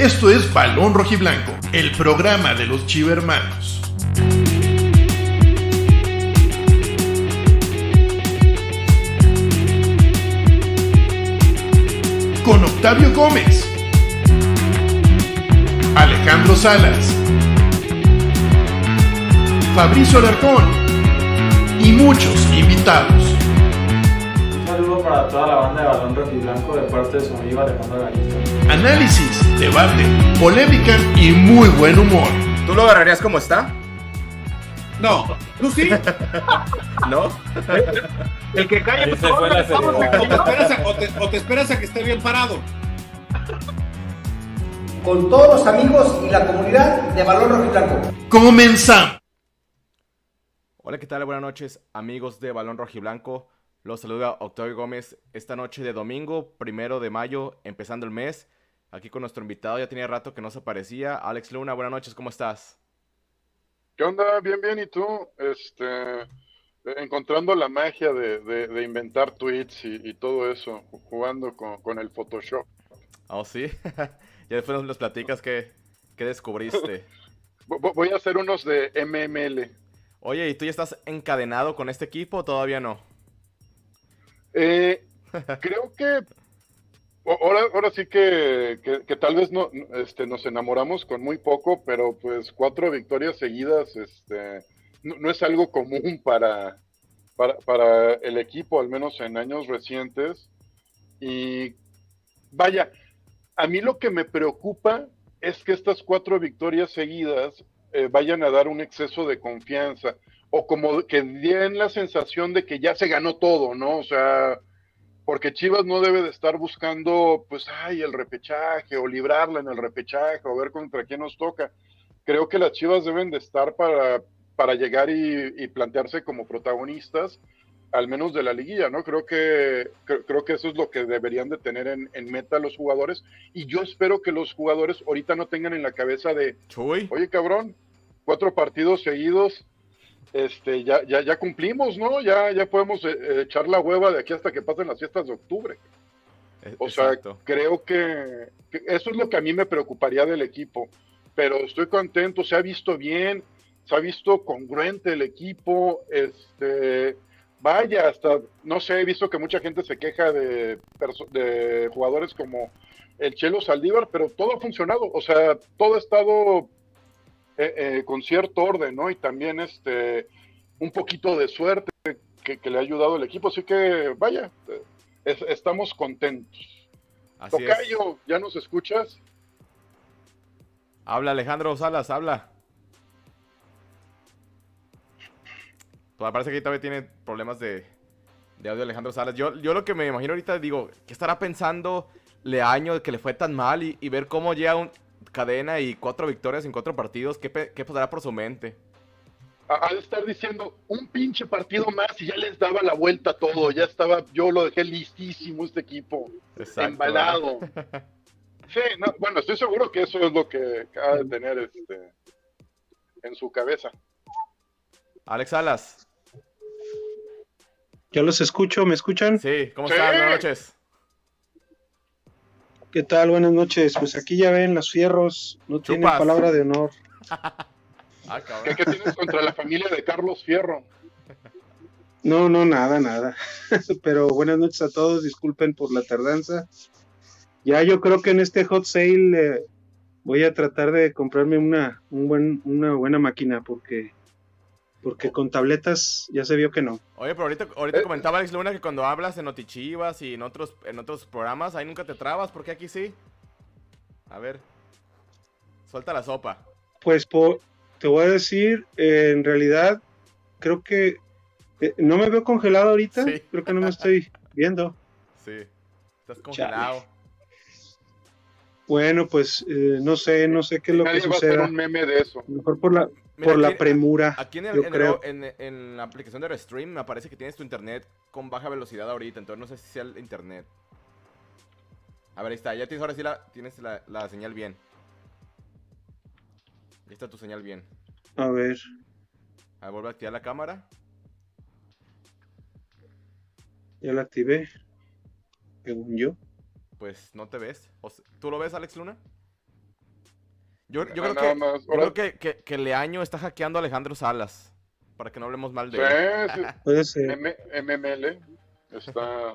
Esto es Balón Rojiblanco, el programa de los Chivermanos. Con Octavio Gómez, Alejandro Salas, Fabricio Alarcón y muchos invitados. Saludo para toda la banda de Balón Rojo y Blanco de parte de su amigo Alejandro Garita. Análisis, debate, polémica y muy buen humor. ¿Tú lo agarrarías como está? No, tú sí. ¿No? El que se fue la seriedad. o, te esperas a, o te- o te esperas a que esté bien parado. con todos los amigos y la comunidad de Balón Rojo y Blanco. Comenzamos. Hola, ¿qué tal? Buenas noches, amigos de Balón Rojiblanco. Los saluda Octavio Gómez esta noche de domingo, primero de mayo, empezando el mes. Aquí con nuestro invitado, ya tenía rato que no se aparecía. Alex Luna, buenas noches, ¿cómo estás? ¿Qué onda? Bien, bien. ¿Y tú? Este, encontrando la magia de, de- de inventar tweets y, y todo eso, ju- jugando con, con el Photoshop. Oh, sí. ya después nos, platicas qué, qué descubriste. Vo- vo- Voy a hacer unos de MML. Oye, ¿y tú ya estás encadenado con este equipo o todavía no? Eh, creo que ahora, ahora sí que, que- que tal vez no, este, nos enamoramos con muy poco, pero pues cuatro victorias seguidas este, no, no es algo común para, para, para el equipo, al menos en años recientes. Y vaya, a mí lo que me preocupa es que estas cuatro victorias seguidas eh, vayan a dar un exceso de confianza o como que den la sensación de que ya se ganó todo, ¿no? O sea, porque Chivas no debe de estar buscando, pues, ay, el repechaje o librarla en el repechaje o ver contra quién nos toca. Creo que las Chivas deben de estar para, para llegar y, y plantearse como protagonistas, al menos de la liguilla, ¿no? Creo que, creo, creo que eso es lo que deberían de tener en, en meta los jugadores y yo espero que los jugadores ahorita no tengan en la cabeza de, Chuy. oye cabrón, cuatro partidos seguidos, este, ya, ya, ya cumplimos, ¿no? Ya, ya podemos eh, eh, echar la hueva de aquí hasta que pasen las fiestas de octubre. E- O sea, creo que, que eso es lo que a mí me preocuparía del equipo, pero estoy contento, se ha visto bien, se ha visto congruente el equipo, este, vaya, hasta, no sé, he visto que mucha gente se queja de, de jugadores como el Chelo Saldívar, pero todo ha funcionado, o sea, todo ha estado eh, eh, con cierto orden, ¿no? Y también este, un poquito de suerte que, que le ha ayudado al equipo, así que vaya, eh, es- estamos contentos. Así es. Tocayo, ¿ya nos escuchas? Habla Alejandro Salas, habla. Pues parece que todavía tiene problemas de, de audio Alejandro Salas. Yo, yo lo que me imagino ahorita digo, ¿qué estará pensando Leaño que le fue tan mal y, y ver cómo llega un cadena y cuatro victorias en cuatro partidos? ¿Qué, qué pasará por su mente? De estar diciendo un pinche partido más y ya les daba la vuelta a todo, ya estaba, yo lo dejé listísimo este equipo, Exacto, embalado. Sí, no, bueno, estoy seguro que eso es lo que ha de tener este, en su cabeza. Alex Salas. Ya los escucho, ¿me escuchan? Sí, ¿cómo Sí. estás? Buenas noches. ¿Qué tal? Buenas noches. Pues aquí ya ven, los fierros no tienen Chupas. palabra de honor. Ah, cabrón. ¿Qué, qué tienes contra la familia de Carlos Fierro? No, no, nada, nada. Pero buenas noches a todos, disculpen por la tardanza. Ya yo creo que en este hot sale eh, voy a tratar de comprarme una, un buen, una buena máquina porque, porque con tabletas ya se vio que no. Oye, pero ahorita, ahorita Eh. comentaba Alex Luna que cuando hablas en Notichivas y en otros, en otros programas, ahí nunca te trabas, porque aquí sí. A ver. Suelta la sopa. Pues po- te voy a decir, eh, en realidad creo que eh, no me veo congelado ahorita, Sí. creo que no me estoy viendo. Sí. Estás congelado. Bueno, pues eh, no sé, no sé qué es lo que va a hacer suceda. un meme de eso. Mejor por la, Mira, por la premura, Aquí en, el- yo en el- creo. en- en la aplicación de Restream me aparece que tienes tu internet con baja velocidad ahorita, entonces no sé si sea el internet. A ver, ahí está, ya tienes ahora sí la, tienes la, la señal bien. Ahí está tu señal bien. A ver, A ver, vuelve a activar la cámara. ya la activé. Según yo. Pues no te ves. O ¿Tú lo ves, Alex Luna? Yo, yo creo, que, más. yo Ahora- creo que, que, que Leaño está hackeando a Alejandro Salas. Para que no hablemos mal de Sí, él. sí. Puede ser. M- MML está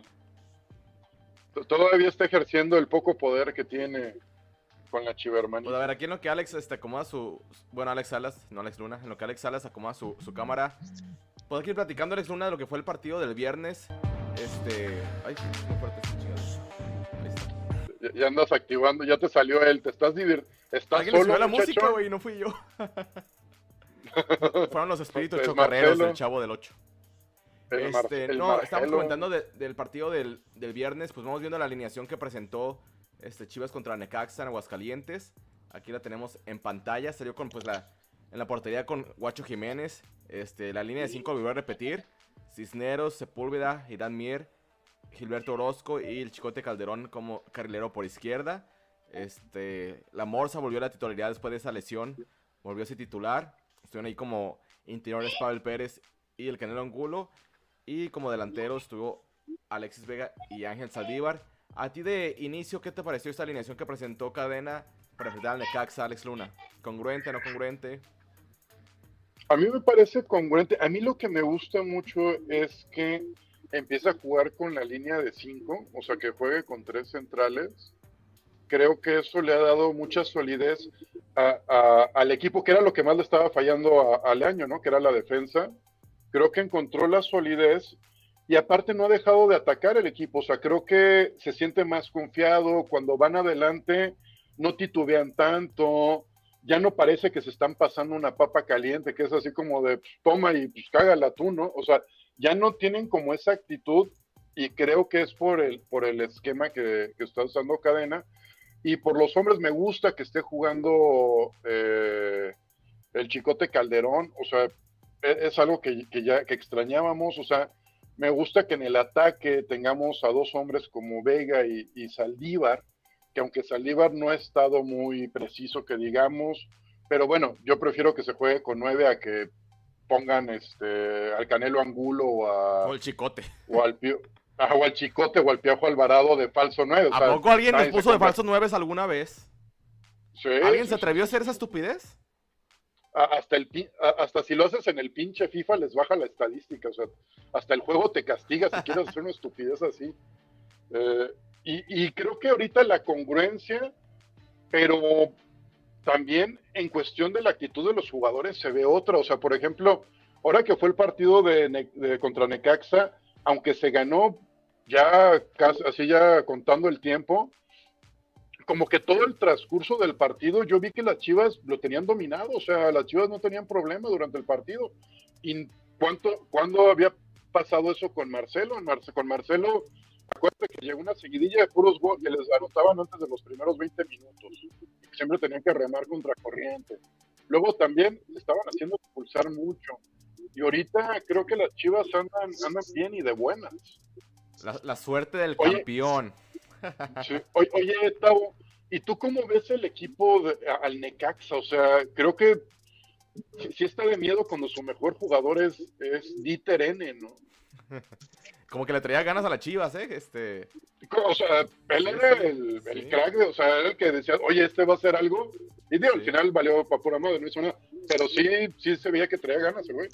todavía está ejerciendo el poco poder que tiene con la chivermanía. Pues a ver, aquí en lo que Alex este, acomoda su. Bueno, Alex Salas, no Alex Luna. En lo que Alex Salas acomoda su, su cámara. Puedo ir platicando, Alex Luna, de lo que fue el partido del viernes. Este. Ay, muy fuerte este. Ya, andas activando, ya te salió él, te estás divirtiendo. ¿Estás solo, subió la muchacho? música, güey, no fui yo. Fueron los espíritus Es chocarreros Marcelo. del chavo del 8. El Mar- Este, el no, estamos comentando de- del partido del, del viernes, pues vamos viendo la alineación que presentó este, Chivas contra Necaxa en Aguascalientes. Aquí la tenemos en pantalla, salió con pues la en la portería con Guacho Jiménez. Este, la línea de 5 volvió a repetir. Cisneros, Sepúlveda, Irán Mier, Gilberto Orozco y el Chicote Calderón como carrilero por izquierda. Este, la Morsa volvió a la titularidad después de esa lesión. Volvió a ser titular. Estuvieron ahí como interiores Pavel Pérez y el Canelo Angulo. Y como delanteros estuvo Alexis Vega y Ángel Saldívar. A ti de inicio, ¿qué te pareció esta alineación que presentó Cadena para enfrentar al Necaxa, Alex Luna? ¿Congruente, no congruente? A mí me parece congruente. A mí lo que me gusta mucho es que empieza a jugar con la línea de 5, o sea, que juegue con tres centrales. Creo que eso le ha dado mucha solidez al equipo, que era lo que más le estaba fallando al año, ¿no? Que era la defensa. Creo que encontró la solidez y aparte no ha dejado de atacar el equipo. O sea, creo que se siente más confiado. Cuando van adelante, no titubean tanto ya no parece que se están pasando una papa caliente, que es así como de pues, toma y pues cágala tú, ¿no? O sea, ya no tienen como esa actitud y creo que es por el, por el esquema que, que está usando Cadena. Y por los hombres me gusta que esté jugando eh, el Chicote Calderón, o sea, e- es, algo que, que ya que extrañábamos, o sea, me gusta que en el ataque tengamos a dos hombres como Vega y, y Saldívar, que aunque Saldívar no ha estado muy preciso que digamos, pero bueno, yo prefiero que se juegue con nueve a que pongan este al Canelo Angulo o, a, O el Chicote. o al Pio- o al Chicote o al Piojo Alvarado de falso nueve. o ¿A sea, poco alguien se puso de falsos nueves alguna vez? Sí, ¿Alguien sí, se atrevió a hacer esa estupidez? hasta el hasta si lo haces en el pinche FIFA les baja la estadística, o sea, hasta el juego te castiga si quieres hacer una estupidez así. Eh, y, y creo que ahorita la congruencia, pero también en cuestión de la actitud de los jugadores se ve otra, o sea, por ejemplo, ahora que fue el partido de, Ne- de- contra Necaxa, aunque se ganó ya casi, así ya contando el tiempo, como que todo el transcurso del partido, yo vi que las Chivas lo tenían dominado, o sea, las Chivas no tenían problema durante el partido. ¿Y cuánto, cuándo había pasado eso con Marcelo? Con Marcelo, acuérdate que llegó una seguidilla de puros goles que les anotaban antes de los primeros 20 minutos. Siempre tenían que remar contra corriente. Luego también estaban haciendo expulsar mucho. Y ahorita creo que las Chivas andan, andan bien y de buenas. La, la suerte del Oye. campeón. Sí. Oye, oye, Tavo, ¿y tú cómo ves el equipo de- al Necaxa? O sea, creo que sí, sí está de miedo cuando su mejor jugador es, es Dieter N, ¿no? Como que le traía ganas a las chivas, ¿eh? Este. O sea, él era el, crack, de- o sea, era el que decía, oye, este va a hacer algo. Y digo, al final valió para pura madre, no hizo nada. Pero sí, sí se veía que traía ganas, güey.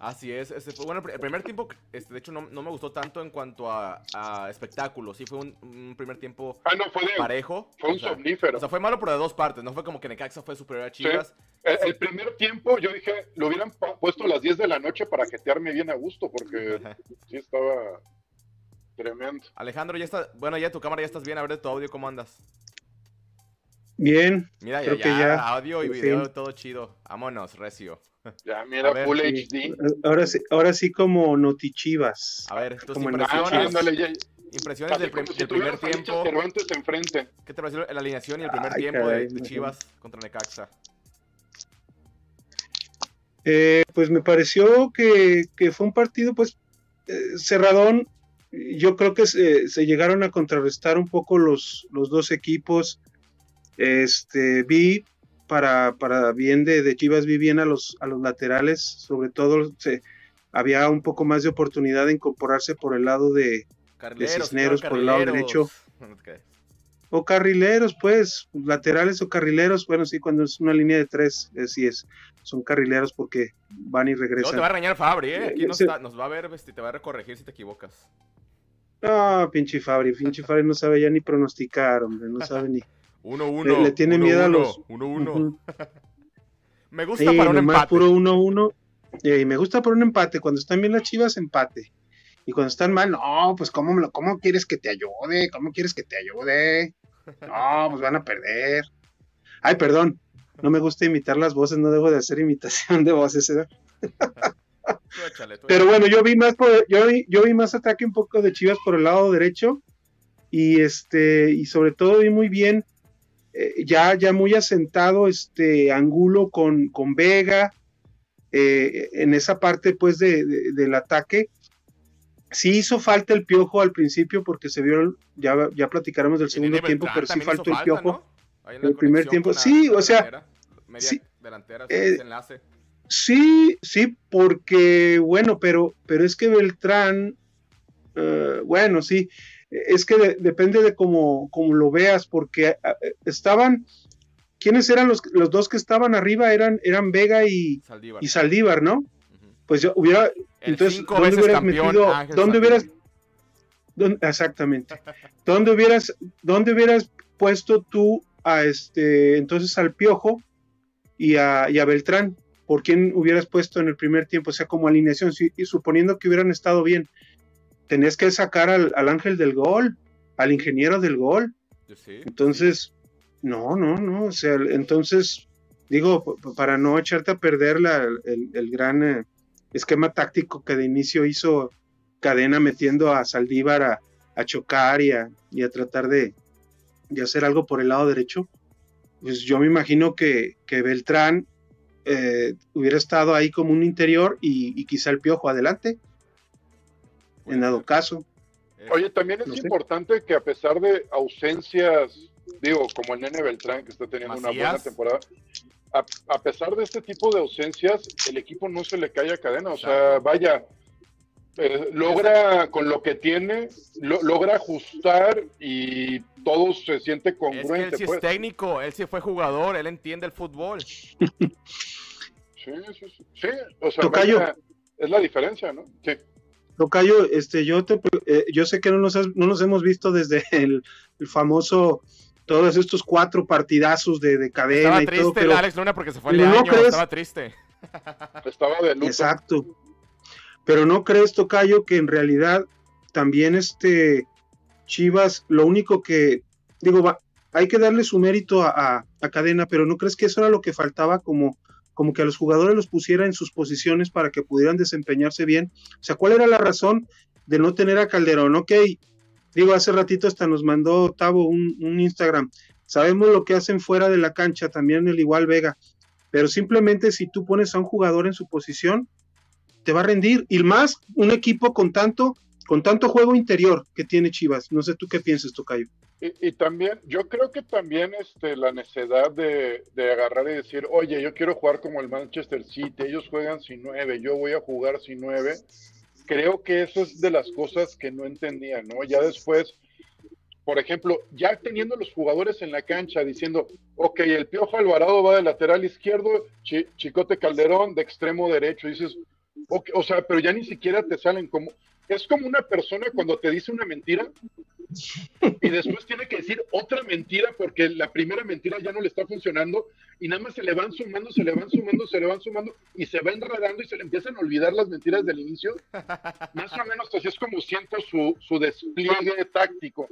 Así es. Este, fue- bueno, el primer tiempo, este, de hecho, no, no me gustó tanto en cuanto a, a espectáculo. Sí, fue un, un primer tiempo Ah, no, fue de. parejo. Fue un o sea, somnífero. o sea, fue malo, pero de dos partes. No fue como que Necaxa fue superior a Chivas. El, el primer tiempo yo dije, lo hubieran puesto a las 10 de la noche para jetearme bien a gusto, porque sí estaba tremendo. Alejandro, ya está. Bueno, ya tu cámara ya estás bien. A ver de tu audio, ¿cómo andas? Bien, Mira, ya, Creo que ya, ya, audio y por video, todo chido. Vámonos, recio. Ya, mira, ver, Full sí. HD. ahora sí, ahora sí como notichivas. A ver, tus Como en impresiones. ándale, ya- Impresiones Así del, prim- como si del primer tiempo. Cervantes enfrente. ¿Qué te pareció la alineación y el primer Ay, tiempo caray, de, no. Chivas contra Necaxa? Eh, pues me pareció que, que fue un partido pues eh, cerradón. Yo creo que se, se llegaron a contrarrestar un poco los, los dos equipos. Este, vi para, para bien de, de Chivas, vi bien a los, a los laterales, sobre todo se, había un poco más de oportunidad de incorporarse por el lado de, Cisneros por el lado derecho. No. O carrileros, pues, laterales o carrileros, bueno, sí, cuando es una línea de tres, eh, sí es, son carrileros porque van y regresan. te va a regañar Fabri, ¿eh? Aquí nos, sí. está- nos va a ver este, te va a recorregir si te equivocas. No, pinche Fabri, pinche Fabri no sabe ya ni pronosticar, hombre, no sabe ni. 1-1. Le- le tiene miedo a los- 1-1. Ujú. Me gusta Sí, para un empate. puro 1-1. Eh, y me gusta por un empate. Cuando están bien las chivas, empate. Y cuando están mal, no, pues ¿cómo, ¿cómo quieres que te ayude? ¿Cómo quieres que te ayude? No, pues van a perder. Ay, perdón. No me gusta imitar las voces, no debo de hacer imitación de voces. ¿eh? Pero bueno, yo vi más por- yo vi, yo vi más ataque un poco de Chivas por el lado derecho y este y sobre todo vi muy bien eh, ya ya muy asentado este Angulo con, con Vega eh, en esa parte pues de, de- del ataque. Sí hizo falta el piojo al principio porque se vio ya ya platicaremos del segundo tiempo, pero sí faltó el piojo. el primer tiempo. Sí, o sea, delantera, Media sí. delantera, Eh, enlace. Sí, sí, porque, bueno, pero, pero es que Beltrán, bueno, sí, es que de- depende de cómo, cómo lo veas, porque eh, estaban, ¿quiénes eran los, los dos que estaban arriba? Eran, eran Vega y, Saldívar. y Saldívar, ¿no? Pues yo hubiera, El entonces, ¿dónde hubieras campeón metido, Ángel dónde hubieras, dónde- exactamente, dónde hubieras, dónde hubieras puesto tú a este, entonces al Piojo y a, y a Beltrán? ¿Por quién hubieras puesto en el primer tiempo? O sea, como alineación, si- y suponiendo que hubieran estado bien, tenías que sacar al, al ángel del gol, al ingeniero del gol. Sí. Entonces, no, no, no. O sea, entonces, digo, para no echarte a perder la- el, el gran eh, esquema táctico que de inicio hizo Cadena metiendo a Saldívar a, a chocar y a, y a tratar de, de hacer algo por el lado derecho, pues yo me imagino que, que Beltrán eh, hubiera estado ahí como un interior y, y quizá el piojo adelante, en dado caso. Eh, Oye, también es No sé. importante que a pesar de ausencias, digo, como el nene Beltrán, que está teniendo una buena temporada, a, a pesar de este tipo de ausencias, el equipo no se le cae a cadena. O sea, vaya, eh, logra con lo que tiene, lo- logra ajustar y todo se siente Es que él congruente. sí es técnico, él sí fue jugador, él entiende el fútbol. Sí, sí, sí, sí, o sea, vaya, es la diferencia, ¿no? Sí. Tocayo, este, yo te, eh, yo sé que no nos, has- no nos hemos visto desde el, el famoso, todos estos cuatro partidazos de, de cadena Estaba y todo, triste el pero Alex Luna porque se fue el ¿no año, crees? estaba triste. Estaba de luto. exacto. Pero no crees, Tocayo, que en realidad también este Chivas, lo único que, digo, va, hay que darle su mérito a, a- a cadena, pero no crees que eso era lo que faltaba como como que a los jugadores los pusiera en sus posiciones para que pudieran desempeñarse bien. O sea, ¿cuál era la razón de no tener a Calderón? Ok, digo, hace ratito hasta nos mandó Tavo un, un Instagram. Sabemos lo que hacen fuera de la cancha, también el igual Vega, pero simplemente si tú pones a un jugador en su posición, te va a rendir. Y más un equipo con tanto, con tanto juego interior que tiene Chivas. No sé tú qué piensas, Tocayo. Y, también, yo creo que también este, la necesidad de, de agarrar y decir, oye, yo quiero jugar como el Manchester City, ellos juegan sin nueve, yo voy a jugar sin nueve. Creo que eso es de las cosas que no entendía, ¿no? Ya después, por ejemplo, ya teniendo los jugadores en la cancha diciendo, ok, el Piojo Alvarado va de lateral izquierdo, Chi- Chicote Calderón de extremo derecho, dices, ok, o sea, pero ya ni siquiera te salen como, es como una persona cuando te dice una mentira y después tiene que decir otra mentira porque la primera mentira ya no le está funcionando y nada más se le van sumando, se le van sumando, se le van sumando y se va enredando y se le empiezan a olvidar las mentiras del inicio. Más o menos así es como siento su, su despliegue táctico.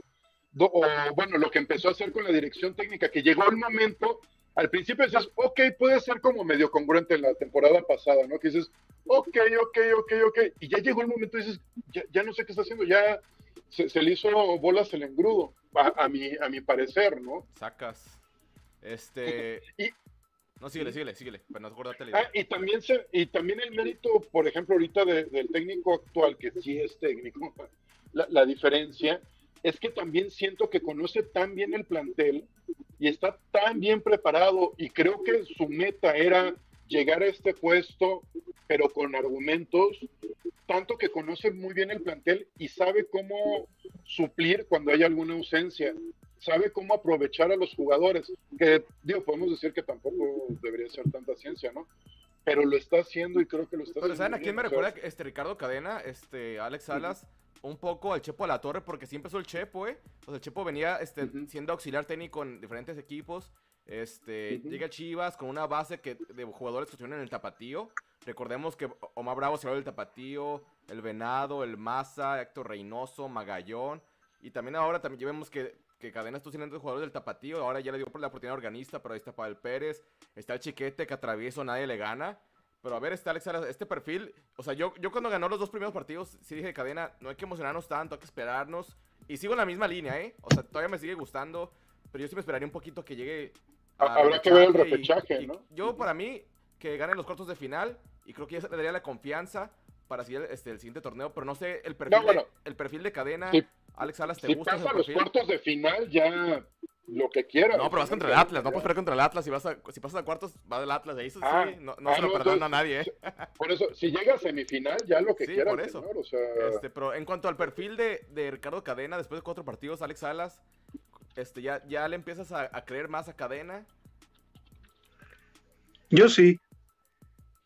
O bueno, lo que empezó a hacer con la dirección técnica, que llegó el momento, al principio decías, ok, puede ser como medio congruente en la temporada pasada, ¿no? Que dices, ok, ok, ok, ok, y ya llegó el momento y dices, ya, ya no sé qué está haciendo, ya se, se le hizo bolas el engrudo, a, a mi, a mi parecer, ¿no? Sacas. Este. Y- No, síguele, síguele, síguele. Pero no acordate la Ah, idea. y también se, y también el mérito, por ejemplo, ahorita de- del técnico actual, que sí es técnico, la, la diferencia es que también siento que conoce tan bien el plantel y está tan bien preparado y creo que su meta era llegar a este puesto, pero con argumentos, tanto que conoce muy bien el plantel y sabe cómo suplir cuando hay alguna ausencia. sabe cómo aprovechar a los jugadores, que digo, podemos decir que tampoco debería ser tanta ciencia, ¿no? Pero lo está haciendo y creo que lo está Pero haciendo. ¿saben a quién me recuerda? Este Ricardo Cadena, este Alex Salas, un poco al Chepo a la Torre, porque sí empezó el Chepo, ¿eh? O sea, el Chepo venía este, siendo auxiliar técnico en diferentes equipos. Este, llega Chivas con una base que, de jugadores que estuvieron en el Tapatío. Recordemos que Omar Bravo se habló del Tapatío, el Venado, el Maza, Héctor Reynoso, Magallón. Y también ahora también vemos que, que Cadena estuvo siendo jugadores del Tapatío. Ahora ya le dio por la oportunidad organista, pero ahí está Pavel Pérez. Está el Chiquete que atravieso, nadie le gana. Pero a ver, este Alex Salas, este perfil. O sea, yo, yo cuando ganó los dos primeros partidos, sí dije, Cadena, no hay que emocionarnos tanto, hay que esperarnos. Y sigo en la misma línea, ¿eh? O sea, todavía me sigue gustando. Pero yo sí me esperaría un poquito que llegue. Ha- habrá que ver el repechaje, y ¿no? Yo, para mí, que ganen los cuartos de final. Y creo que ya se le daría la confianza para seguir este, el siguiente torneo. Pero no sé, el perfil, No, bueno. de, el perfil de Cadena. Sí. Alex Salas, ¿te Si gusta pasa los cuartos de final, ya lo que quiera. No, pero vas contra el Atlas, no puedes perder contra el Atlas. Si, vas a, si pasas a cuartos, va del Atlas. Ahí eso sí, Ah, no, no ah, se lo no, perdono a nadie, ¿eh? Por eso, si llega a semifinal, ya lo que Sí, quiera por eso. señor, o sea, Este, pero en cuanto al perfil de, de Ricardo Cadena, después de cuatro partidos, Alex Salas, este, ya, ya le empiezas a, a creer más a Cadena. Yo sí.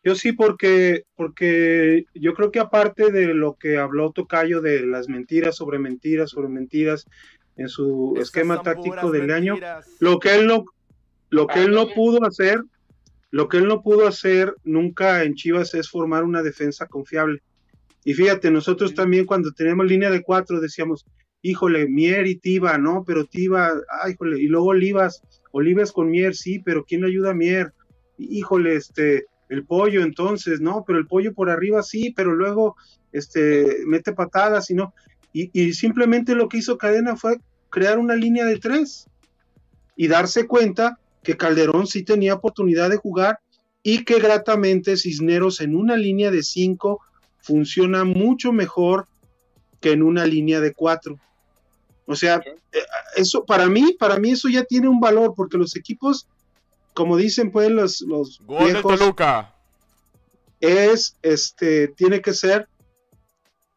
Yo sí, porque, porque yo creo que aparte de lo que habló Tocayo de las mentiras sobre mentiras sobre mentiras en su Esas esquema táctico del año, mentiras. lo que él no, lo que él no pudo hacer, lo que él no pudo hacer nunca en Chivas es formar una defensa confiable. Y fíjate, nosotros también cuando teníamos línea de cuatro decíamos, híjole, Mier y Tiva, ¿no? Pero Tiva, ay, híjole, y luego Olivas, Olivas con Mier, sí, pero ¿quién le ayuda a Mier? Híjole, este, el pollo entonces, ¿no? Pero el pollo por arriba sí, pero luego, este, mete patadas y no. Y, y simplemente lo que hizo Cadena fue crear una línea de tres y darse cuenta que Calderón sí tenía oportunidad de jugar y que gratamente Cisneros en una línea de cinco funciona mucho mejor que en una línea de cuatro. O sea, eh, eso para mí, para mí eso ya tiene un valor porque los equipos, como dicen pues los, los Gol viejos, Toluca. es, este, tiene que ser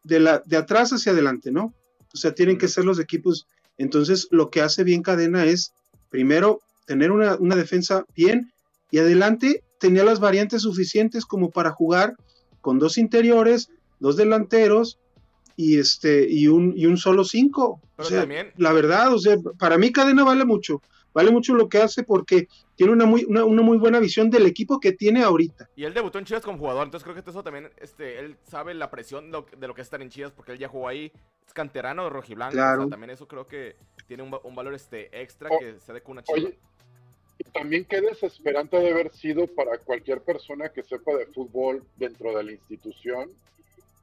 de, la, de atrás hacia adelante, ¿no? O sea, tienen que ser los equipos. Entonces, lo que hace bien Cadena es, primero, tener una, una defensa bien y adelante tenía las variantes suficientes como para jugar con dos interiores, dos delanteros y este y un, y un solo cinco. O sea, también- la verdad, o sea, para mí Cadena vale mucho, vale mucho lo que hace porque tiene una muy, una, una muy buena visión del equipo que tiene ahorita. Y él debutó en Chivas como jugador, entonces creo que eso también, este, él sabe la presión de lo, de lo que es estar en Chivas porque él ya jugó ahí, es canterano de rojiblanco, o Claro. sea, también eso creo que tiene un, va- un valor este extra O- que se a una chiva. Oye, y también qué desesperante de haber sido para cualquier persona que sepa de fútbol dentro de la institución,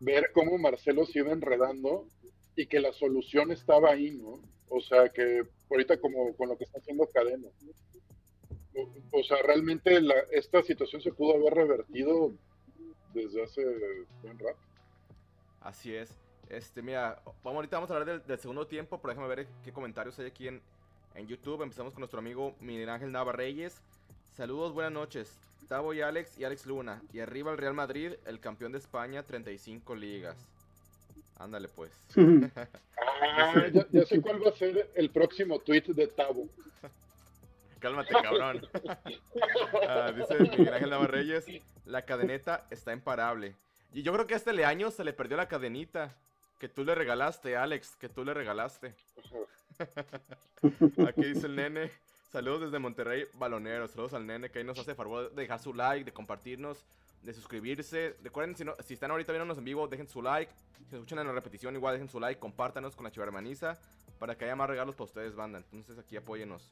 ver cómo Marcelo se iba enredando y que la solución estaba ahí, ¿no? O sea, que ahorita como con lo que está haciendo Cadena. O, o sea, realmente la- esta situación se pudo haber revertido desde hace buen rato. Así es. Este, mira, vamos ahorita vamos a hablar del, del segundo tiempo, pero déjame ver qué comentarios hay aquí en, en YouTube. Empezamos con nuestro amigo Miguel Ángel Nava Reyes. Saludos, buenas noches. Tavo y Alex y Alex Luna. Y arriba el Real Madrid, el campeón de España, 35 ligas. Ándale pues. Ah, ya, ya sé cuál va a ser el próximo tweet de Tabo. Cálmate, cabrón. Ah, dice Miguel Ángel Nava Reyes, la cadeneta está imparable. Y yo creo que a este Leaño se le perdió la cadenita. Que tú le regalaste, Alex, que tú le regalaste. Aquí dice el nene. Saludos desde Monterrey, baloneros. Saludos al nene que ahí nos hace favor de dejar su like, de compartirnos, de suscribirse. Recuerden, si, no- si están ahorita viéndonos en vivo, dejen su like. Si escuchan en la repetición, igual dejen su like, compártanos con la chivarmaniza para que haya más regalos para ustedes, banda. Entonces aquí apóyenos.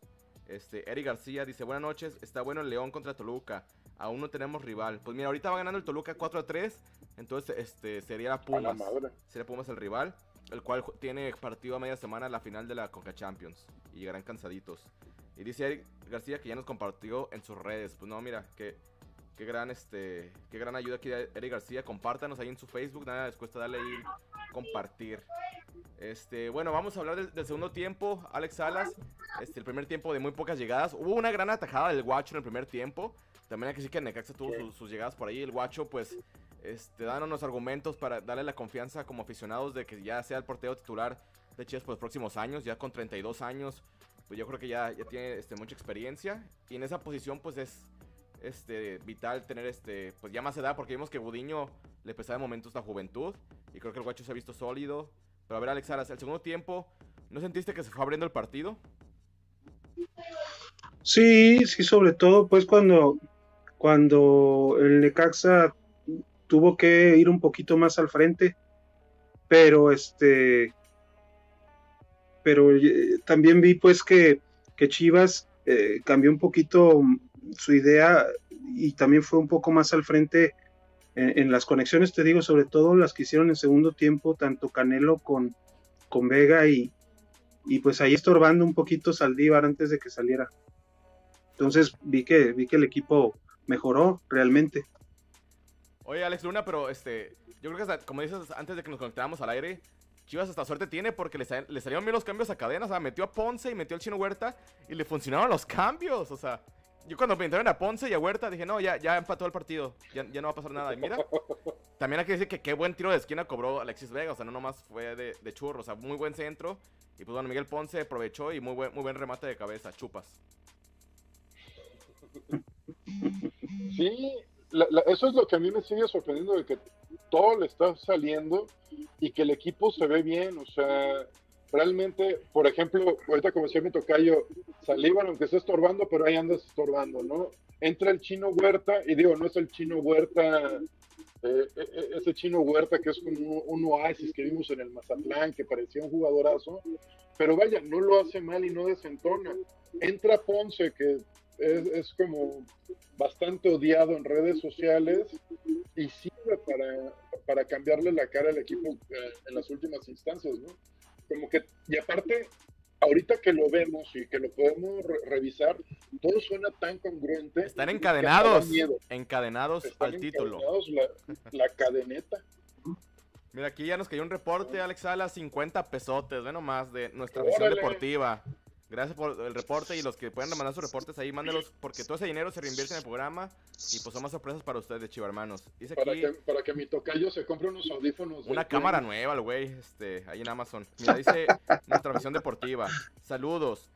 Este, Eric García dice, buenas noches, está bueno el León contra Toluca. Aún no tenemos rival. Pues mira, ahorita va ganando el Toluca 4 a 3. Entonces, este, sería la la Pumas. madre. Sería Pumas el rival. El cual tiene partido a media semana la final de la Conca Champions. Y llegarán cansaditos. Y dice Eric García que ya nos compartió en sus redes. Pues no, mira, que qué gran este qué gran ayuda aquí de Eric García compártanos ahí en su Facebook nada les cuesta darle ahí compartir este bueno vamos a hablar del, del segundo tiempo Alex Salas este el primer tiempo de muy pocas llegadas hubo una gran atajada del guacho en el primer tiempo también hay que decir que Necaxa tuvo sus, sus llegadas por ahí el guacho pues este dan unos argumentos para darle la confianza como aficionados de que ya sea el portero titular de Chivas por los próximos años, ya con 32 años, pues yo creo que ya, ya tiene este, mucha experiencia. Y en esa posición, pues es este, vital tener este, pues ya más edad, porque vimos que Gudiño le pesaba de momentos la juventud. Y creo que el guacho se ha visto sólido. Pero a ver, Alex Salas, el segundo tiempo, ¿no sentiste que se fue abriendo el partido? Sí, sí, sobre todo pues cuando, cuando el Necaxa tuvo que ir un poquito más al frente, pero este, pero eh, también vi pues que, que Chivas eh, cambió un poquito su idea y también fue un poco más al frente en, las conexiones, te digo, sobre todo las que hicieron en segundo tiempo, tanto Canelo con, con Vega y, y pues ahí estorbando un poquito Saldívar antes de que saliera. Entonces vi que, vi que el equipo mejoró realmente. Oye, Alex Luna, pero este, yo creo que como dices antes de que nos conectáramos al aire, Chivas hasta suerte tiene porque le, le, salieron bien los cambios a cadena. O sea, metió a Ponce y metió al Chino Huerta y le funcionaron los cambios. O sea, yo cuando me entraron a Ponce y a Huerta dije, no, ya, ya empató el partido. Ya, ya no va a pasar nada. Y mira, también hay que decir que qué buen tiro de esquina cobró Alexis Vega. O sea, no nomás fue de, de churro. O sea, muy buen centro. Y pues bueno, Miguel Ponce aprovechó y muy buen, muy buen remate de cabeza. Chupas. Sí, la, la, eso es lo que a mí me sigue sorprendiendo de que todo le está saliendo y que el equipo se ve bien, o sea, realmente, por ejemplo, ahorita como decía mi tocayo, Salívar aunque esté estorbando, pero ahí andas estorbando, ¿no? Entra el chino Huerta, y digo, no es el chino Huerta, eh, ese chino Huerta que es como un oasis que vimos en el Mazatlán, que parecía un jugadorazo, pero vaya, no lo hace mal y no desentona. Entra Ponce, que es, es, como bastante odiado en redes sociales y sirve para, para cambiarle la cara al equipo eh, en las últimas instancias, ¿no? Como que, y aparte, ahorita que lo vemos y que lo podemos re revisar, todo suena tan congruente. Están encadenados, encadenados Están al título. encadenados La, la cadeneta. Mira, aquí ya nos cayó un reporte, Alex Sala, 50 pesotes, ve nomás, de nuestra visión Órale. deportiva. Gracias por el reporte y los que puedan mandar sus reportes ahí, mándelos porque todo ese dinero se reinvierte en el programa y pues son más sorpresas para ustedes, Chiva hermanos. Dice Para aquí que, para que mi tocayo se compre unos audífonos. una cámara nueva, el güey, este, ahí en Amazon. Mira, dice nuestra visión deportiva. Saludos.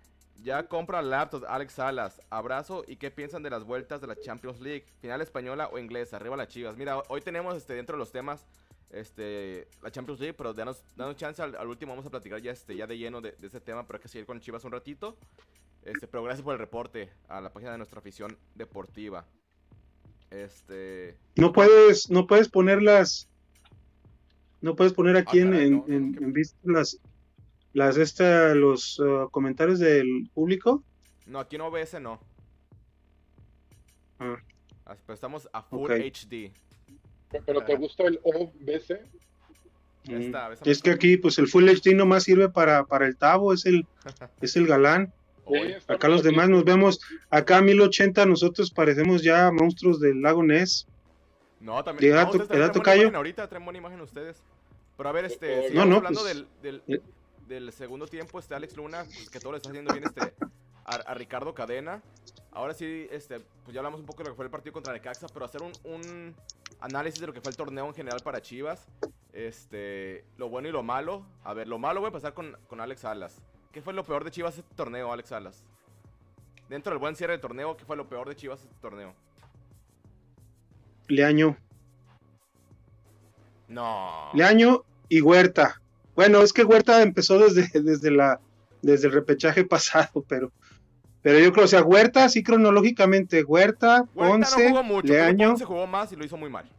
Ya compra laptops, Alex Salas. Abrazo y qué piensan de las vueltas de la Champions League, final española o inglesa, arriba las Chivas. Mira, hoy tenemos este dentro de los temas este, la Champions League, pero danos, danos chance al, al último, vamos a platicar ya, este, ya de lleno de, de ese tema, pero hay que seguir con Chivas un ratito. Este, pero gracias por el reporte a la página de nuestra afición deportiva. Este, No puedes, no puedes ponerlas, no puedes poner aquí Ah, en, caray, en, no, no, las, las esta, los uh, comentarios del público. no, aquí no OBS no. Ah. Ah, Pero estamos a Full. HD. Pero te gusta el OBC? Ya Mm. está, ves, Es que aquí, pues el Full HD nomás sirve para, para el Tavo, es el, es el galán. Oye, Acá los demás nos vemos, acá a 1080 nosotros parecemos ya monstruos del lago Ness. No, también. Llega no, traen buena callo. imagen ahorita, traen buena imagen ustedes. Pero a ver, este, No, no, hablando pues, del, del, eh. del segundo tiempo, este Alex Luna, pues, que todo le está haciendo bien este, a, a Ricardo Cadena. Ahora sí, este, pues ya hablamos un poco de lo que fue el partido contra Necaxa, pero hacer un, un análisis de lo que fue el torneo en general para Chivas. Este, lo bueno y lo malo. A ver, lo malo voy a pasar con, con Alex Salas. ¿Qué fue lo peor de Chivas este torneo, Alex Salas? Dentro del buen cierre del torneo, ¿qué fue lo peor de Chivas este torneo? Leaño, No. Leaño y Huerta. Bueno, es que Huerta empezó desde, desde la desde el repechaje pasado, pero pero yo creo, o sea, Huerta sí cronológicamente, Huerta, Huerta Ponce, no jugó mucho, Leaño, Ponce jugó más y lo hizo muy mal.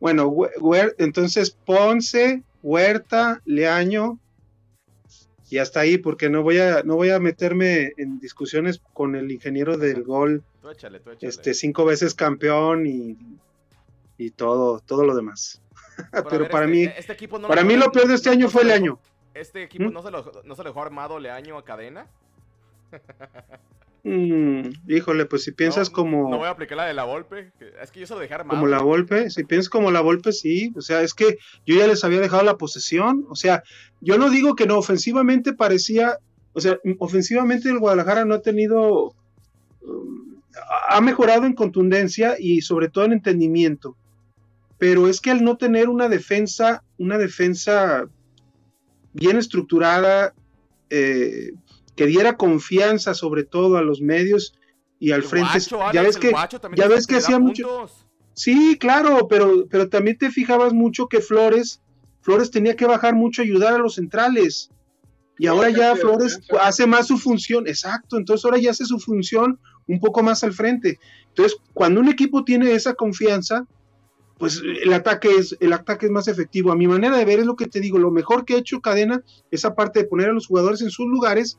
bueno, Huer- entonces Ponce, Huerta, Leaño y hasta ahí porque no voy a no voy a meterme en discusiones con el ingeniero del gol, Tú échale, tú échale. este cinco veces campeón y y todo todo lo demás. pero ver, para este- mí este equipo no para mí lo peor de este año fue Leaño. Este equipo ¿Mm? no, se lo, no se lo dejó armado Leaño a cadena. Mm, híjole, pues si piensas No, como, No voy a aplicar la de la Volpe. Es que yo se lo dejé armado. como la Volpe, si piensas como la Volpe, sí, o sea, es que yo ya les había dejado la posesión, o sea, yo no digo que no, ofensivamente parecía, o sea, ofensivamente el Guadalajara no ha tenido, um, ha mejorado en contundencia y sobre todo en entendimiento, pero es que al no tener una defensa, una defensa bien estructurada, eh, que diera confianza sobre todo a los medios y al El frente. guacho, ya ves que, guacho también ya ves que hacía mucho. Sí, claro, pero, pero también te fijabas mucho que Flores, Flores tenía que bajar mucho, ayudar a los centrales. Y Sí, ahora ya Flores hace más su función, exacto, entonces ahora ya hace su función un poco más al frente. Entonces, cuando un equipo tiene esa confianza, pues el ataque es, el ataque es más efectivo. A mi manera de ver es lo que te digo, lo mejor que ha hecho Cadena es aparte de poner a los jugadores en sus lugares,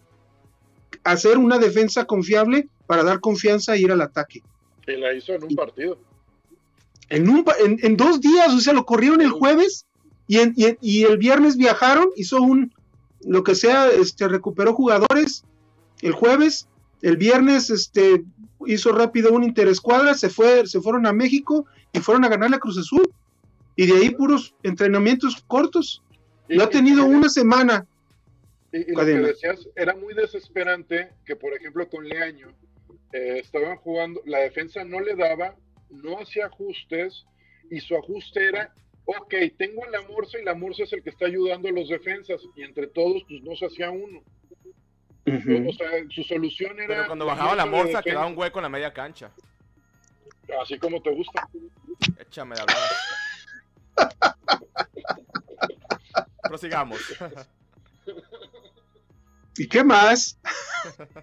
hacer una defensa confiable para dar confianza e ir al ataque. Y la hizo en un partido. En, un, en, en dos días, o sea, lo corrieron el jueves y, en- y en- y el viernes viajaron, hizo un, lo que sea, este, recuperó jugadores el jueves, el viernes, este, hizo rápido un interescuadra, se fue, se fueron a México y fueron a ganar la Cruz Azul. Y de ahí puros entrenamientos cortos. Lo ha tenido una semana. Y, y lo que Cadena. decías era muy desesperante que, por ejemplo, con Leaño eh, estaban jugando, la defensa no le daba, no hacía ajustes y su ajuste era, ok, tengo a la Morsa y la Morsa es el que está ayudando a los defensas y entre todos pues no se hacía uno. O sea, su solución era... Pero cuando bajaba la morsa quedaba un hueco en la media cancha. Así como te gusta. Échame de hablar. Prosigamos. ¿Y qué más?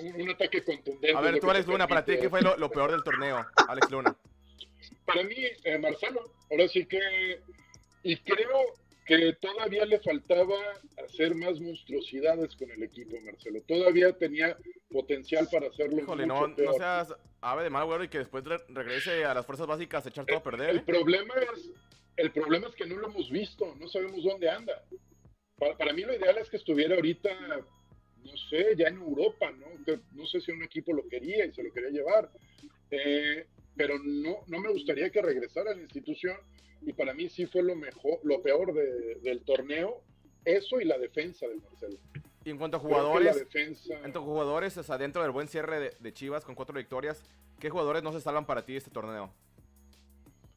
Un, un ataque contundente. A ver, tú, Alex Luna, para ti, ¿qué fue lo, lo peor del torneo? Alex Luna. Para mí, eh, Marcelo, ahora sí que, y creo que todavía le faltaba hacer más monstruosidades con el equipo, Marcelo. Todavía tenía potencial para hacerlo. Híjole, mucho no, peor. no seas ave de mal agüero y que después re- regrese a las fuerzas básicas a echar todo a perder. El ¿eh? problema es, el problema es que no lo hemos visto, no sabemos dónde anda. Para, para mí lo ideal es que estuviera ahorita, no sé, ya en Europa, ¿no? No sé si un equipo lo quería y se lo quería llevar. Eh, pero no, no me gustaría que regresara a la institución y para mí sí fue lo mejor, lo peor de- del torneo, eso y la defensa de Marcelo. Y en cuanto a jugadores, defensa, en cuanto a jugadores, o sea, dentro del buen cierre de, de Chivas con cuatro victorias, ¿qué jugadores no se salvan para ti este torneo?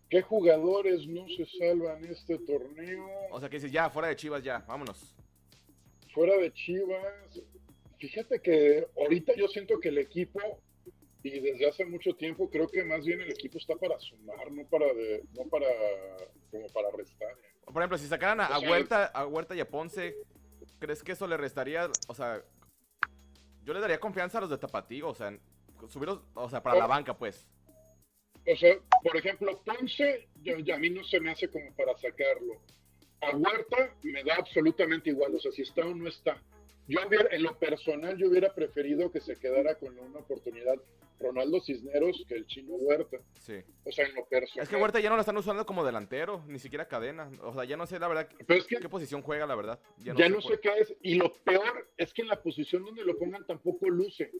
¿Qué jugadores no se salvan este torneo? O sea, que dices, ya, fuera de Chivas, ya, vámonos. fuera de Chivas, fíjate que ahorita yo siento que el equipo, y desde hace mucho tiempo, creo que más bien el equipo está para sumar, no para de, no para como para restar. Por ejemplo, si sacaran a, a O sea, Huerta, a Huerta y a Ponce, ¿crees que eso le restaría? O sea, yo le daría confianza a los de Tapatío, o sea, subirlos, o sea, para la banca, pues. O sea, por ejemplo, Ponce, yo- yo- a mí no se me hace como para sacarlo. A Huerta me da absolutamente igual, o sea, si está o no está. Yo hubiera, en lo personal, yo hubiera preferido que se quedara con una oportunidad Ronaldo Cisneros que el chino Huerta. Sí. O sea, en lo personal. Es que Huerta ya no lo están usando como delantero, ni siquiera cadena. O sea, ya no sé la verdad Pero es que qué posición juega, la verdad. ya sé no sé qué es. Y lo peor es que en la posición donde lo pongan tampoco luce.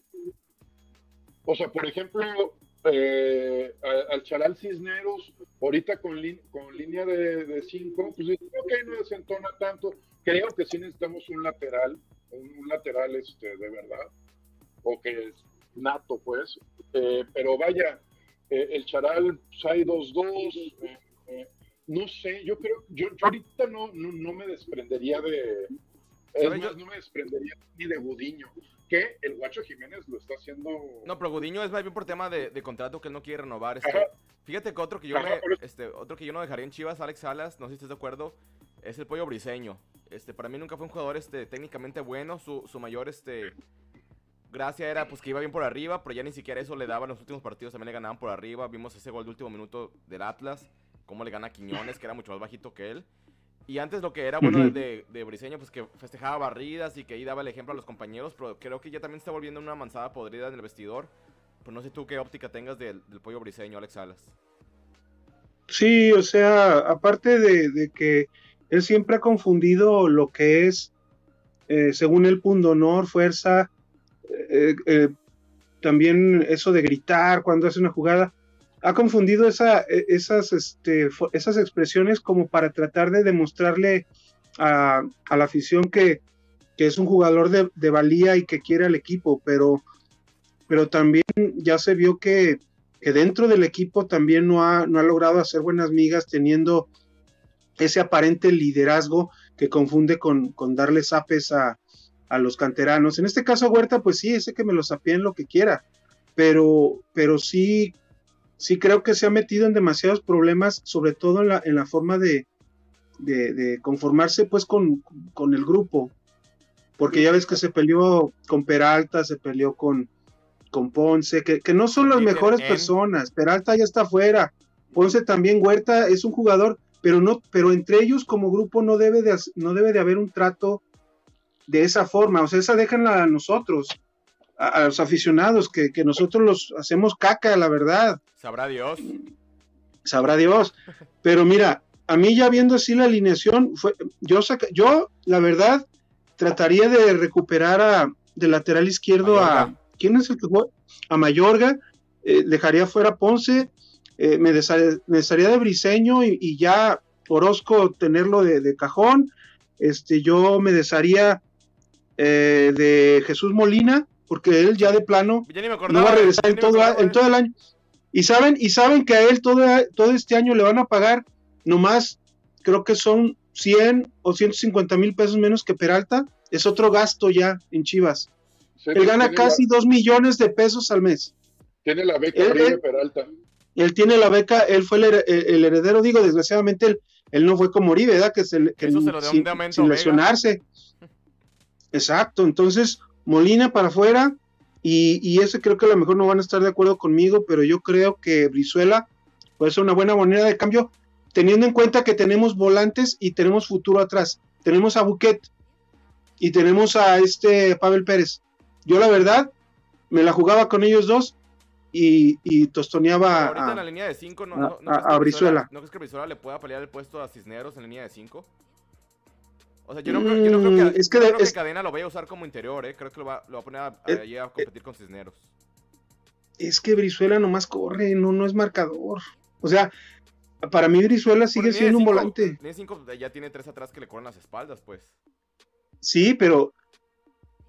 O sea, por ejemplo, eh, al Charal Cisneros, ahorita con, con línea de 5, pues ok, no desentona tanto. Creo que sí necesitamos un lateral, un, lateral este, de verdad, o que es nato, pues. Eh, pero vaya, eh, el Charal pues, hay 2-2. eh, eh, no sé, yo creo, yo, yo ahorita no, no, no me desprendería de. Más, Yo- no me desprendería ni de Gudiño, que el Guacho Jiménez lo está haciendo. No, pero Gudiño es más bien por tema de, de contrato que él no quiere renovar. Este, fíjate que otro que yo Ajá, me- este, otro que yo no dejaría en Chivas, Alex Salas, no sé si estás de acuerdo, es el pollo briseño. Este, para mí nunca fue un jugador este, técnicamente bueno. Su, su mayor este, gracia era pues que iba bien por arriba, pero ya ni siquiera eso le daba en los últimos partidos, también le ganaban por arriba. Vimos ese gol de último minuto del Atlas, cómo le gana a Quiñones, que era mucho más bajito que él. Y antes lo que era bueno de, de Briseño, pues que festejaba barridas y que ahí daba el ejemplo a los compañeros, pero creo que ya también se está volviendo una manzada podrida en el vestidor. Pues no sé tú qué óptica tengas del, del pollo briseño, Alex Salas. Sí, o sea, aparte de, de que él siempre ha confundido lo que es, eh, según él, pundonor, fuerza, eh, eh, también eso de gritar cuando hace una jugada, ha confundido esa, eh, esas, este, esas expresiones como para tratar de demostrarle a, la afición que, es un jugador de, valía y que quiere al equipo, pero, también ya se vio que, dentro del equipo también no ha, logrado hacer buenas migas teniendo ese aparente liderazgo que confunde con, con darle zapes a, a los canteranos. En este caso, Huerta, pues sí, ese que me lo sapien lo que quiera, pero, pero sí, sí creo que se ha metido en demasiados problemas, sobre todo en la, en la forma de, de, de conformarse pues con, con, el grupo, porque ya ves que se peleó con Peralta, se peleó con, con Ponce, que, que no son las mejores personas, Peralta ya está afuera, Ponce también, Huerta es un jugador, pero no, pero entre ellos como grupo no debe de, no debe de haber un trato de esa forma, o sea, esa déjenla a nosotros, a, a los aficionados, que, que, nosotros los hacemos caca, la verdad. Sabrá Dios. Sabrá Dios. Pero mira, a mí ya viendo así la alineación, fue, yo, saca, yo la verdad trataría de recuperar a, de lateral izquierdo Mayorga. a, ¿quién es el que juega? A Mayorga, eh, dejaría fuera a Ponce, eh, me, desharía, de Briseño y, y, ya Orozco tenerlo de, de, cajón, este, yo me desharía eh, de Jesús Molina, porque él ya de plano no va a regresar en todo, en todo, el año. Y saben, y saben que a él todo, todo este año le van a pagar nomás, creo que son 100 o 150 mil pesos menos que Peralta, es otro gasto ya en Chivas. Él gana casi la, 2 millones de pesos al mes. Tiene la beca él, él, Peralta. Él tiene la beca, él fue el, el heredero, digo, desgraciadamente él, él, no fue como Uribe, ¿verdad? Que, se, que Eso se lo sin, de sin lesionarse. Exacto, entonces Molina para afuera y, y, ese creo que a lo mejor no van a estar de acuerdo conmigo, pero yo creo que Brizuela puede ser una buena moneda de cambio, teniendo en cuenta que tenemos volantes y tenemos futuro atrás. Tenemos a Buquet y tenemos a este Pavel Pérez. Yo la verdad me la jugaba con ellos dos y, y tostoneaba ahorita a, en la línea de 5 no, a, no, no a, a Brizuela. ¿No crees que Brizuela le pueda pelear el puesto a Cisneros en la línea de 5? O sea, yo no, creo, yo no creo que, es que, yo creo es, que Cadena lo vaya a usar como interior, ¿eh? Creo que lo va, lo va a poner a, a, a competir con Cisneros. Es que Brizuela nomás corre, no, no es marcador. O sea, para mí Brizuela sigue siendo cinco, un volante. Tiene 5, ya tiene 3 atrás que le corren las espaldas, pues. Sí, pero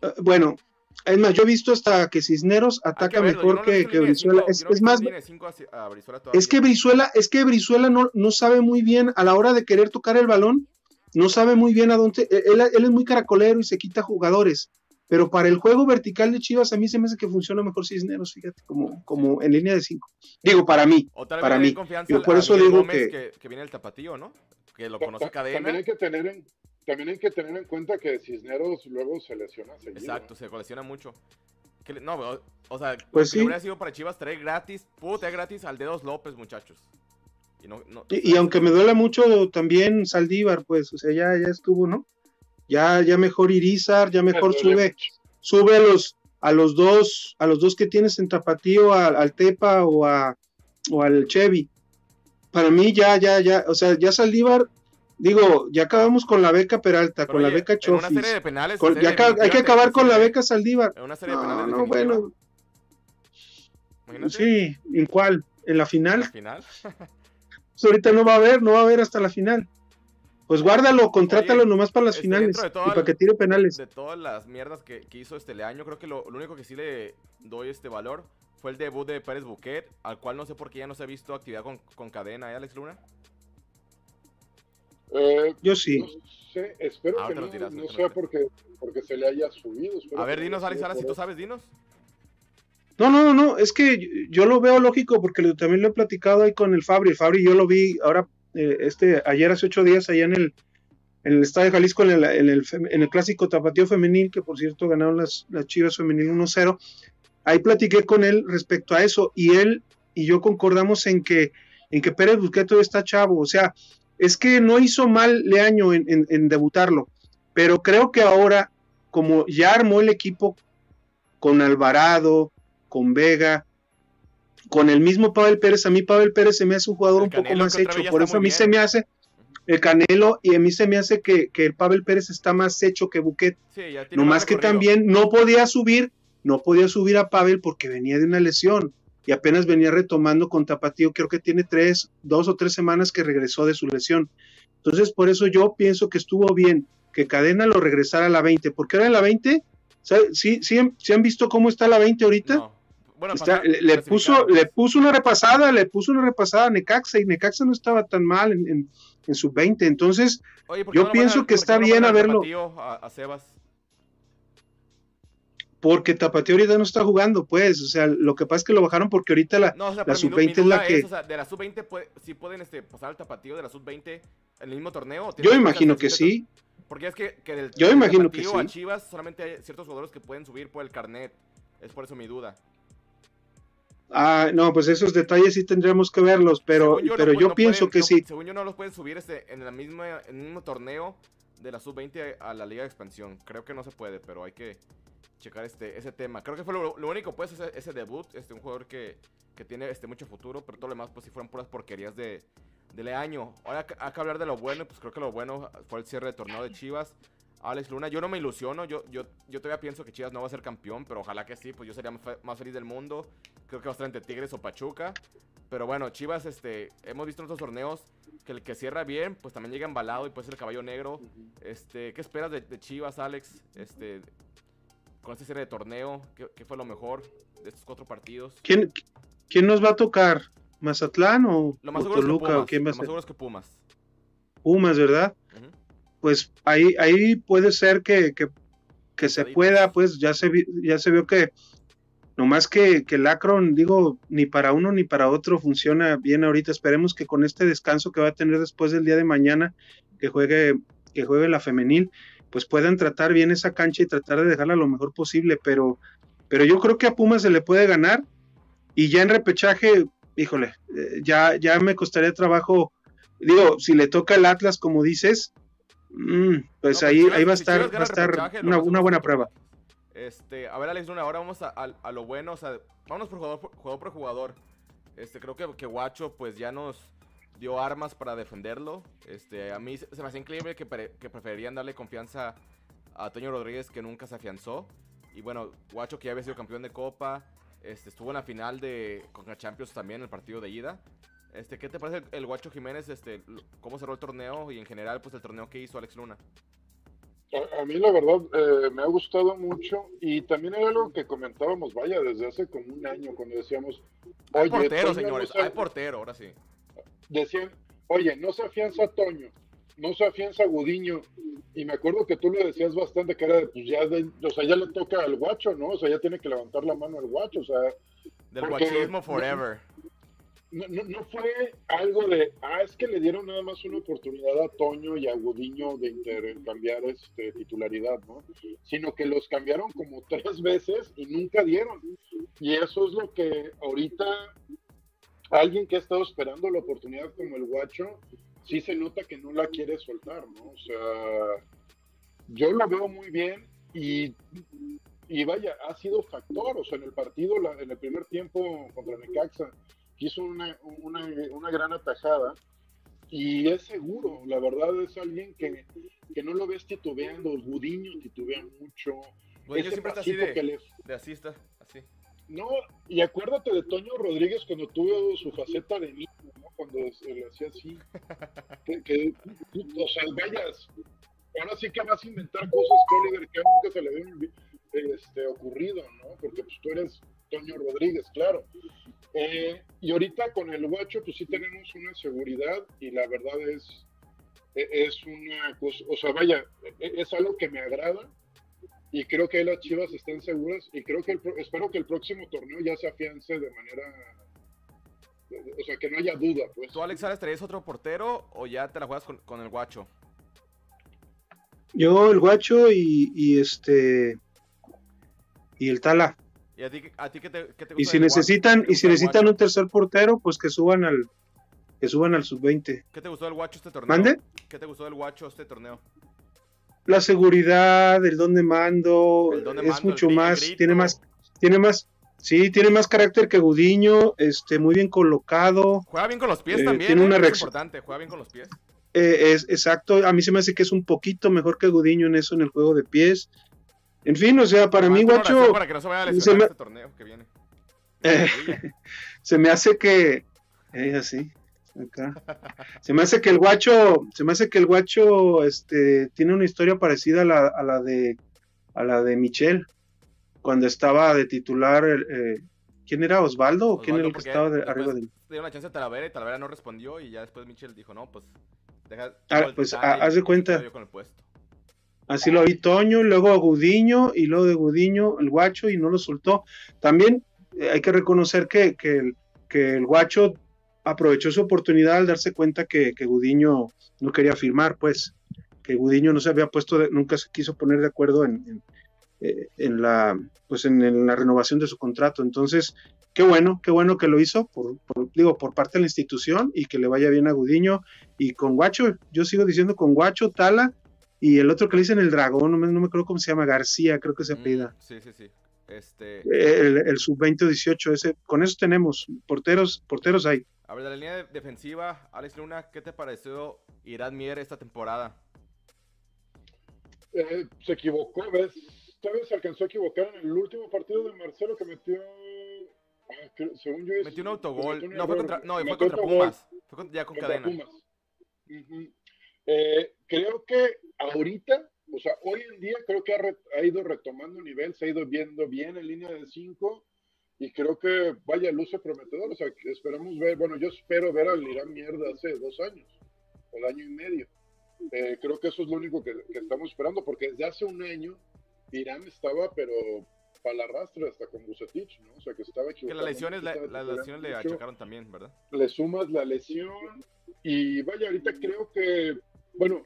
uh, bueno, es más, yo he visto hasta que Cisneros ataca verlo, mejor no que, que Brizuela. Cinco, es, no es más, Brizuela es que Brizuela, es que Brizuela no, no sabe muy bien a la hora de querer tocar el balón, no sabe muy bien a dónde. Él, él, es muy caracolero y se quita jugadores. Pero para el juego vertical de Chivas, a mí se me hace que funciona mejor Cisneros, fíjate, como, como en línea de 5. Digo, para mí. para mí. Yo por eso digo que... que... que. viene el tapatío, ¿no? Que lo conoce Cadena. También hay que tener en, también hay que tener en cuenta que Cisneros luego se lesiona seguido. Exacto, se lesiona mucho. Que, no, o, o sea, pues sí. hubiera sido para Chivas traer gratis, traer gratis al Dedos López, muchachos. Y, no, no, y, y aunque me duele mucho también Saldívar, pues, o sea, ya, ya estuvo, ¿no? Ya, ya mejor Irizar, ya mejor sube, sube a los, a los dos, a los dos que tienes en Tapatío, al, al Tepa o a o al Chevy. Para mí ya, ya, ya, o sea, ya Saldívar, digo, ya acabamos con la beca Peralta, Pero con oye, la beca Chofis. Una serie de penales, con, ya hay que acabar con la beca Saldívar. En una serie de no, penales. no, bueno. Imagínate. Sí, ¿en cuál? ¿En la final? ¿En la final? pues ahorita no va a haber, no va a haber hasta la final. Pues guárdalo, contrátalo Oye, nomás para las este, finales dentro de y para que tire penales. De todas las mierdas que, que hizo este año, creo que lo, lo único que sí le doy este valor fue el debut de Pérez Buquet, al cual no sé por qué ya no se ha visto actividad con, con cadena, ¿eh, Alex Luna? Eh, Yo sí. no sé, espero Ah, que no, no sea porque, porque se le haya subido. espero A ver, dinos, no Alex, ahora si tú sabes, dinos. No, no, no, es que yo lo veo lógico porque también lo he platicado ahí con el Fabri. El Fabri yo lo vi ahora, eh, este, ayer hace ocho días allá en el, en el Estadio Jalisco, en el, en el, en el clásico tapatío femenil, que por cierto ganaron las, las Chivas femenil 1-0. Ahí platiqué con él respecto a eso y él y yo concordamos en que, en que Pérez Busqueto está chavo. O sea, es que no hizo mal Leaño en, en, en debutarlo, pero creo que ahora, como ya armó el equipo con Alvarado, con Vega, con el mismo Pavel Pérez, a mí Pavel Pérez se me hace un jugador un poco más hecho, por eso a mí se me hace el Canelo y a mí se me hace que, que el Pavel Pérez está más hecho que Buquet, Sí, no más que también no podía subir, no podía subir a Pavel porque venía de una lesión y apenas venía retomando con Tapatío, creo que tiene tres, dos o tres semanas que regresó de su lesión. Entonces, por eso yo pienso que estuvo bien que Cadena lo regresara a la 20, porque ahora en la 20, ¿sabe? ¿Sí, sí, ¿sí han visto cómo está la 20 ahorita? No. Bueno, Está- le, le puso, clasificaron. le puso una repasada, le puso una repasada a Necaxa y Necaxa no estaba tan mal en, en, en sub-20. Entonces, Oye, ¿por qué yo no pienso mandan- que está no bien haberlo- Tapatío A, a Sebas. porque Tapateo ahorita no está jugando, pues, o sea, lo que pasa es que lo bajaron porque ahorita la, No, o sea, la pero mi du- sub-20 mi es la que... o sea, de la sub-20 puede, sí pueden este, pasar al tapatío de la sub-20 en el mismo torneo. ¿o tienen Yo imagino que sí. Porque es que, que del, Yo del imagino que tapatío a sí. Chivas solamente hay ciertos jugadores que pueden subir por el carnet. Es por eso mi duda. Ah, no, pues esos detalles sí tendríamos que verlos, pero, Según no pero yo no pienso pueden- que no- sí. Según yo no los pueden subir este, en, la misma, en el mismo torneo de la sub-20 a la liga de expansión. Creo que no se puede, pero hay que checar este, ese tema. Creo que fue lo, lo único, pues, ese, ese debut. Este, un jugador que, que tiene este, mucho futuro, pero todo lo demás, pues, si fueron puras porquerías de, del año. Ahora hay que- hay que hablar de lo bueno, pues creo que lo bueno fue el cierre de torneo de Chivas. Alex Luna, yo no me ilusiono, yo, yo, yo todavía pienso que Chivas no va a ser campeón, pero ojalá que sí, pues yo sería más fe- más feliz del mundo. Creo que va a estar entre Tigres o Pachuca. Pero bueno, Chivas, este, hemos visto en otros torneos que el que cierra bien, pues también llega embalado y puede ser el caballo negro. Este, ¿qué esperas de, de Chivas, Alex? Este, con este cierre de torneo, ¿qué, qué fue lo mejor de estos cuatro partidos? ¿Quién, ¿Quién nos va a tocar? ¿Mazatlán o, Lo más o seguro es que Toluca? Pumas. ¿O quién va Lo a más ser? seguro es que Pumas. Pumas, ¿verdad? Ujú. Pues ahí, ahí puede ser que, que, que se pueda, pues ya se, vi- ya se vio que nomás que, que el Akron, digo, ni para uno ni para otro funciona bien ahorita. Esperemos que con este descanso que va a tener después del día de mañana, que juegue, que juegue la femenil, pues puedan tratar bien esa cancha y tratar de dejarla lo mejor posible, pero, pero yo creo que a Pumas se le puede ganar y ya en repechaje, híjole, eh, ya, ya me costaría trabajo, digo, si le toca el Atlas como dices, mm, pues No, ahí, ahí va a si estar, va a estar una, buena prueba. Este, a ver, Alex Luna, ahora vamos a, a- a lo bueno, o sea, vámonos por jugador, por- jugador por jugador. Este, creo que, que Guacho, pues ya nos dio armas para defenderlo. Este, a mí se se me hace increíble que, pre- que preferirían darle confianza a Toño Rodríguez, que nunca se afianzó. Y bueno, Guacho, que ya había sido campeón de Copa, este, estuvo en la final de Conca Champions también, en el partido de ida. Este, ¿qué te parece el, el Guacho Jiménez? Este, cómo cerró el torneo y en general, pues el torneo que hizo Alex Luna. A, a mí la verdad eh, me ha gustado mucho y también era algo que comentábamos, vaya, desde hace como un año cuando decíamos, Hay oye, portero, Toño señores, no se- hay portero, ahora sí. decían, oye, no se afianza Toño, no se afianza Gudiño, y me acuerdo que tú lo decías bastante, que era de, pues ya, de- o sea, ya le toca al guacho, ¿no? O sea, ya tiene que levantar la mano al guacho, o sea, Del Porque- guachismo forever. No, no, no fue algo de, ah, es que le dieron nada más una oportunidad a Toño y a Gudiño de intercambiar este, titularidad, ¿no? Sino que los cambiaron como tres veces y nunca dieron. Y eso es lo que ahorita alguien que ha estado esperando la oportunidad como el guacho, sí se nota que no la quiere soltar, ¿no? O sea, yo lo veo muy bien y, y vaya, ha sido factor, o sea, en el partido, la- en el primer tiempo contra Necaxa, hizo una, una, una gran atajada y es seguro, la verdad es alguien que, que no lo ves titubeando, Gudiño titubea mucho, yo ese siempre está así de, que le de así está, así. no, y acuérdate de Toño Rodríguez cuando tuvo su faceta de niño, ¿no? Cuando se le hacía así. Que, que, o sea, vayas. Ahora sí que vas a inventar cosas, Oliver, que nunca se le habían este, ocurrido, ¿no? Porque pues tú eres Toño Rodríguez, claro. Eh, y ahorita con el guacho, pues sí tenemos una seguridad y la verdad es, e- es una cosa, o sea, vaya, e- es algo que me agrada y creo que ahí las Chivas están seguras y creo que el pro- espero que el próximo torneo ya se afiance de manera o sea que no haya duda pues ¿Tú, Alex Sales, traes otro portero o ya te la juegas con, con el guacho? Yo, el guacho y, y este y el Tala. ¿Y a ti, qué- a ti qué te, qué te gusta Y si necesitan, ¿Qué te y si necesitan un tercer portero, pues que suban al, que suban al sub-20. ¿Qué te gustó del guacho este torneo? ¿Mande? ¿Qué te gustó del guacho este torneo? La seguridad, el don de mando, El don de es mando, mucho más, grito. tiene más, tiene más, sí, tiene más carácter que Gudiño, este, muy bien colocado, Juega bien con los pies Eh, también, tiene ¿eh? una es reacción- importante, juega bien con los pies. eh, es exacto, a mí se me hace que es un poquito mejor que Gudiño en eso, en el juego de pies. En fin, o sea, para mí, guacho, Para que no se vaya a se me- este torneo que viene. Eh, se me hace que eh, así acá. se me hace que el guacho se me hace que el guacho este tiene una historia parecida a la, a la de a la de Michel cuando estaba de titular eh, ¿Quién era Osvaldo o quién era Osvaldo, el que estaba de- arriba de él? Dio una chance a Talavera y Talavera no respondió y ya después Mitchell dijo, no, pues deja... Ah, pues, haz de cuenta. con el puesto. Así lo vi Toño, luego a Gudiño y luego de Gudiño el Guacho y no lo soltó. También eh, hay que reconocer que, que el, Guacho aprovechó su oportunidad al darse cuenta que, que Gudiño no quería firmar, pues, que Gudiño no se había puesto, de- nunca se quiso poner de acuerdo en, en, eh, la, pues en la renovación de su contrato. Entonces, qué bueno, qué bueno que lo hizo, por, por- digo, por parte de la institución y que le vaya bien a Gudiño y con Guacho, yo sigo diciendo con Guacho, Tala y el otro que le dicen el dragón, no me, no me acuerdo cómo se llama, García, creo que se apellida. Mm, sí, sí, sí. Este, El, el sub-20 o 18, ese, con eso tenemos, porteros, porteros hay. a ver, de la línea de- defensiva, Alex Luna, ¿qué te pareció Irán Mier esta temporada? Eh, se equivocó, ¿ves? Todavía se alcanzó a equivocar en el último partido de Marcelo que metió. ah, según yo, Metió un autogol. metió un No, fue contra, no, fue contra Pumas. Fue con- ya con contra cadena. Pumas. Eh, creo que ahorita, o sea, hoy en día, creo que ha, re- ha ido retomando nivel, se ha ido viendo bien en línea de 5 y creo que vaya luce prometedor. O sea, que esperamos ver, bueno, yo espero ver al Irán Mierda hace dos años, o el año y medio. Eh, creo que eso es lo único que, que estamos esperando, porque desde hace un año Irán estaba, pero para la rastra hasta con Bucetich, ¿no? O sea, que estaba Que las lesiones, la- las lesiones le achacaron también, ¿verdad? Le sumas la lesión y vaya, ahorita creo que, bueno,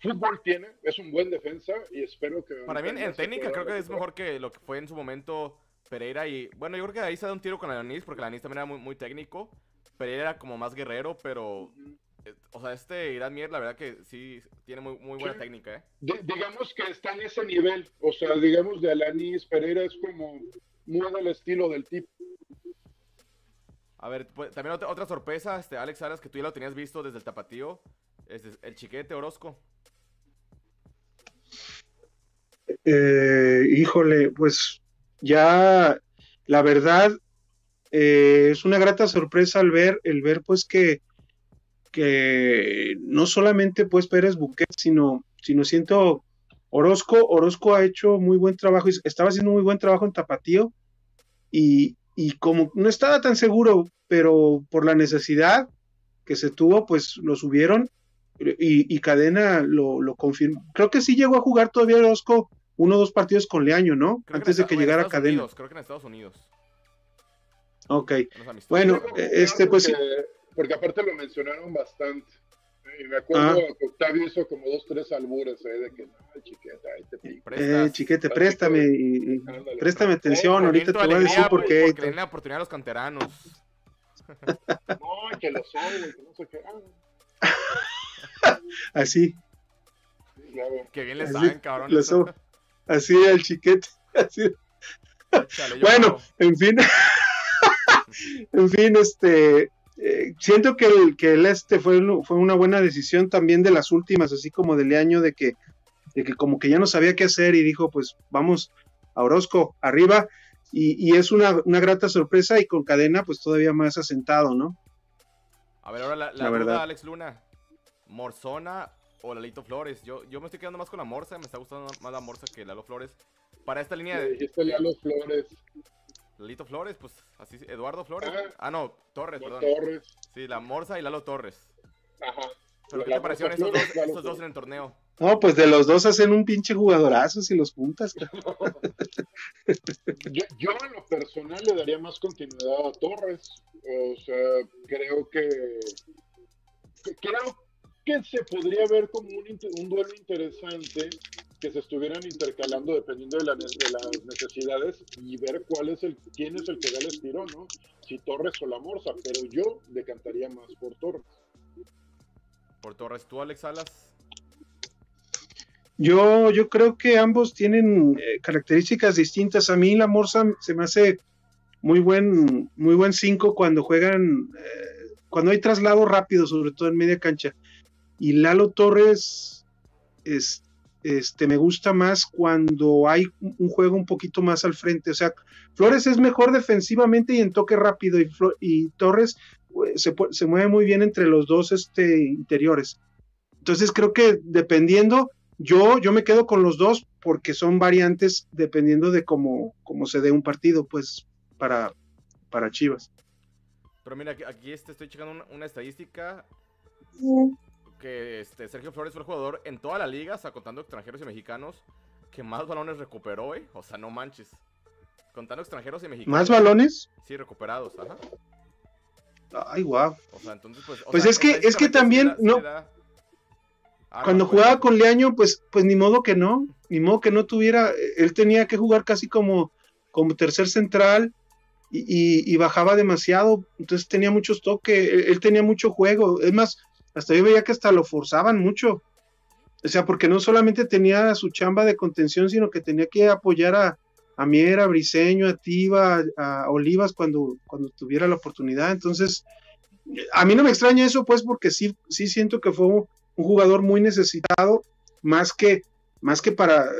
fútbol tiene, es un buen defensa y espero que... Para mí, en, técnica, creo que es mejor que lo que fue en su momento Pereira. Y bueno, yo creo que ahí se da un tiro con Alanis, porque Alanis también era muy, muy técnico. Pereira era como más guerrero, pero. eh, O sea, este Irán Mier, la verdad que sí tiene muy, muy buena Sí. técnica, ¿eh? Di- digamos que está en ese nivel, o sea, digamos de Alanis Pereira es como muy del estilo del tipo. A ver, pues, también otra, otra sorpresa, este, Alex Salas, que tú ya lo tenías visto desde el tapatío. Es el chiquete Orozco. Eh, híjole, pues ya la verdad eh, es una grata sorpresa al ver, el ver pues que, que no solamente pues Pérez Buquet, sino, sino siento Orozco, Orozco ha hecho muy buen trabajo, estaba haciendo muy buen trabajo en Tapatío y, y como no estaba tan seguro, pero por la necesidad que se tuvo, pues lo subieron y, y Cadena lo, lo confirmó. Creo que sí llegó a jugar todavía Orozco uno o dos partidos con Leaño, ¿no? Creo Antes de que llegara Estados Cadena. Unidos, creo que en Estados Unidos. Ok. Bueno, jugar este, pues porque, porque aparte lo mencionaron bastante. Y me acuerdo Ah. que Octavio hizo como dos, tres albures, ¿eh? De que, no, chiqueta, ahí te pico. Eh, chiquete, préstame, y- y- Ándale. préstame atención, Oh, ahorita te voy a de decir por qué. Porque den la oportunidad a los canteranos. No, que lo soy, que no sé qué. Así. Que bien Así, saben, cabrón. así el chiquete. así. Bueno, en fin, en fin, este, eh, siento que el, que el este fue, fue una buena decisión también de las últimas, así como del año de que, de que como que ya no sabía qué hacer y dijo, pues vamos a Orozco arriba y, y es una, una grata sorpresa y con cadena pues todavía más asentado, ¿no? A ver, ahora la, la, La duda, verdad. Alex Luna. ¿Morzona o Lalito Flores? Yo, yo me estoy quedando más con la Morsa, me está gustando más la Morsa que Lalo Flores. Para esta línea de dijiste Lalo Flores, Lalito Flores, pues así, Eduardo Flores. Ah. Ah, no, Torres, no perdón. Torres. Sí, la Morsa y Lalo Torres. Ajá. ¿Pero qué La te parecieron estos dos, en el torneo? No, pues de los dos hacen un pinche jugadorazo si los juntas. Yo, yo en lo personal le daría más continuidad a Torres. O sea, creo que, que- creo que se podría ver como un, duelo interesante que se estuvieran intercalando dependiendo de, la ne- de las necesidades y ver cuál es el quién es el que da el estirón, ¿no? Si Torres o la Morsa, pero yo decantaría más por Torres. Por Torres, tú, Alex Salas. Yo, yo creo que ambos tienen eh, características distintas. A mí la Morsa se me hace muy buen, muy buen cinco cuando juegan, eh, cuando hay traslado rápido, sobre todo en media cancha. Y Lalo Torres, es, este, me gusta más cuando hay un juego un poquito más al frente. O sea, Flores es mejor defensivamente y en toque rápido y, Flo- y Torres se, se mueve muy bien entre los dos este, interiores. Entonces creo que dependiendo, yo, yo me quedo con los dos porque son variantes dependiendo de cómo, cómo se dé un partido, pues para, para Chivas. Pero mira, aquí, aquí este, estoy checando una, una estadística que este, Sergio Flores fue el jugador en toda la liga, o sea, contando extranjeros y mexicanos, que más balones recuperó, ¿eh? O sea, no manches. Contando extranjeros y mexicanos. ¿Más balones? Sí, recuperados, ajá. Ay, guau. O sea, entonces, pues. Pues sea, es que- es que también no- Ah, Cuando no, pues, jugaba con Leaño, pues, pues ni modo que no, ni modo que no tuviera, él tenía que jugar casi como, como tercer central y, y- y bajaba demasiado, entonces tenía muchos toques, él, él tenía mucho juego, es más, hasta yo veía que hasta lo forzaban mucho, o sea, porque no solamente tenía su chamba de contención, sino que tenía que apoyar a, a Miera, a Briseño, a Tiva, a, Olivas cuando, cuando tuviera la oportunidad, entonces, a mí no me extraña eso, pues, porque sí, sí siento que fue un un jugador muy necesitado, más que, más que para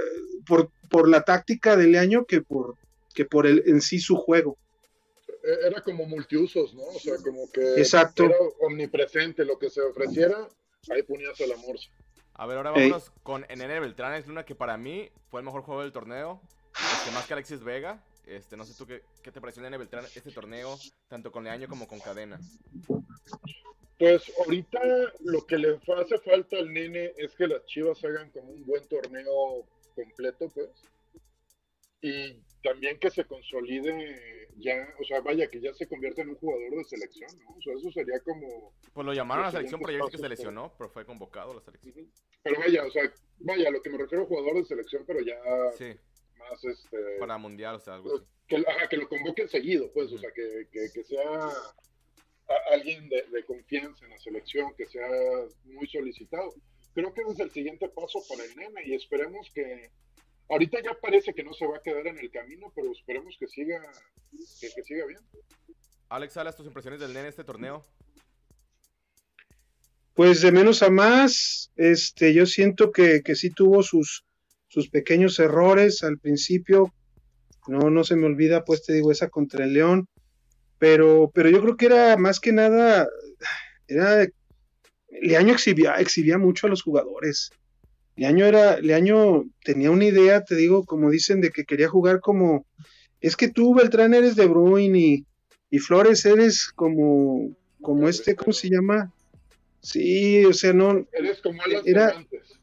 por, por la táctica del año que por que por el en sí su juego. E- Era como multiusos, ¿no? O sea, como que Exacto. era omnipresente, lo que se ofreciera, ahí ponías el amor. A ver, ahora Ey. vámonos con Nene Beltrán, es Luna, que para mí fue el mejor juego del torneo. Este, más que Alexis Vega. Este, no sé tú qué, qué te pareció Nene Beltrán este torneo, tanto con Leaño como con Cadena. Pues ahorita lo que le hace falta al nene es que las Chivas hagan como un buen torneo completo, pues. Y también que se consolide ya, o sea, vaya, que ya se convierta en un jugador de selección, ¿no? O sea, eso sería como... Pues lo llamaron a la selección, pero ya que se lesionó, pero fue convocado a la selección. Pero vaya, o sea, vaya, lo que me refiero a jugador de selección, pero ya Sí, más, este... para mundial, o sea, algo así. que, ajá, que lo convoquen seguido, pues, o sea, que, que, que sea alguien de, de confianza en la selección, que sea muy solicitado. Creo que ese es el siguiente paso para el nene y esperemos que, ahorita ya parece que no se va a quedar en el camino, pero esperemos que siga, que, que siga bien. Alex Salas, tus impresiones del Nene este torneo. Pues de menos a más, este, yo siento que, que sí tuvo sus, sus pequeños errores al principio. No, no se me olvida, pues te digo, esa contra el León. Pero, pero yo creo que era más que nada, era Leaño exhibía, exhibía mucho a los jugadores. Leaño era, Leaño tenía una idea, te digo, como dicen, de que quería jugar como, es que tú, Beltrán, eres de Bruin y, y Flores eres como, como este, ¿cómo se llama? Sí, o sea, no, Eres como Alan Era- Cervantes.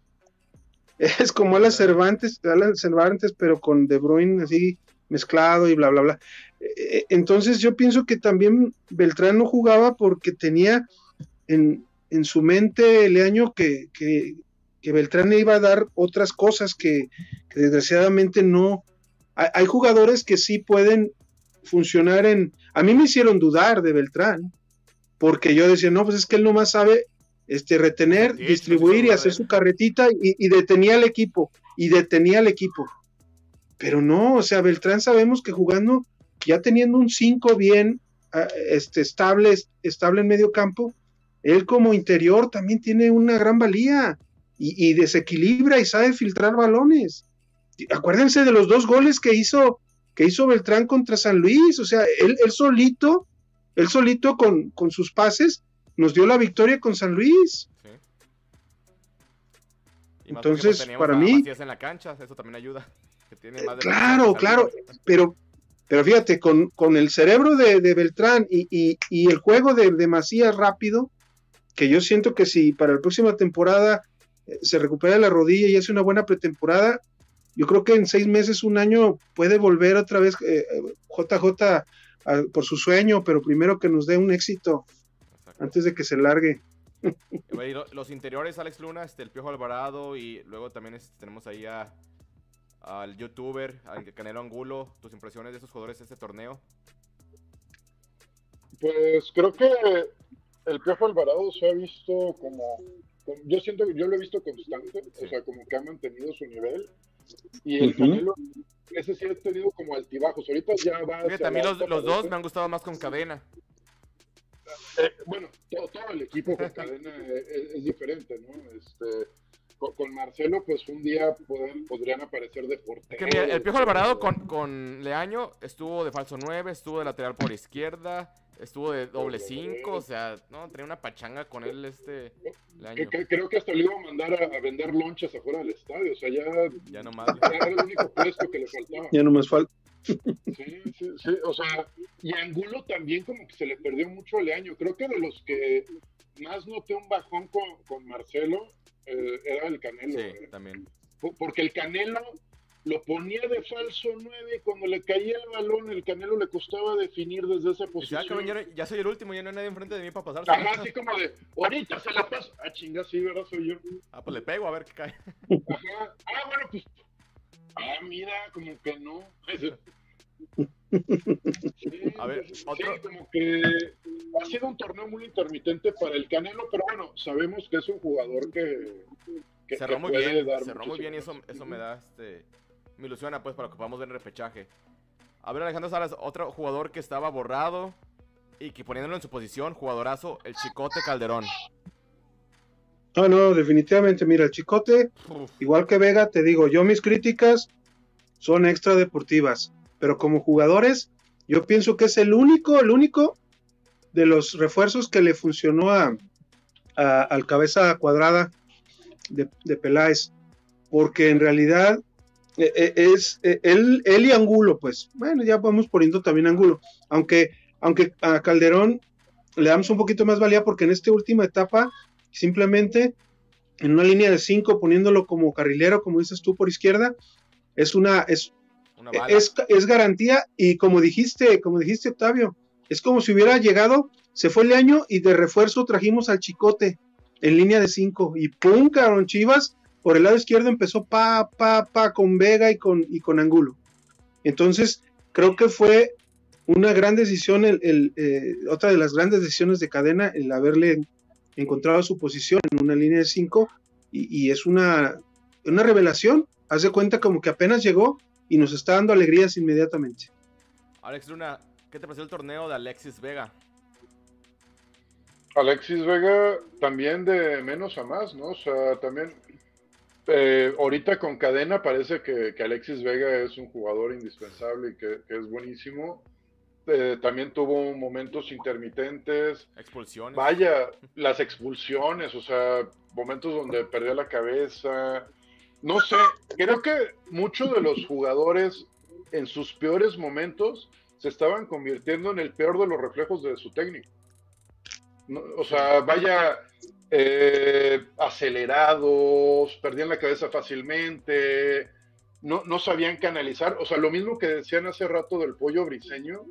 es como Alan Cervantes, Alan Cervantes, pero con De Bruyne así mezclado y bla, bla, bla. Eh, Entonces yo pienso que también Beltrán no jugaba porque tenía en, en su mente Leaño que, que, que Beltrán le iba a dar otras cosas que, que desgraciadamente no. Hay, hay jugadores que sí pueden funcionar en... A mí me hicieron dudar de Beltrán, porque yo decía, no, pues es que él nomás sabe este, retener, Sí, distribuir y hacer su carretita y, y detenía al equipo, y detenía al equipo. Pero no, o sea, Beltrán sabemos que jugando, ya teniendo un 5 bien ah, este, estable, estable en medio campo, él como interior también tiene una gran valía y, y desequilibra y sabe filtrar balones. Acuérdense de los dos goles que hizo, que hizo Beltrán contra San Luis, o sea, él, él solito, él solito con, con sus pases nos dio la victoria con San Luis. Sí. Y más Entonces, porque, pues, teníamos para mí- Macías en la cancha, eso también ayuda. Que tiene más de Claro, claro, pero, pero fíjate, con, con el cerebro de, de Beltrán y, y- y el juego de, de Macías rápido, que yo siento que si para la próxima temporada se recupera la rodilla y hace una buena pretemporada, yo creo que en seis meses, un año, puede volver otra vez eh, eh, JJ a- por su sueño, pero primero que nos dé un éxito Exacto. antes de que se largue. Los interiores, Alex Luna, este, el Piojo Alvarado y luego también este, tenemos ahí a, al youtuber, al Canelo Angulo, tus impresiones de esos jugadores de este torneo. Pues creo que el Piojo Alvarado se ha visto como- yo siento que yo lo he visto constante, o sea, como que ha mantenido su nivel. Y el. Canelo, ese sí ha tenido como altibajos. Ahorita ya va. Fíjate, a mí los, los dos me han gustado más con cadena. Eh, bueno, todo, todo el equipo con cadena es, es diferente, ¿no? Este, con, con Marcelo, pues un día poder- podrían aparecer de portero. Que mira, el Piojo Alvarado con, con Leaño estuvo de falso 9, estuvo de lateral por izquierda, estuvo de doble 5, o sea, no, tenía una pachanga con él este que- creo que hasta le iba a mandar a, a vender lonchas afuera del estadio, o sea, ya, Ya nomás. ya era el único puesto que le faltaba. Ya nomás fal- Sí, sí, sí, o sea, y Angulo también como que se le perdió mucho el año. Creo que de los que más noté un bajón con, con Marcelo eh, era el Canelo. Sí, eh. también. Po- Porque el Canelo lo ponía de falso 9 y cuando le caía el balón, el Canelo le costaba definir desde esa ah, posición. ya, no- ya soy el último, ya no hay nadie enfrente de mí para pasar. Ajá, así como de, ahorita se la paso. Ah, chinga, sí, ¿verdad? Soy yo. Ah, pues le pego a ver qué cae. Ajá. Ah, bueno, pues. Ah, mira, como que no. Sí, A ver, sí, otro- como que ha sido un torneo muy intermitente para el Canelo, pero bueno, sabemos que es un jugador que, que, cerró muy bien, cerró muy bien y eso, eso me da, este, me ilusiona pues para que podamos ver el repechaje. A ver, Alejandro Salas, otro jugador que estaba borrado y que poniéndolo en su posición, jugadorazo, el Chicote Calderón. No, no, definitivamente, mira, el Chicote, Uf, igual que Vega, te digo, yo mis críticas son extra deportivas, pero como jugadores, yo pienso que es el único, el único de los refuerzos que le funcionó a, a- al cabeza cuadrada de, de Peláez, porque en realidad es eh, él, él y Angulo, pues, bueno, ya vamos poniendo también Angulo, aunque, aunque a Calderón le damos un poquito más valía porque en esta última etapa simplemente en una línea de cinco poniéndolo como carrilero, como dices tú por izquierda, es una es, una es, es garantía y como dijiste, como dijiste Octavio, es como si hubiera llegado, se fue el año y de refuerzo trajimos al Chicote en línea de cinco. Y pum, cabrón, Chivas por el lado izquierdo empezó pa pa pa con Vega y con y con Angulo. Entonces, creo que fue una gran decisión, el, el, eh, otra de las grandes decisiones de cadena, el haberle encontrado su posición en una línea de 5 y, y, es una, una revelación. Haz de cuenta como que apenas llegó y nos está dando alegrías inmediatamente. Alex Luna, ¿qué te pareció el torneo de Alexis Vega? Alexis Vega también de menos a más, ¿no? O sea, también eh, ahorita con cadena parece que, que, Alexis Vega es un jugador indispensable y que, que es buenísimo. Eh, también tuvo momentos intermitentes. Expulsiones. Vaya, las expulsiones, o sea, momentos donde perdió la cabeza. No sé, creo que muchos de los jugadores en sus peores momentos se estaban convirtiendo en el peor de los reflejos de su técnico. No, o sea, vaya, eh, acelerados, perdían la cabeza fácilmente, no, no sabían canalizar. O sea, lo mismo que decían hace rato del pollo briseño.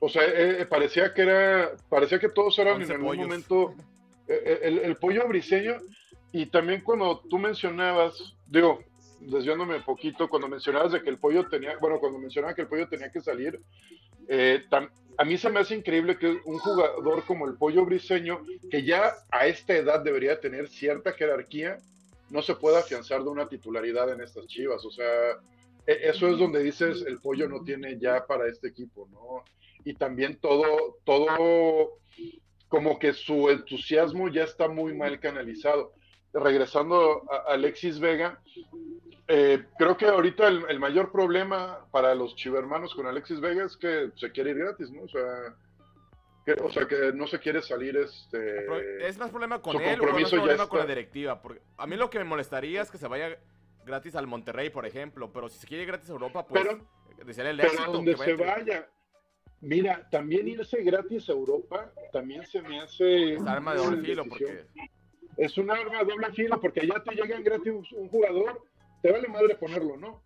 O sea, eh, parecía que era, parecía que todos eran en algún pollos. momento eh, el, el, pollo briseño. Y también cuando tú mencionabas, digo, desviándome un poquito, cuando mencionabas de que el pollo tenía, bueno, cuando mencionaba que el pollo tenía que salir, eh, tam, a mí se me hace increíble que un jugador como el pollo briseño, que ya a esta edad debería tener cierta jerarquía, no se pueda afianzar de una titularidad en estas chivas. O sea, eso es donde dices el pollo no tiene ya para este equipo, ¿no? Y también todo, todo, como que su entusiasmo ya está muy mal canalizado. Regresando a Alexis Vega, eh, creo que ahorita el, el, mayor problema para los chivermanos con Alexis Vega es que se quiere ir gratis, ¿no? O sea, que, o sea, que no se quiere salir este... ¿Es más problema con él o es más problema con la directiva? Porque a mí lo que me molestaría es que se vaya gratis al Monterrey, por ejemplo, pero si se quiere ir gratis a Europa, pues pero, el pero donde se vaya. Mira, también irse gratis a Europa también se me hace... Es arma de doble filo, porque... Es un arma doble filo, porque allá te llegan gratis un jugador, te vale madre ponerlo, ¿no?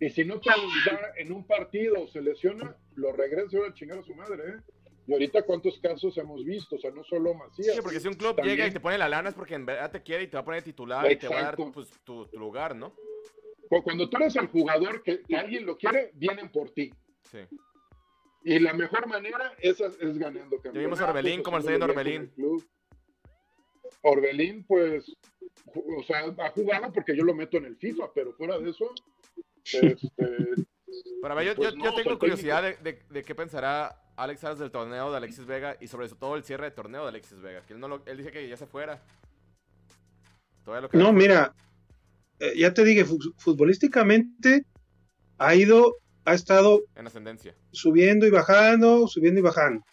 Y si no te da en un partido o se lesiona, lo regresa a chingar a su madre, ¿eh? Y ahorita cuántos casos hemos visto, o sea, no solo Macías. Sí, porque si un club también... llega y te pone la lana es porque en verdad te quiere y te va a poner titular Exacto. y te va a dar pues, tu, tu, lugar, ¿no? Cuando tú eres el jugador que, que, alguien lo quiere, vienen por ti. Sí. Y la mejor manera es, es ganando. Ya vimos a Orbelín, ¿cómo le está yendo Orbelín? Orbelín, pues, o sea, ha jugado porque yo lo meto en el FIFA, pero fuera de eso, este, Para ver, yo, pues yo, no, yo, tengo curiosidad de, de, de, qué pensará Alex Salas del torneo de Alexis Vega y sobre todo el cierre de torneo de Alexis Vega. Que él, no lo, él dice que ya se fuera. Lo que no, mira, eh, ya te dije, futbolísticamente ha ido, ha estado en ascendencia, subiendo y bajando, subiendo y bajando.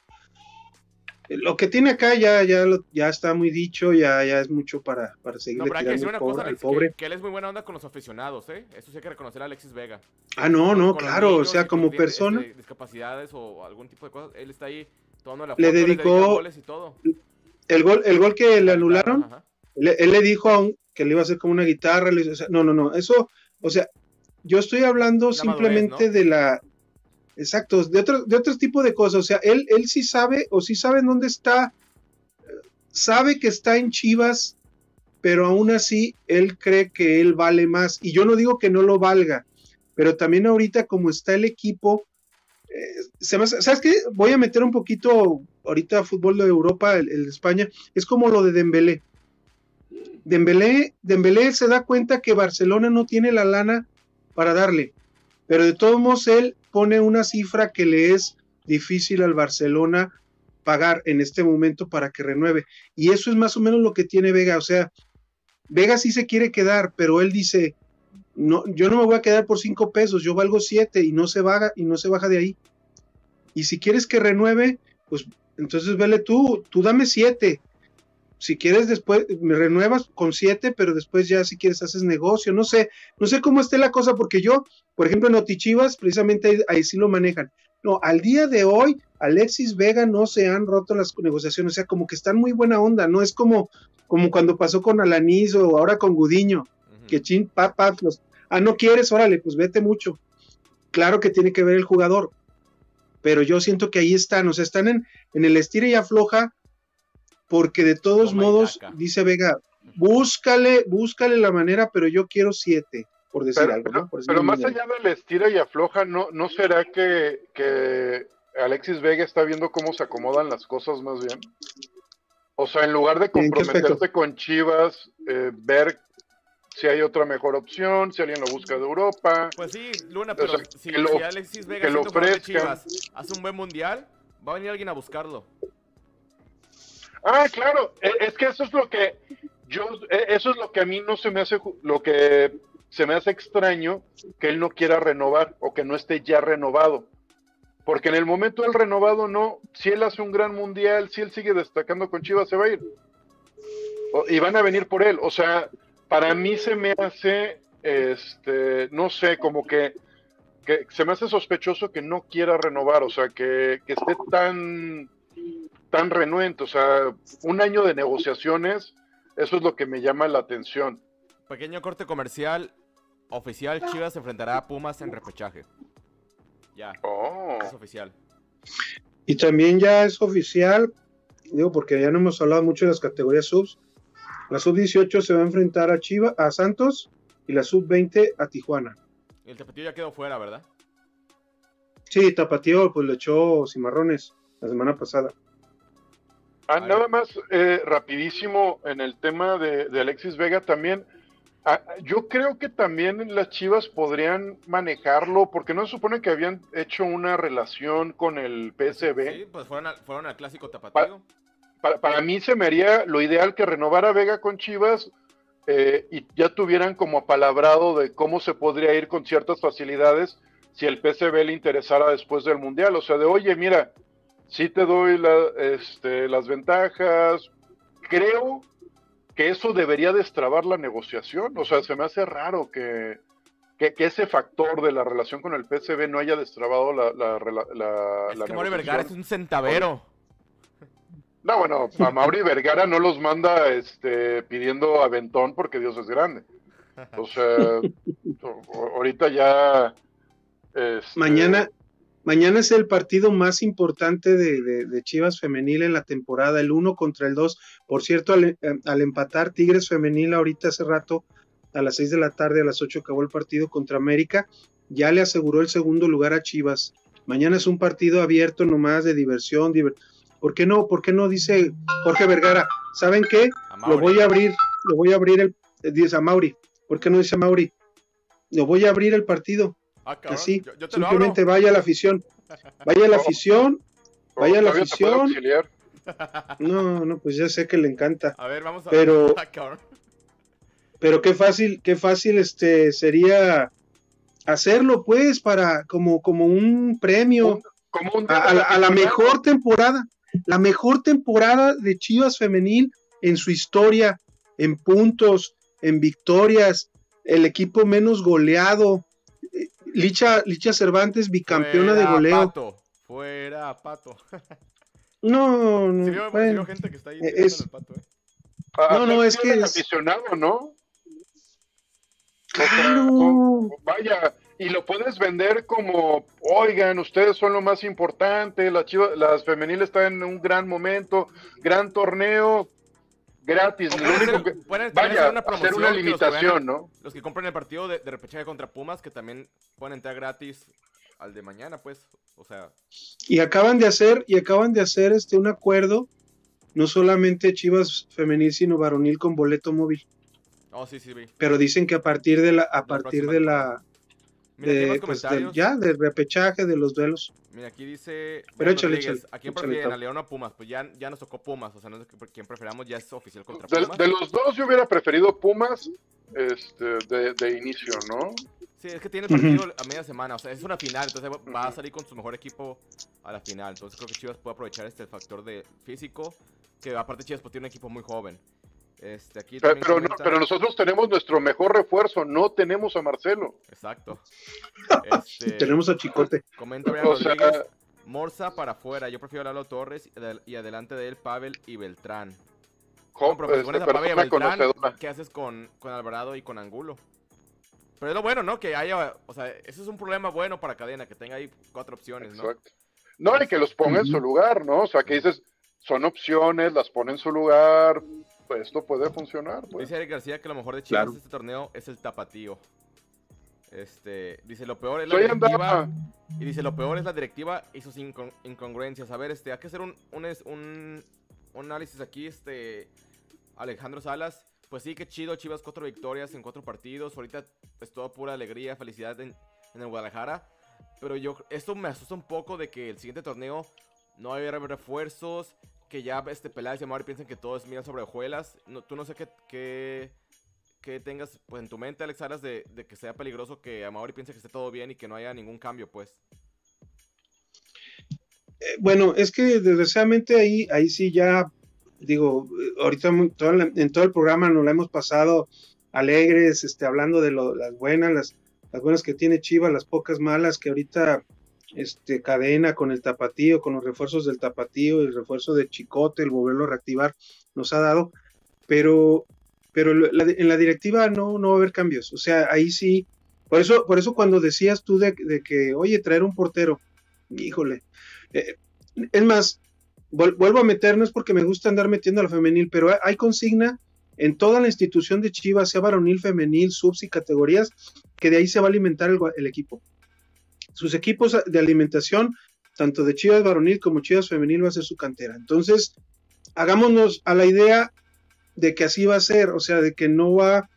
Lo que tiene acá ya, ya, lo- ya está muy dicho, ya, ya es mucho para, para seguirle No, pero hay que decir una pobre, cosa, al Alex, pobre. que, que él es muy buena onda con los aficionados, ¿eh? Eso sí hay que reconocer a Alexis Vega. Ah, no, no, con claro, o sea, como gente, persona, este, discapacidades o algún tipo de cosas, él está ahí tomando la Le foto, les dedicó- dedica goles y todo. el gol, el gol que le anularon, Ajá. él, él le dijo a un- que le iba a hacer como una guitarra, le hizo- o sea, no, no, no, eso, o sea, yo estoy hablando La simplemente madurez, ¿no? de la, exacto, de otro, de otro tipo de cosas, o sea, él, él sí sabe, o sí sabe en dónde está, sabe que está en Chivas, pero aún así él cree que él vale más, y yo no digo que no lo valga, pero también ahorita como está el equipo, eh, se ¿sabes qué? Voy a meter un poquito ahorita fútbol de Europa, el, el de España, es como lo de Dembélé. Dembélé, Dembélé se da cuenta que Barcelona no tiene la lana para darle, pero de todos modos él pone una cifra que le es difícil al Barcelona pagar en este momento para que renueve. Y eso es más o menos lo que tiene Vega, o sea, Vega sí se quiere quedar, pero él dice, no, yo no me voy a quedar por cinco pesos, yo valgo siete y no se baja y no se baja de ahí. Y si quieres que renueve, pues entonces vele tú, tú dame siete. Si quieres después, me renuevas con siete, pero después ya si quieres haces negocio, no sé, no sé cómo esté la cosa, porque yo, por ejemplo, en Otichivas, precisamente ahí, ahí sí lo manejan. No, al día de hoy, Alexis Vega no se han roto las negociaciones, o sea, como que están muy buena onda, no es como, como cuando pasó con Alanis o ahora con Gudiño, que chin, pap, pap, los, ah, no quieres, órale, pues vete mucho. Claro que tiene que ver el jugador, pero yo siento que ahí están, o sea, están en, en el estira y afloja, porque de todos Toma modos, dice Vega, búscale, búscale la manera, pero yo quiero siete, por decir Pero, algo, pero- ¿no? Por decir pero más número. allá del estira y afloja, ¿no, no será que, que Alexis Vega está viendo cómo se acomodan las cosas más bien? O sea, en lugar de comprometerse con Chivas, eh, ver si hay otra mejor opción, si alguien lo busca de Europa. Pues sí, Luna, O pero sea, si, que lo- si Alexis Vega que lo ofrezcan. Chivas hace un buen mundial, va a venir alguien a buscarlo. Ah, claro, e- es que eso es lo que yo, e- eso es lo que a mí no se me hace, lo que se me hace extraño que él no quiera renovar o que no esté ya renovado. Porque en el momento del renovado no, si él hace un gran mundial, si él sigue destacando con Chivas, se va a ir. Y van a venir por él. O sea, para mí se me hace, este, no sé, como que, que se me hace sospechoso que no quiera renovar, o sea, que, que esté tan, tan renuente, o sea, un año de negociaciones, eso es lo que me llama la atención. Pequeño corte comercial oficial, Chivas se enfrentará a Pumas en repechaje. Ya, Oh, es oficial. Y también ya es oficial, digo, porque ya no hemos hablado mucho de las categorías subs. La sub 18 se va a enfrentar a Chiva, a Santos y la sub 20 a Tijuana. El tapatío ya quedó fuera, ¿verdad? Sí, Tapatío pues le echó cimarrones la semana pasada. Ah, nada más, eh, rapidísimo, en el tema de, de Alexis Vega también, ah, yo creo que también las Chivas podrían manejarlo, porque no se supone que habían hecho una relación con el PSB. Sí, pues fueron al, fueron al clásico tapatío. Para, para mí se me haría lo ideal que renovara Vega con Chivas eh, y ya tuvieran como apalabrado de cómo se podría ir con ciertas facilidades si el PSV le interesara después del Mundial. O sea, de oye, mira, sí te doy la- este, las ventajas. Creo que eso debería destrabar la negociación. O sea, se me hace raro que, que, que ese factor de la relación con el PSV no haya destrabado la, la, la- Es la que Mauri negociación. Vergara es un centavero. No, bueno, a Mauri Vergara no los manda este, pidiendo aventón porque Dios es grande. O sea, ahorita ya. este, Mañana, mañana es el partido más importante de, de- de Chivas Femenil en la temporada, el 1 contra el 2. Por cierto, al, eh, al empatar Tigres Femenil ahorita hace rato, a las 6 de la tarde, a las 8 acabó el partido contra América, ya le aseguró el segundo lugar a Chivas. Mañana es un partido abierto nomás de diversión. diver- ¿Por qué no? ¿Por qué no? Dice Jorge Vergara. ¿Saben qué? Lo voy a abrir, lo voy a abrir el, eh, dice a Mauri. ¿Por qué no dice a Mauri? Lo voy a abrir el partido. Ah, Así, yo, yo te lo abro. simplemente vaya a la afición. Vaya a la Oh. afición. o vaya a la afición. No, no, pues ya sé que le encanta. A ver, vamos a Pero- Ah, cabrón. Pero qué fácil, qué fácil este sería hacerlo, pues, para como, como un premio Un- Como un a, a la, a la mejor temporada. la mejor temporada de Chivas femenil en su historia, en puntos, en victorias, el equipo menos goleado. Licha, Licha Cervantes, bicampeona de Fuera, goleo. Pato. Fuera, pato. No, no, sí bueno, gente que está ahí es- el pato, ¿eh? A- No, no, es que es- aficionado, ¿no? O sea, vaya, y lo puedes vender como, oigan, ustedes son lo más importante, las chivas, las femeniles están en un gran momento, gran torneo, gratis. Lo único que- pueden vaya, hacer una hacer una los limitación, vayan- ¿no? Los que compren el partido de, de repechaje contra Pumas, que también pueden entrar gratis al de mañana, pues. O sea, Y acaban de hacer, y acaban de hacer este un acuerdo, no solamente Chivas femenil, sino varonil con boleto móvil. oh, sí, sí, vi. Pero dicen que a partir de la, a La partir próxima de la, Mira, aquí de, más pues, comentarios. ya, del repechaje, de los duelos. Mira, aquí dice. Pero échale, échale, ¿A quién échale, prefieren? ¿A León o a Pumas? Pues ya, ya nos tocó Pumas. O sea, no sé qué- quién preferamos. Ya es oficial contra De, Pumas. de los dos yo hubiera preferido Pumas este, de, de inicio, ¿no? Sí, es que tiene el partido a media semana. O sea, es una final. Entonces va- va a salir con su mejor equipo a la final. Entonces creo que Chivas puede aprovechar este factor de físico. Que aparte Chivas pues, tiene un equipo muy joven. Este, aquí Pero, pero, no- pero nosotros tenemos nuestro mejor refuerzo, no tenemos a Marcelo. Exacto. Este, Tenemos a Chicote. Comenta Brian O sea, Rodríguez. Morza para afuera. Yo prefiero a Lalo Torres y adel- y adelante de él Pavel y Beltrán. No, pues este, pones a Pavel y Beltrán. ¿qué haces con, con Alvarado y con Angulo? Pero es lo bueno, ¿no? Que haya, o sea, eso es un problema bueno para Cadena, que tenga ahí cuatro opciones, ¿no? Exacto. No, y que los ponga en su lugar, ¿no? O sea, que dices, son opciones, las pone en su lugar, pues esto puede funcionar. Pues. Dice Eric García que lo mejor de Chivas Claro. de este torneo es el tapatío. Este, dice lo peor es la Soy directiva. andaba. Y dice lo peor es la directiva y sus incon- incongruencias. A ver, este, hay que hacer un, un, un, un análisis aquí, este, Alejandro Salas. Pues sí, qué chido, Chivas cuatro victorias en cuatro partidos. Ahorita es todo pura alegría, felicidad en, en el Guadalajara. Pero yo, esto me asusta un poco de que el siguiente torneo no va a haber refuerzos. Que ya este Peláez y Amari piensan que todo es miel sobre hojuelas. No, tú no sé qué, qué, tengas pues, en tu mente, Alex Salas, de, de que sea peligroso que Amaury piense que esté todo bien y que no haya ningún cambio, pues. Eh, bueno, es que desgraciadamente ahí, ahí sí ya, digo, ahorita en todo el programa nos la hemos pasado alegres, este, hablando de lo- las buenas, las, las buenas que tiene Chivas, las pocas malas que ahorita este, cadena con el tapatío, con los refuerzos del tapatío, el refuerzo de Chicote, el volverlo a reactivar, nos ha dado, pero, pero en la directiva no, no va a haber cambios, o sea, ahí sí, por eso, por eso cuando decías tú de, que, oye, traer un portero, híjole, eh, es más, vuel- vuelvo a meter, no es porque me gusta andar metiendo a la femenil, pero hay- consigna en toda la institución de Chivas, sea varonil, femenil, subs y categorías, que de ahí se va a alimentar el, el equipo. Sus equipos de alimentación, tanto de Chivas varonil como Chivas femenil, va a ser su cantera. Entonces, hagámonos a la idea de que así va a ser, o sea, de que no va,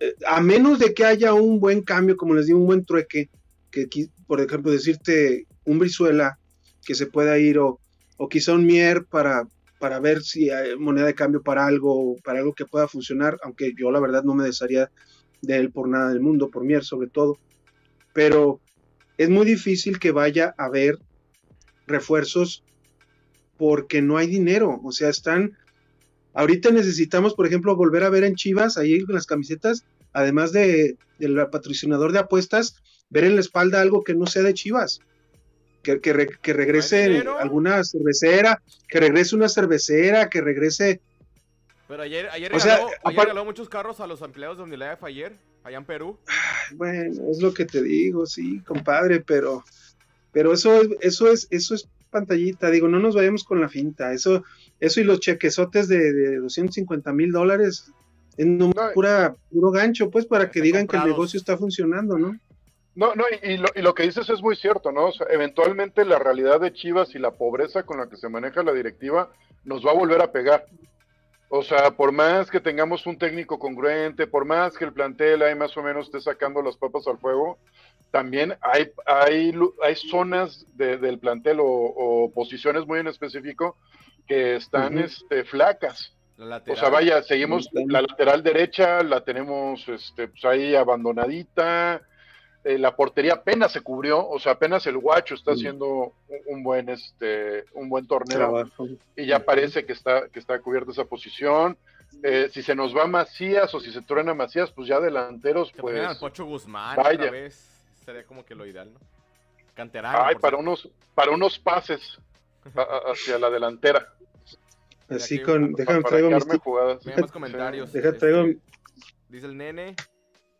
eh, a menos de que haya un buen cambio, como les digo, un buen trueque, que por ejemplo decirte un Brizuela que se pueda ir o, o quizá un Mier para, para ver si hay moneda de cambio para algo, para algo que pueda funcionar, aunque yo la verdad no me desharía de él por nada del mundo, por Mier sobre todo, pero es muy difícil que vaya a haber refuerzos porque no hay dinero, o sea, están, ahorita necesitamos, por ejemplo, volver a ver en Chivas, ahí en las camisetas, además de, del patrocinador de apuestas, ver en la espalda algo que no sea de Chivas. Que, que, re- que regrese alguna cervecera, que regrese una cervecera, que regrese. Pero ayer, ayer, O sea, regaló, ayer apar- regaló muchos carros a los empleados de Unilef ayer, allá en Perú. Bueno, es lo que te digo, sí, compadre, pero, pero eso es, eso es, eso es pantallita, digo, no nos vayamos con la finta, eso, eso y los chequezotes de, de 250 mil dólares, es no- pura, puro gancho, pues, para que digan que el negocio está funcionando, ¿no? No, no, y, y lo, y lo que dices es muy cierto, ¿no? O sea, eventualmente la realidad de Chivas y la pobreza con la que se maneja la directiva nos va a volver a pegar. O sea, por más que tengamos un técnico congruente, por más que el plantel ahí más o menos esté sacando las papas al fuego, también hay, hay, hay zonas de- del plantel o, o posiciones muy en específico que están este, flacas. La O sea, vaya, seguimos la lateral derecha, la tenemos este, pues ahí abandonadita. Eh, la portería apenas se cubrió, o sea, apenas el Guacho está haciendo un, un buen este un buen torneo y ya parece que está que está cubierta esa posición. Eh, si se nos va Macías o si se truena Macías, pues ya delanteros, Que al pues Pocho Guzmán vaya. otra vez. Sería como que lo ideal, ¿no? Canterano. ay, para cierto. unos para unos pases a- a- hacia la delantera. Así con, déjame traigo mis jugadas. Mira más comentarios. Deja, este, traigo- Dice el nene.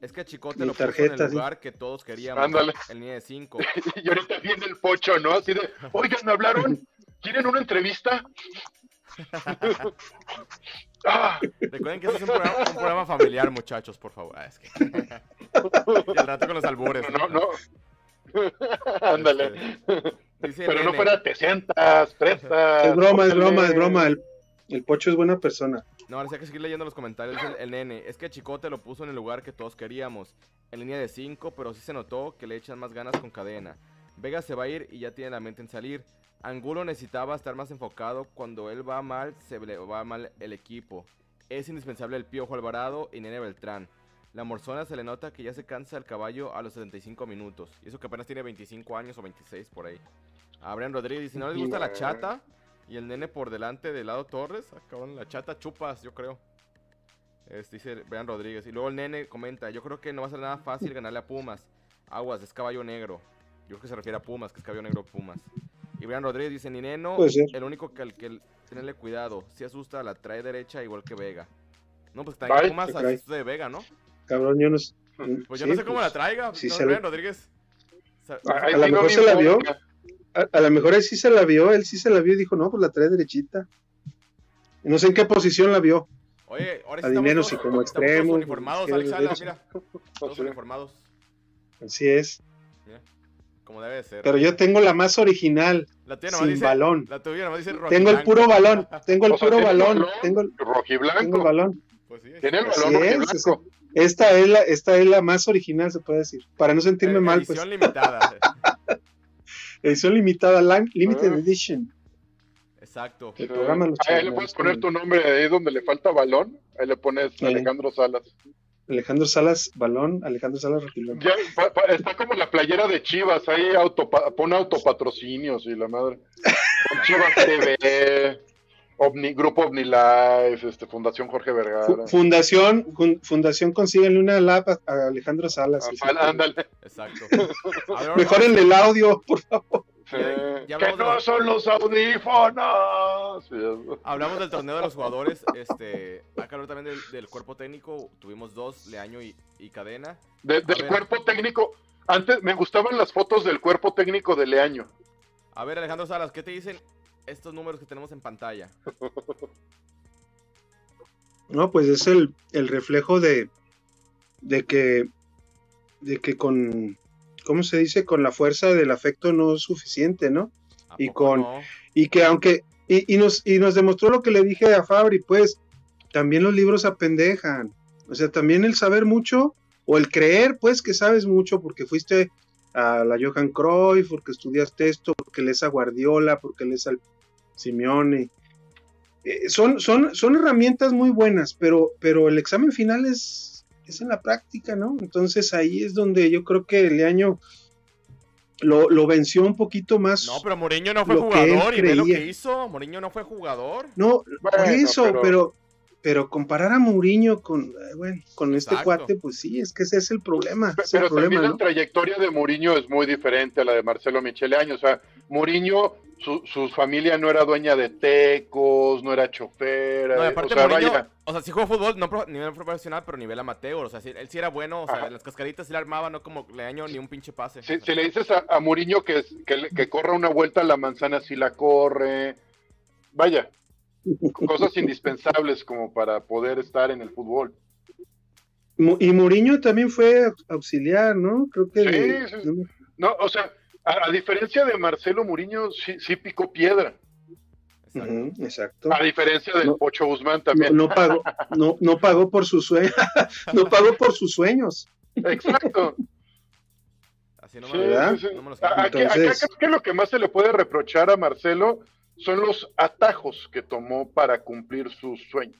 Es que a Chicote Mi lo puso en el sí. lugar que todos queríamos. Ándale. El niño de 5. Y ahorita viene el pocho, ¿no? Así de, oigan, me hablaron, ¿quieren una entrevista? Ah, Recuerden que este es un programa, un programa familiar, muchachos, por favor. Ah, es que... y al rato con los albures. no, no. Ándale. Dice el Pero no fuera te sientas, prestas. Es broma, es broma, es broma. El, el Pocho es buena persona. No, les hay que seguir leyendo los comentarios. El, el nene. Es que Chicote lo puso en el lugar que todos queríamos. En línea de 5, pero sí se notó que le echan más ganas con cadena. Vega se va a ir y ya tiene la mente en salir. Angulo necesitaba estar más enfocado. Cuando él va mal, se le va mal el equipo. Es indispensable el Piojo Alvarado y Nene Beltrán. La Morzona se le nota que ya se cansa el caballo a los 75 minutos. Y eso que apenas tiene 25 años o 26 por ahí. Abrian Rodríguez dice, ¿no les gusta la chata? Y el nene por delante del lado Torres. Acaban la chata chupas, yo creo. Es, dice Brian Rodríguez. Y luego el nene comenta, yo creo que no va a ser nada fácil ganarle a Pumas. Aguas, es caballo negro. Yo creo que se refiere a Pumas, que es caballo negro Pumas. Y Brian Rodríguez dice, ni Neno, Puede ser. el único que al que tenerle cuidado. Si asusta, la trae derecha igual que Vega. No, pues Bye. también Pumas Se cae. asusta de Vega, ¿no? Cabrón, yo no sé. Pues yo Sí, no sé cómo pues, la traiga. sí no, Brian Rodríguez. O sea, A lo mejor me se la vio. A, a lo mejor él sí se la vio, él sí se la vio y dijo, no, pues la trae derechita. No sé en qué posición la vio. Oye, ahora sí A estamos dinero, todos- si como estamos todos extremo, uniformados, Alex mira. Todos Sí. uniformados. Así es. Como debe de ser. Pero yo tengo la más original, la tuya nomás sin dice, balón. La tuya nomás dice Tengo el rojiblanco. puro balón, tengo el O sea, puro balón, balón tengo el, tengo el Rojiblanco. balón. Pues sí, Tiene el balón es, rojiblanco. Esta es la, esta es la más original, se puede decir. Para no sentirme Eh, mal, pues. edición limitada. Edición limitada, limited Ah. edition. Exacto. El programa de los Ahí le puedes poner tu nombre ahí donde le falta balón. Ahí le pones Sí. Alejandro Salas. Alejandro Salas, balón, Alejandro Salas. Ya, pa- pa- está como la playera de Chivas, ahí autopa- pone autopatrocinios y la madre. Con Chivas TV, Ovni, Grupo OVNI Life, este, Fundación Jorge Vergara. Fu- Fundación, fun- Fundación, consíguenle una lap a, Alejandro Salas. Ah, sí, ándale. Exacto. Ver, Mejoren el audio, por favor. Sí. Ya- ya que de no son los audífonos. Hablamos del torneo de los jugadores. Este, acá hablar también del, del cuerpo técnico. Tuvimos dos, Leaño y, y Cadena. de- del ver. cuerpo técnico. Antes me gustaban las fotos del cuerpo técnico de Leaño. A ver, Alejandro Salas, ¿qué te dicen estos números que tenemos en pantalla? No, pues es el, el reflejo de, de que, de que con, ¿cómo se dice? Con la fuerza del afecto no es suficiente, ¿no? ¿A Y con- no? Y que aunque, y, y nos, y nos demostró lo que le dije a Fabri, pues, también los libros apendejan. O sea, también el saber mucho, o el creer, pues, que sabes mucho porque fuiste a la Johan Cruyff, porque estudiaste esto, porque lees a Guardiola, porque lees al Simeone. Eh, son, son, son herramientas muy buenas, pero, pero el examen final es, es en la práctica, ¿no? Entonces ahí es donde yo creo que Leaño lo, lo venció un poquito más. No, pero Mourinho no fue jugador y ve lo que hizo. Mourinho no fue jugador. No, por Bueno, eso, pero- pero... pero comparar a Mourinho con eh, bueno, con este Exacto. cuate, pues sí, es que ese es el problema, Pe- ese es el Pero también problema, la trayectoria de Mourinho es muy diferente a la de Marcelo Micheleaño. O sea, Mourinho, su, su familia no era dueña de tecos, no era chofer. No, eh, aparte o sea, Mourinho, vaya, o sea, sí jugó fútbol, no pro- nivel profesional, pero nivel amateur. O sea, sí- él sí era bueno, o sea, Ajá. las cascaritas sí le armaba, no como Leaño ni un pinche pase. si, si le dices a, a Mourinho que, que, le- que corra una vuelta a la manzana, sí la corre. Vaya, cosas indispensables como para poder estar en el fútbol. Y Mourinho también fue auxiliar, ¿no? Creo que Sí, sí. No, o sea, a, a diferencia de Marcelo Mourinho, sí, sí picó piedra. Exacto. A diferencia del No. Pocho Guzmán No, también. no pagó, no, no pagó por sus sueños, no pagó por sus sueños. Exacto. Así no Sí, me, sí, sí. no me los acá Entonces- creo que lo que más se le puede reprochar a Marcelo son los atajos que tomó para cumplir sus sueños.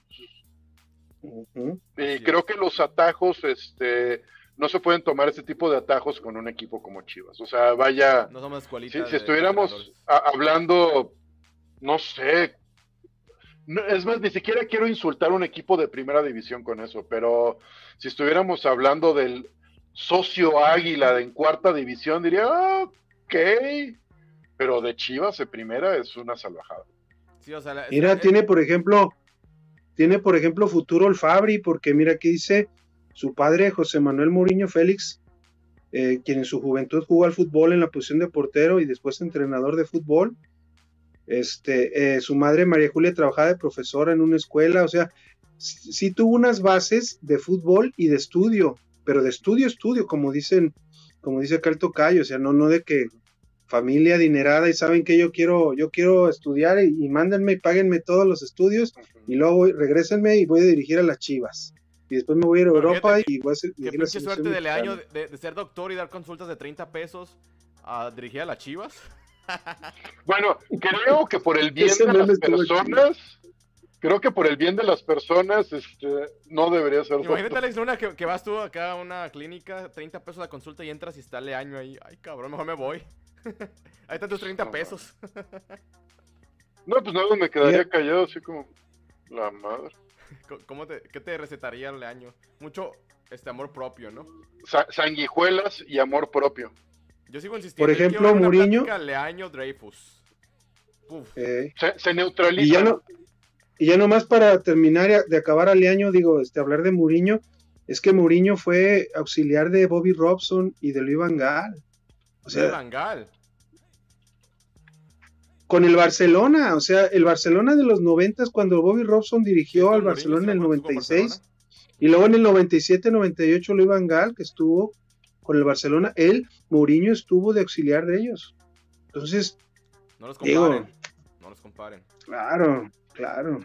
Y Así creo es. que los atajos, este, no se pueden tomar ese tipo de atajos con un equipo como Chivas. O sea, vaya, No somos si, si estuviéramos a- hablando, no sé, no, es más, ni siquiera quiero insultar a un equipo de primera división con eso, pero si estuviéramos hablando del socio Águila de en cuarta división, diría, "Ah, ok, pero de Chivas de primera es una salvajada. Sí, o sea, la- Mira, es- tiene por ejemplo, tiene por ejemplo futuro el Fabri, porque mira aquí dice su padre José Manuel Mourinho Félix, eh, quien en su juventud jugó al fútbol en la posición de portero y después entrenador de fútbol. Este, eh, su madre María Julia trabajaba de profesora en una escuela, o sea, sí, sí tuvo unas bases de fútbol y de estudio, pero de estudio, estudio, como dicen, como dice acá el tocayo, o sea, no, no de que familia adinerada y saben que yo quiero, yo quiero estudiar y, y mándenme y páguenme todos los estudios y luego regrésenme y voy a dirigir a las Chivas. Y después me voy a ir a Europa fíjate y voy a ser, Qué pinche suerte del año de, de ser doctor y dar consultas de 30 pesos a dirigir a las chivas. Bueno, creo que por el bien Ese de las personas, creo que por el bien de las personas, este, no debería ser. Imagínate, Alex Luna, que, que vas tú acá a una clínica, 30 pesos la consulta y entras y está el año ahí. Ay, cabrón, mejor me voy. ahí están tus 30 No, pesos. No, pues nada, me quedaría callado así como la madre. ¿Cómo te, ¿Qué te recetaría el año? Mucho este amor propio, ¿no? Sa- sanguijuelas y amor propio. Yo sigo insistiendo. Por ejemplo, plática Leaño Dreyfus. Uf. Eh, Se, se neutraliza. y ya no, y ya nomás para terminar de acabar al año, digo, este, hablar de Mourinho, es que Mourinho fue auxiliar de Bobby Robson y de Luis Van Gaal. O sea, Van Gaal. Con el Barcelona, o sea, el Barcelona de los 90 cuando Bobby Robson dirigió al Barcelona ¿sí en el te acuerdas que estuvo 96 Barcelona? y luego en el 97-98 Luis Van Gaal que estuvo con el Barcelona, él, Mourinho estuvo de auxiliar de ellos. Entonces, No los Digo- comparen. No los comparen. claro, claro.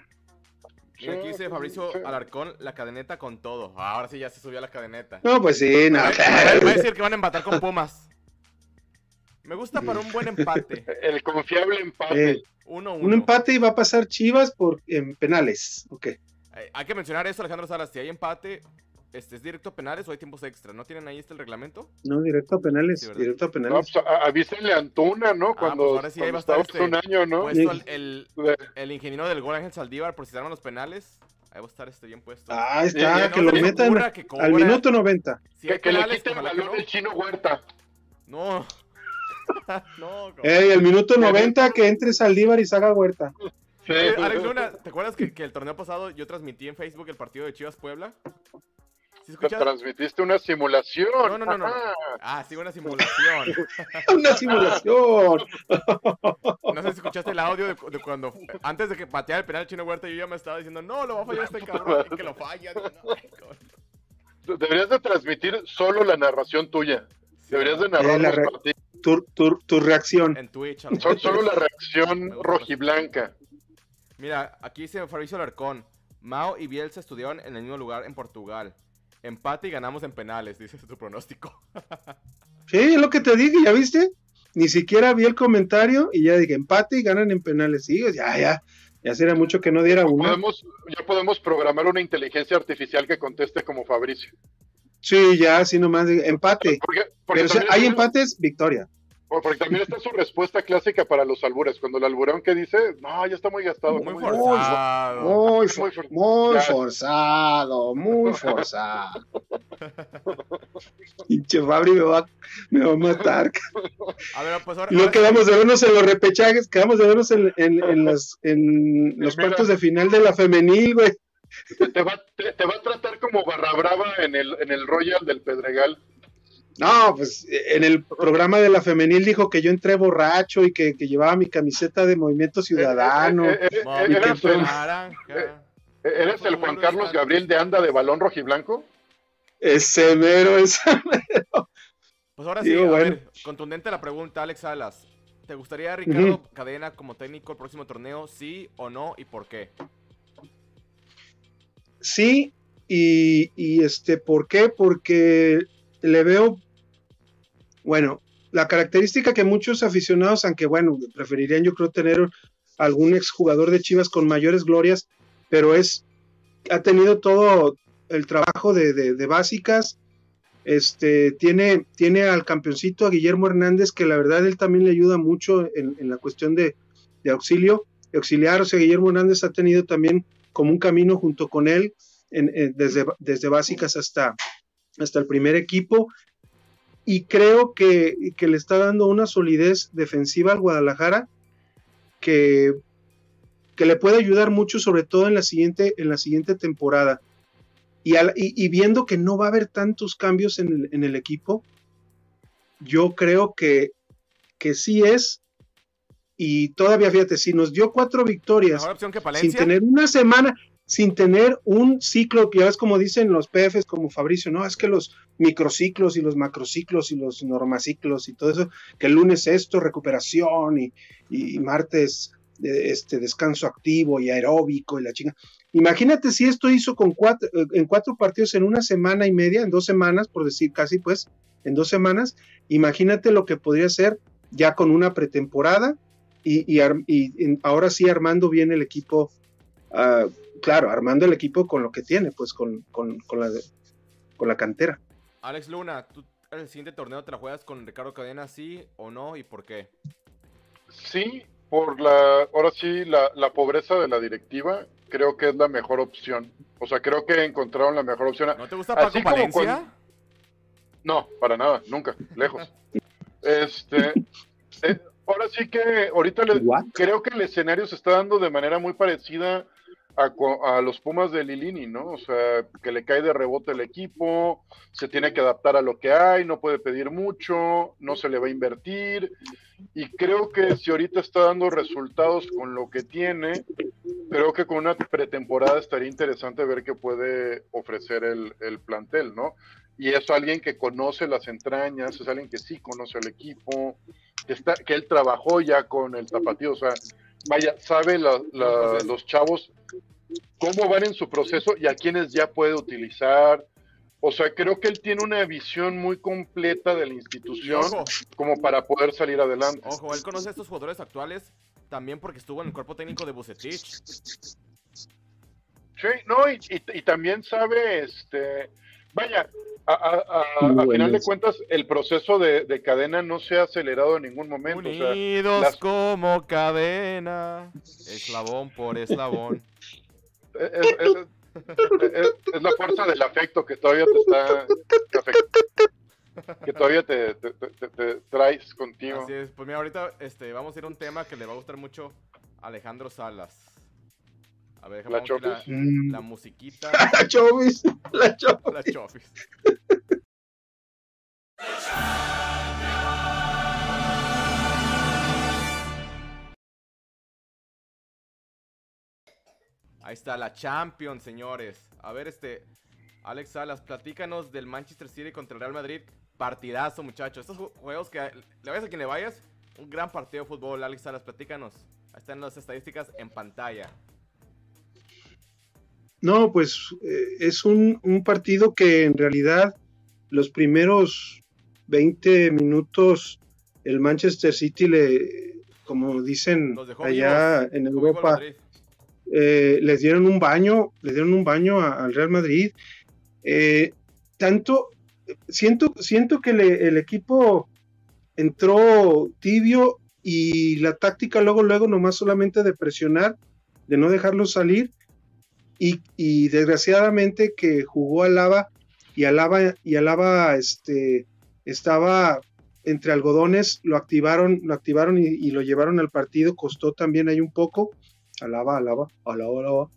Mira, aquí dice Fabricio. Alarcón, la cadeneta con todo. Ah, ahora sí ya se subió a la cadeneta. No, pues sí, no, Va a- claro. va a decir que van a empatar con Pumas. Me gusta para un buen empate. El confiable empate. Eh, 1-1. un empate y va a pasar Chivas por en penales. Ok. Eh, Hay que mencionar esto, Alejandro Salas. Si hay empate, este, ¿es directo a penales o hay tiempos extra? ¿No tienen ahí este el reglamento? No, directo a penales. Directo a No, penales. pues, a- avísenle a Antuna, ¿no? Cuando, pues ahora sí, ahí va a estar este- un año, ¿no? Puesto el, el, De- el ingeniero del gol Ángel Saldívar por si se arman los penales. Ahí va a estar este bien puesto. Ah, está, que no lo metan al minuto 90. Si hay que, que le penales, quite el ojalá que balón no. el chino Huerta. No. no. Ey, el minuto 90 que entre Saldívar y Saga Huerta. Sí. Alex Luna, ¿te acuerdas que, que el torneo pasado yo transmití en Facebook el partido de Chivas Puebla? ¿Sí escuchas? transmitiste una simulación. No, no, no, no. Ah, sí, una simulación. Una simulación. No sé si escuchaste el audio de, de cuando, antes de que pateara el penal Chino Huerta, yo ya me estaba diciendo, no, lo va a fallar este cabrón, y que lo falla. Deberías de transmitir solo la narración tuya. Deberías de narrar Eh, la los re- partidos. Tu, tu- tu reacción. En Twitch. Son solo la reacción rojiblanca. Mira, aquí dice Fabricio Alarcón. Mao y Bielsa estudiaron en el mismo lugar en Portugal. Empate y ganamos en penales, dice su pronóstico. Sí, es lo que te dije, ¿ya viste? Ni siquiera vi el comentario y ya dije empate y ganan en penales. Sí, ya, ya. Ya sería mucho que no diera. Podemos, ya podemos programar una inteligencia artificial que conteste como Fabricio. Sí, ya, así nomás. dije, Empate. Porque, porque Pero hay empates, victoria. Porque también está su respuesta clásica para los albures. Cuando el alburón que dice, no, ya está muy gastado. Muy muy- forzado. Muy, Muy for- muy forzado, muy forzado. Pinche Fabri me va, me va a matar. A ver, pues ahora. Sí- quedamos de vernos en los repechajes, quedamos de vernos en, en, en las- en los cuartos de final de la femenil, güey. Te va, te, te va a tratar como barra brava en el, en el Royal del Pedregal. No, pues en el programa de la femenil dijo que yo entré borracho y que, que llevaba mi camiseta de Movimiento Ciudadano. Eh, eh, eh, eh, Movimiento ¿Eres el, naranja. eres el Juan Carlos Gabriel de Anda de Balón Rojiblanco? Ese mero, ese Pues ahora sí, Digo, a bueno. ver, contundente la pregunta, Alex Salas. ¿Te gustaría Ricardo Cadena como técnico el próximo torneo? ¿Sí o no? ¿Y por qué? Sí, y, y este, ¿por qué? Porque le veo, bueno, la característica que muchos aficionados, aunque bueno, preferirían yo creo tener algún exjugador de Chivas con mayores glorias, pero es, ha tenido todo el trabajo de, de- de básicas, Este, tiene, tiene al campeoncito, a Guillermo Hernández, que la verdad él también le ayuda mucho en, en la cuestión de, de auxilio, de auxiliar. O sea, Guillermo Hernández ha tenido también como un camino junto con él, en- desde, desde básicas hasta, hasta el primer equipo. Y creo que, que le está dando una solidez defensiva al Guadalajara que, que le puede ayudar mucho, sobre todo en la siguiente, en la siguiente temporada. Y, al- y viendo que no va a haber tantos cambios en el, en el equipo, yo creo que, que sí es. Y todavía, fíjate, si nos dio cuatro victorias sin tener una semana, sin tener un ciclo, que ya ves como dicen los PFs, como Fabricio, no, es que los microciclos y los macrociclos y los normaciclos y todo eso, que el lunes esto, recuperación y, y martes eh, este descanso activo y aeróbico y la chinga. Imagínate si esto hizo con cuatro, eh, en cuatro partidos en una semana y media, en dos semanas, por decir casi pues, en dos semanas, imagínate lo que podría ser ya con una pretemporada y, y ar- y ahora sí armando bien el equipo, ah, claro, armando el equipo con lo que tiene, pues con, con, con la, con la cantera. Alex Luna, ¿tú el siguiente torneo te la juegas con Ricardo Cadena, sí o no? ¿Y por qué? Sí, por la, ahora sí, la, la pobreza de la directiva, creo que es la mejor opción. O sea, creo que encontraron la mejor opción. ¿No te gusta Así Paco como Palencia? No, para nada, nunca, lejos. Este, eh, ahora sí que ahorita le- creo que el escenario se está dando de manera muy parecida a los Pumas de Lilini, ¿no? O sea, que le cae de rebote el equipo, se tiene que adaptar a lo que hay, no puede pedir mucho, no se le va a invertir. Y creo que si ahorita está dando resultados con lo que tiene, creo que con una pretemporada estaría interesante ver qué puede ofrecer el, el plantel, ¿no? Y es alguien que conoce las entrañas, es alguien que sí conoce al equipo, que, está, que él trabajó ya con el tapatío, o sea, vaya, sabe la- pues es- los chavos cómo van en su proceso y a quienes ya puede utilizar. O sea, creo que él tiene una visión muy completa de la institución ojo, como para poder salir adelante. ojo, él conoce a estos jugadores actuales también porque estuvo en el cuerpo técnico de Bucetich. Sí, no, y, y- y también sabe, este, vaya, a, a- a- Muy a final de cuentas, el proceso de, de cadena no se ha acelerado en ningún momento. o sea, Unidos las- como cadena, eslabón por eslabón. es, es- es- es la fuerza del afecto que todavía te está que todavía te, te- te- te- te traes contigo. Así es, pues mira, ahorita este, vamos a ir a un tema que le va a gustar mucho a Alejandro Salas. A ver, déjame ¿La poner la, Chofis? Mm. la musiquita, La Chovis, la Chovis. la Chofis. Ahí está, la Champions, señores. A ver, este. Alex Salas, platícanos del Manchester City contra el Real Madrid. Partidazo, muchachos. Estos ju- juegos que le vayas a quien le vayas, un gran partido de fútbol. Alex Salas, platícanos. Ahí están las estadísticas en pantalla. No, pues eh, es un, un partido que en realidad los primeros 20 minutos el Manchester City le, como dicen allá vivos. en Europa, eh, les dieron un baño, le dieron un baño a- al Real Madrid. Eh, tanto, siento, siento que le- el equipo entró tibio y la táctica luego, luego nomás solamente de presionar, de no dejarlo salir. Y, y desgraciadamente que jugó Alaba y Alaba, y Alaba este, estaba entre algodones, lo activaron, lo activaron y, y lo llevaron al partido, costó también ahí un poco. Alaba, alaba, alaba, alaba.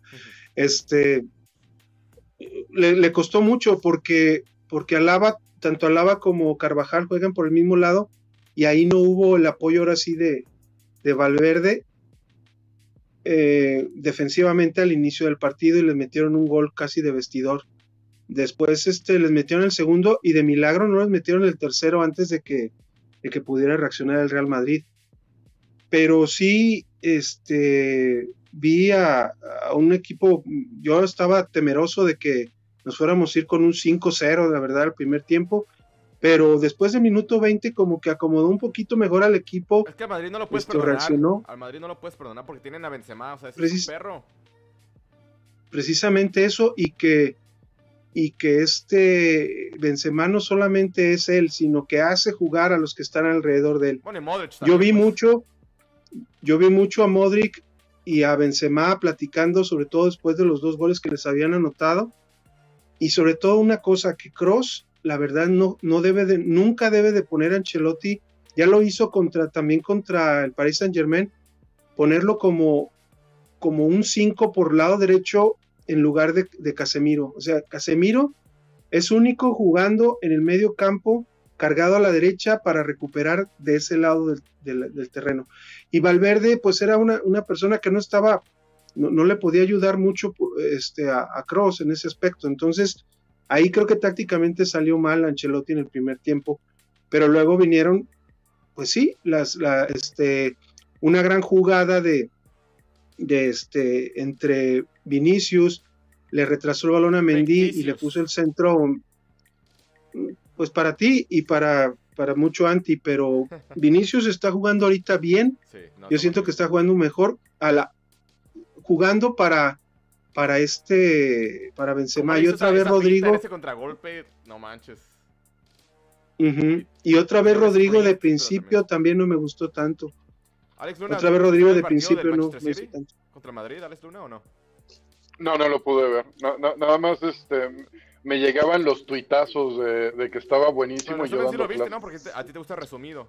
Este le, le costó mucho porque, porque Alaba, tanto Alaba como Carvajal juegan por el mismo lado y ahí no hubo el apoyo ahora sí de, de Valverde eh, defensivamente al inicio del partido y les metieron un gol casi de vestidor. Después este, les metieron el segundo y de milagro no les metieron el tercero antes de que, de que pudiera reaccionar el Real Madrid. Pero sí, este, vi a, a un equipo, yo estaba temeroso de que nos fuéramos a ir con un 5-0, la verdad, el primer tiempo, pero después de minuto 20 como que acomodó un poquito mejor al equipo. Es que al Madrid no lo puedes Esto perdonar. reaccionó. Al Madrid no lo puedes perdonar porque tienen a Benzema, o sea, Precis- es un perro. precisamente eso y que y que este Benzema no solamente es él, sino que hace jugar a los que están alrededor de él. Bueno, Modric Yo también, vi pues. mucho, yo vi mucho a Modric y a Benzema platicando, sobre todo después de los dos goles que les habían anotado, y sobre todo una cosa que Cross, la verdad no, no debe de, nunca debe de poner a Ancelotti, ya lo hizo contra también contra el Paris Saint Germain, ponerlo como como un 5 por lado derecho en lugar de, Casemiro. O sea, Casemiro es único jugando en el medio campo, cargado a la derecha para recuperar de ese lado del, del- del terreno. Y Valverde, pues era una, una persona que no estaba, no, no le podía ayudar mucho este, a, a Cross en ese aspecto. Entonces, ahí creo que tácticamente salió mal Ancelotti en el primer tiempo, pero luego vinieron, pues sí, las, la, este, una gran jugada de, de este, entre Vinicius, le retrasó el balón a Mendy y le puso el centro, pues para ti y para, para mucho anti, pero Vinicius está jugando ahorita bien, Sí, no, yo siento que está jugando mejor a la jugando para para este para ¿Cómo Benzema y otra vez Rodrigo Ese contragolpe, no manches. ujú, y otra vez Rodrigo de principio también no me gustó tanto Alex Luna, otra vez ¿tú Rodrigo de principio no me hizo City tanto. ¿Contra Madrid, Alex Luna o no? No, no lo pude ver. No, no, nada más este, me llegaban los tuitazos de, de que estaba buenísimo Bueno, y yo sí lo viste. ¿no? Porque te- a ti te gusta resumido.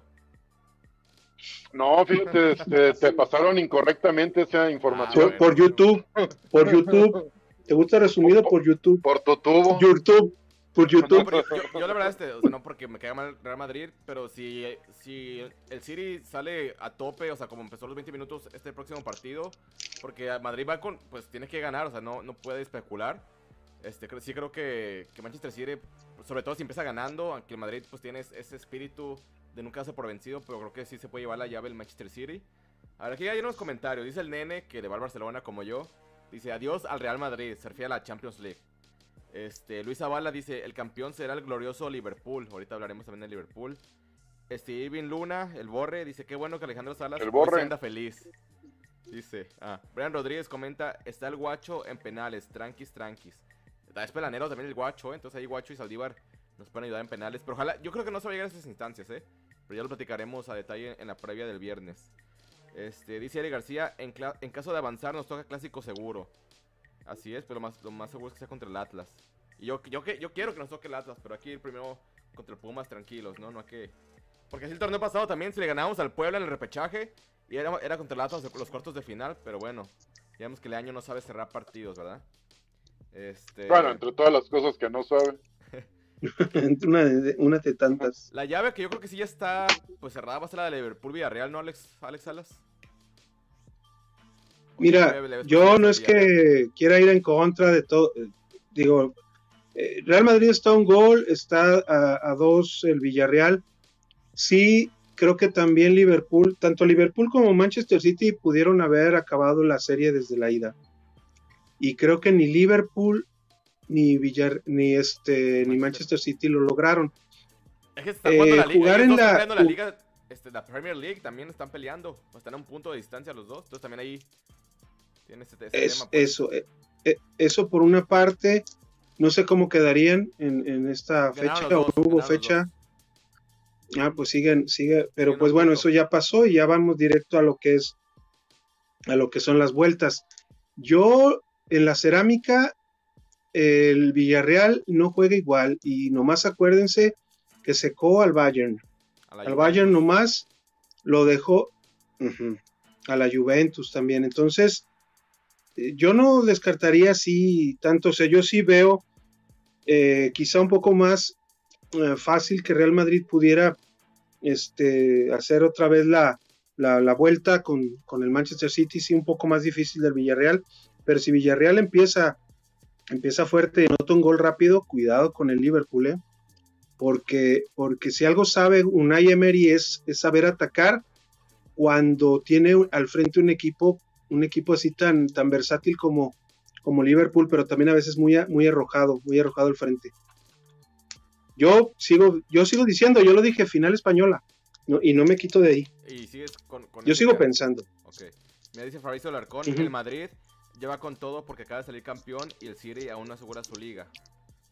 No, fíjate, este, te pasaron incorrectamente esa Ah, información. Por, por YouTube por YouTube. Te gusta resumido por YouTube. por tu tubo. YouTube por YouTube. yo, yo- yo la verdad, este, o sea, no porque me caiga mal Real Madrid, pero si, si el City sale a tope, o sea, como empezó los 20 minutos este próximo partido, porque Madrid va con, pues tiene que ganar, o sea, no, no puede especular. Este, creo- sí creo que, que Manchester City, sobre todo si empieza ganando, aunque el Madrid pues tiene ese espíritu de nunca darse por vencido, pero creo que sí se puede llevar la llave el Manchester City. Ahora aquí hay unos comentarios, dice el nene que le va al Barcelona como yo, dice adiós al Real Madrid, se refiere a la Champions League. Este, Luis Zavala dice, el campeón será el glorioso Liverpool. Ahorita hablaremos también de Liverpool. Steven Luna, el Borre, dice, qué bueno que Alejandro Salas El Borre. se anda feliz. Dice, ah, Brian Rodríguez comenta, está el guacho en penales, tranquis, tranquis. Está es pelanero también el guacho, ¿eh? entonces ahí guacho y Saldívar nos pueden ayudar en penales. Pero ojalá, yo creo que no se va a llegar a esas instancias, ¿eh? Pero ya lo platicaremos a detalle en la previa del viernes. Este, dice Eric García, en, en caso de avanzar nos toca clásico seguro. Así es, pero más, lo más seguro es que sea contra el Atlas. Y yo, yo, yo quiero que nos toque el Atlas, pero aquí primero contra el Pumas tranquilos, ¿no? No hay que... Porque así el torneo pasado también, si le ganábamos al Puebla en el repechaje, y era, era contra el Atlas los cuartos de final, pero bueno, vemos que el año no sabe cerrar partidos, ¿verdad? Este... Bueno, entre todas las cosas que no saben. entre una de, una de tantas La llave que yo creo que sí ya está pues cerrada va a ser la de Liverpool Villarreal, ¿no, Alex, Alex Salas? ¿O Mira, yo no es que quiera ir en contra de todo. eh, Digo, eh, Real Madrid está a un gol, está a, a dos el Villarreal. Sí, creo que también Liverpool, tanto Liverpool como Manchester City pudieron haber acabado la serie desde la ida. Y creo que ni Liverpool ni Villar, ni este ni Manchester City lo lograron. Es que se está jugando eh, la liga. jugar en dos están la- la liga, este, la Premier League también están peleando. están a un punto de distancia los dos. Entonces también ahí tiene Es, tema. pues. eso, eh, eh, eso por una parte, no sé cómo quedarían en, en esta Ganaron fecha los o dos, no hubo fecha. Ah, pues siguen, sigue, pero Siguen pues bueno, punto. eso ya pasó y ya vamos directo a lo que es, a lo que son las vueltas. Yo en la cerámica, el Villarreal no juega igual y nomás acuérdense que secó al Bayern. Al. Bayern nomás lo dejó a la Juventus también. Entonces, eh, yo no descartaría así tanto. O sea, yo sí veo eh, quizá un poco más eh, fácil que Real Madrid pudiera este, hacer otra vez la, la, la vuelta con, con el Manchester City, sí un poco más difícil del Villarreal. Pero si Villarreal empieza, empieza fuerte y anota un gol rápido, cuidado con el Liverpool, ¿eh? porque, porque si algo sabe Unai Emery es, es saber atacar cuando tiene al frente un equipo, un equipo así tan, tan versátil como, como Liverpool, pero también a veces muy, muy arrojado, muy arrojado al frente. Yo sigo, yo sigo diciendo, yo lo dije, final española, no- y no me quito de ahí. Y sigues con, con Yo sigo pensando. Me dice Fabricio Larcón, Ujú. el Madrid lleva con todo porque acaba de salir campeón y el City aún no asegura su liga.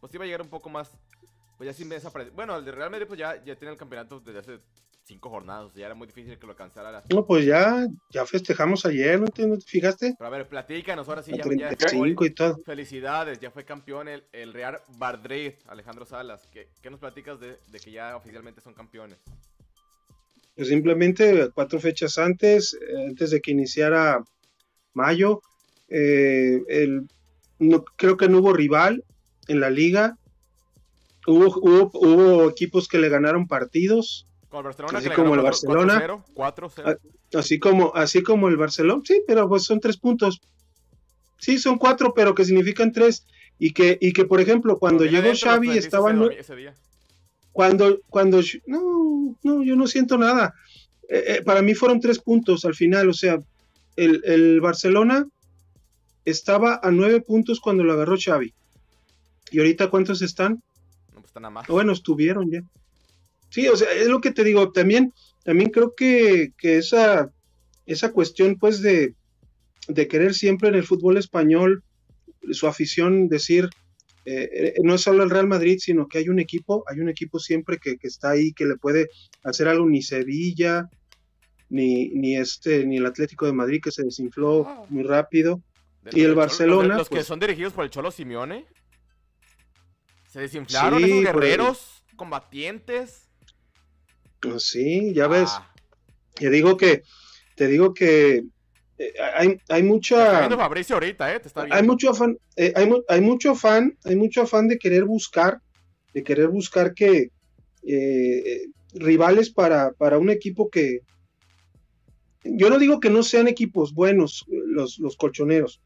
pues iba a llegar un poco más, pues ya sin desaparecer. Bueno, el de Real Madrid pues ya, ya tiene el campeonato desde hace cinco jornadas, ya era muy difícil que lo alcanzara. No, pues ya, ya festejamos ayer, ¿no te, no te fijaste? Pero a ver, platícanos ahora sí, ya, ya- 35 y todo. Felicidades, ya fue campeón el, el Real Madrid, Alejandro Salas. ¿Qué, qué nos platicas de, de que ya oficialmente son campeones? Pues simplemente cuatro fechas antes, eh, antes de que iniciara mayo, eh, el, no, creo que no hubo rival en la liga. Hubo, hubo, hubo equipos que le ganaron partidos, Con el Barcelona, Así que como el 4- Barcelona. 4-0, 4-0. así como, así como el Barcelona. Sí, pero pues son tres puntos. Sí, son cuatro, pero que significan tres. Y que, y que por ejemplo, cuando Pero llegó Xavi pues, estaba ese, ese día. cuando, cuando, no, no, yo no siento nada. Eh, eh, para mí fueron tres puntos al final, o sea, el, el Barcelona estaba a nueve puntos cuando lo agarró Xavi. ¿Y ahorita cuántos están? No, pues están a más. Bueno, estuvieron ya. Sí, o sea, es lo que te digo, también, también creo que, que esa, esa cuestión, pues, de, de querer siempre en el fútbol español, su afición, decir, eh, eh, no es solo el Real Madrid, sino que hay un equipo, hay un equipo siempre que, que está ahí, que le puede hacer algo, ni Sevilla, ni, ni este, ni el Atlético de Madrid, que se desinfló muy rápido. Y el Barcelona, Los, que pues- son dirigidos por el Cholo Simeone. Se desinflaron Sí, esos el- guerreros, combatientes. Pues sí, ya ves. Ah, Te digo que, te digo que eh, hay, hay mucha, Fabricio ahorita, ¿eh? Te está hay mucho afán, eh, hay, hay mucho afán, hay mucho afán de querer buscar, de querer buscar que eh, rivales para, para un equipo que, yo no digo que no sean equipos buenos los, los colchoneros,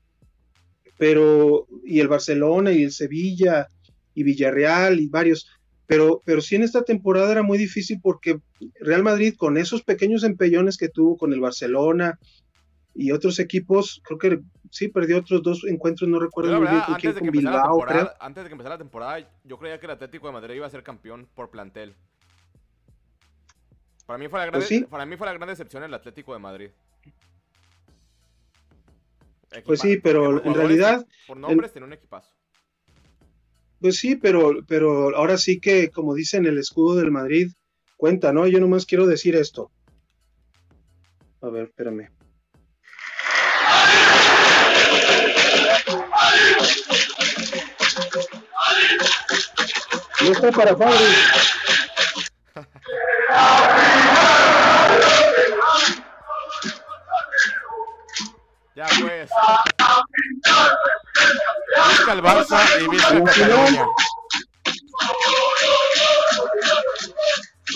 pero y el Barcelona y el Sevilla y Villarreal y varios, pero, pero sí en esta temporada era muy difícil porque Real Madrid con esos pequeños empellones que tuvo con el Barcelona y otros equipos, creo que sí perdió otros dos encuentros, no recuerdo muy bien con quién, con Bilbao, antes de que empezara la temporada, yo creía que el Atlético de Madrid iba a ser campeón por plantel. Para mí fue la gran, Pues sí. para mí fue la gran decepción el Atlético de Madrid. Pues Equipa- sí, pero en realidad, Por nombres, tiene un equipazo. Pues sí, pero, pero ahora sí que, como dicen, el escudo del Madrid cuenta, ¿no? Yo nomás quiero decir esto. A ver, espérame. No está para Fabri. Ya pues. Vizca el Barça y Vizca Cataluña.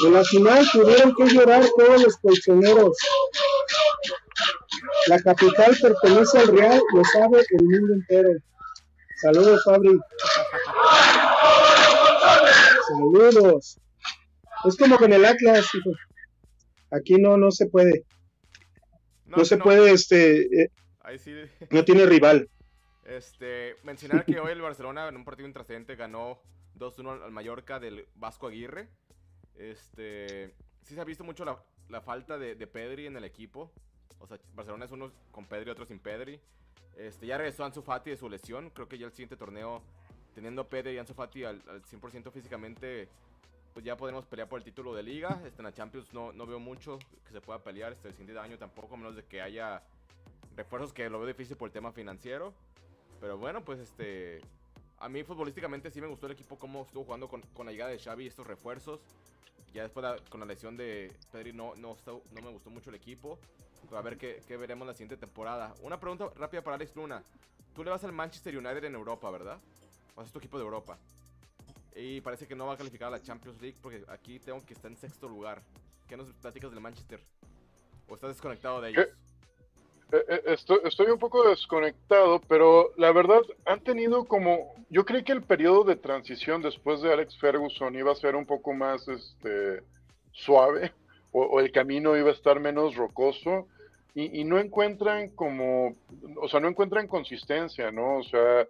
En la final tuvieron que llorar todos los colchoneros. La capital pertenece al Real, lo sabe el mundo entero. Saludos, Fabri. Saludos. Es como con el Atlas, hijo. Aquí no, no se puede. No, se puede, este, eh, Ahí sí. no tiene rival. Este, mencionar que hoy el Barcelona en un partido intrascendente ganó 2-1 al- al Mallorca del Vasco Aguirre. Este, sí se ha visto mucho la, la falta de, de Pedri en el equipo. O sea, Barcelona es uno con Pedri otro sin Pedri. Este, ya regresó Ansu Fati de su lesión. Creo que ya el siguiente torneo, teniendo a Pedri y Ansu Fati al, al 100% físicamente, pues ya podemos pelear por el título de liga. Este, en la Champions no, no veo mucho que se pueda pelear. Este, el siguiente año tampoco, a menos de que haya refuerzos que lo veo difícil por el tema financiero. Pero bueno, pues este. A mí futbolísticamente sí me gustó el equipo, cómo estuvo jugando con, con la llegada de Xavi y estos refuerzos. Ya después la- con la lesión de Pedri no, no, me gustó mucho el equipo. Pero a ver qué, qué veremos la siguiente temporada. Una pregunta rápida para Alex Luna. Tú le vas al Manchester United en Europa, ¿verdad? O sea, es tu equipo de Europa. Y parece que no va a calificar a la Champions League porque aquí tengo que estar en sexto lugar. ¿Qué nos platicas del Manchester? ¿O estás desconectado de ellos? Eh, eh, Estoy, estoy un poco desconectado, pero la verdad han tenido como, yo creí que el periodo de transición después de Alex Ferguson iba a ser un poco más este, suave, o, o el camino iba a estar menos rocoso, y, y no encuentran como, o sea, no encuentran consistencia, ¿no? O sea,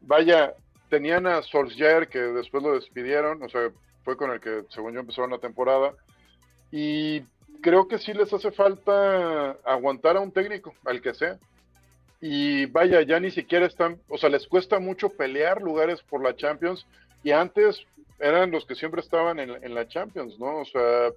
vaya, tenían a Solskjaer que después lo despidieron, o sea, fue con el que según yo empezaron la temporada, y creo que sí les hace falta aguantar a un técnico, al que sea. y vaya, ya ni siquiera están, o sea, les cuesta mucho pelear lugares por la Champions y antes eran los que siempre estaban en, en la Champions, ¿no? O sea,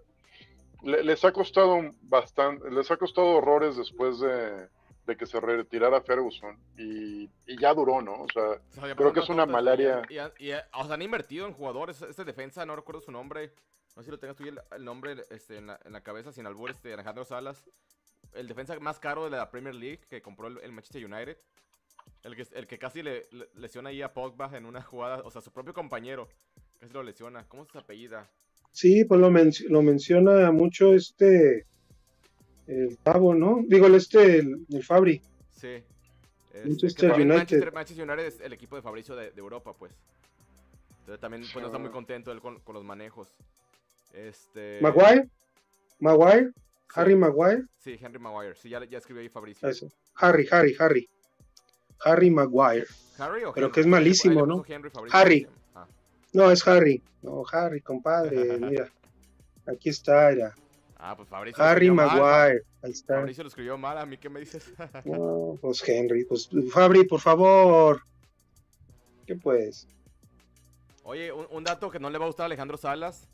le- les ha costado bastante, les ha costado horrores después de, de que se retirara Ferguson y, y ya duró, ¿no? O sea, O sea, ya Creo que es una malaria. Y, o sea, han invertido en jugadores. Este defensa, no recuerdo su nombre. No sé si lo tengas tú el, el nombre este, en, la, en la cabeza, sin albur, este, Alejandro Salas. El defensa más caro de la Premier League que compró el, el Manchester United. El que, el que casi le, le- lesiona ahí a Pogba en una jugada. O sea, su propio compañero casi lo lesiona. ¿Cómo se apellida? Sí, pues lo, menc- lo menciona mucho este, el Pavo, ¿no? Digo, el este, el, el Fabri. Sí. Este, Manchester que United. Manchester, Manchester United es el equipo de Fabricio de, de Europa, pues. Entonces también pues, no está muy contento él con, con los manejos. Este... Maguire, Maguire, sí, Harry Maguire. Sí, Henry Maguire. Sí, ya, ya escribió ahí Fabricio. Eso. Harry, Harry, Harry. Harry Maguire. ¿Harry o Pero Henry? que es malísimo, ¿no? Henry. Harry. Ah. No, es Harry. No, Harry, compadre. Mira. Aquí está, era. Ah, pues Fabricio. Harry mal. Maguire. Ahí está. Fabricio lo escribió mal. ¿A mí qué me dices? No, pues Henry. Pues Fabri, por favor. ¿Qué pues? Oye, un, un dato que no le va a gustar a Alejandro Salas.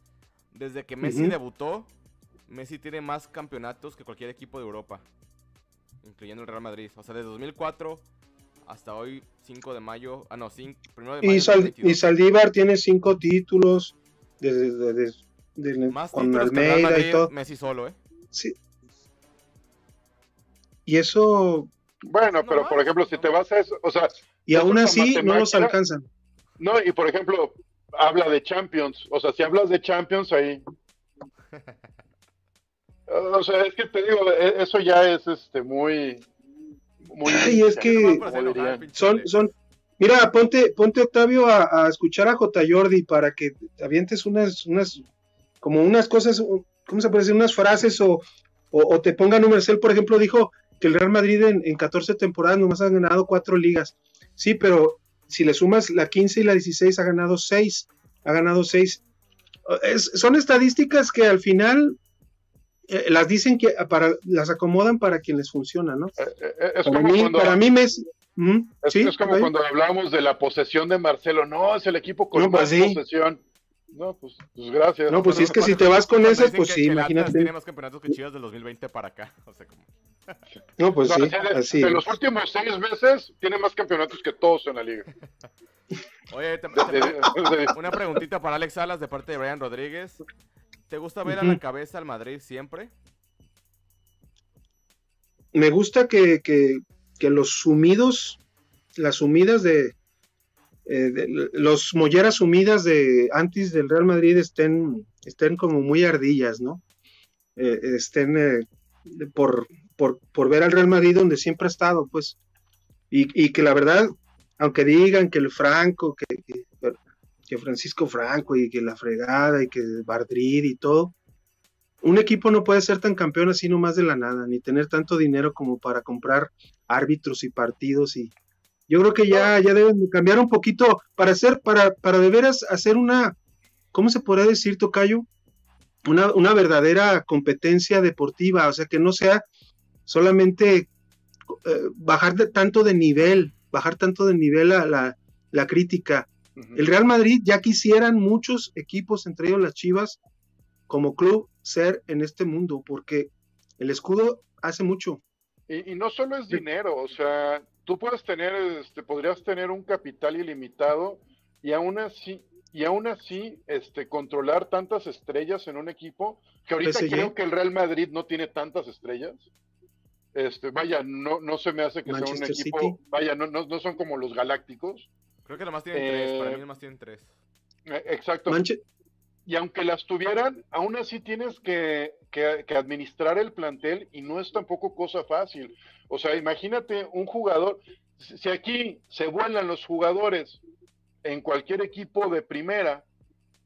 Desde que Messi debutó, Messi tiene más campeonatos que cualquier equipo de Europa. Incluyendo el Real Madrid. O sea, desde 2004 hasta hoy, 5 de mayo. Ah, no, 5, primero de mayo. Y, Sal- 2022. y Saldívar tiene cinco títulos. Desde, desde- desde- Más con títulos que Real Almeida Madrid, y todo. Messi solo, ¿eh? Sí. Y eso. bueno, No pero más, por ejemplo, si no te vas a eso, o sea, Y aún así no los alcanzan. no, y por ejemplo, habla de Champions, o sea, si hablas de Champions ahí. O sea, es que te digo, e- eso ya es este muy. muy Ay, es que- Son, son. Mira, ponte, ponte Octavio a, a escuchar a J. Jordi para que te avientes unas, unas, como unas cosas, ¿cómo se puede decir? Unas frases o, o, o te ponga números. Él, por ejemplo, dijo que el Real Madrid en, en 14 temporadas nomás ha ganado cuatro ligas. Sí, pero si le sumas la 15 y la 16 ha ganado seis. Ha ganado seis. Es- son estadísticas que al final eh, las dicen que para, las acomodan para quien les funciona, ¿no? Eh, eh, Es Para como mí, cuando, para mí Messi. Ujú, es, sí, es como cuando hablábamos de la posesión de Marcelo. No, es el equipo con No, pues más sí. posesión. No, pues, pues gracias. No, pues sí, es que si te vas con dicen pues sí, imagínate. Tiene más campeonatos que Chivas del 2020 para acá. O sea, como... No, pues sí, de, así. de los últimos seis meses, tiene más campeonatos que todos en la liga. Oye, te- te- una preguntita para Alex Salas de parte de Brian Rodríguez. ¿Te gusta ver a la cabeza al Madrid siempre? Me gusta que, que, que los sumidos, las sumidas de, eh, los molleras sumidas de antes del Real Madrid estén, estén como muy ardillas, ¿no? Eh, estén eh, por, por, por ver al Real Madrid donde siempre ha estado, pues. Y, y que la verdad, aunque digan que el Franco, que, que, que Francisco Franco y que la fregada y que Bardrid y todo, un equipo no puede ser tan campeón así nomás de la nada, ni tener tanto dinero como para comprar árbitros y partidos y yo creo que ya, ya deben de cambiar un poquito para hacer, para, para de veras hacer una, ¿cómo se podría decir, Tocayo? Una, una verdadera competencia deportiva, o sea, que no sea solamente eh, bajar de, tanto de nivel, bajar tanto de nivel a la, la crítica. El Real Madrid ya quisieran muchos equipos, entre ellos las Chivas, como club ser en este mundo, porque el escudo hace mucho. Y, y no solo es dinero, o sea, tú puedes tener, este, podrías tener un capital ilimitado y aún así, y aún así, este, controlar tantas estrellas en un equipo, que ahorita PSG. creo que el Real Madrid no tiene tantas estrellas. Este, vaya, no, no se me hace que sea un equipo, City. vaya, no, no, no son como los galácticos. Creo que nomás tienen tres. Para Eh, mí nomás tienen tres. Eh, Exacto. Manche- Y aunque las tuvieran, aún así tienes que, que- administrar el plantel y no es tampoco cosa fácil. O sea, imagínate un jugador, si si aquí se vuelan los jugadores en cualquier equipo de primera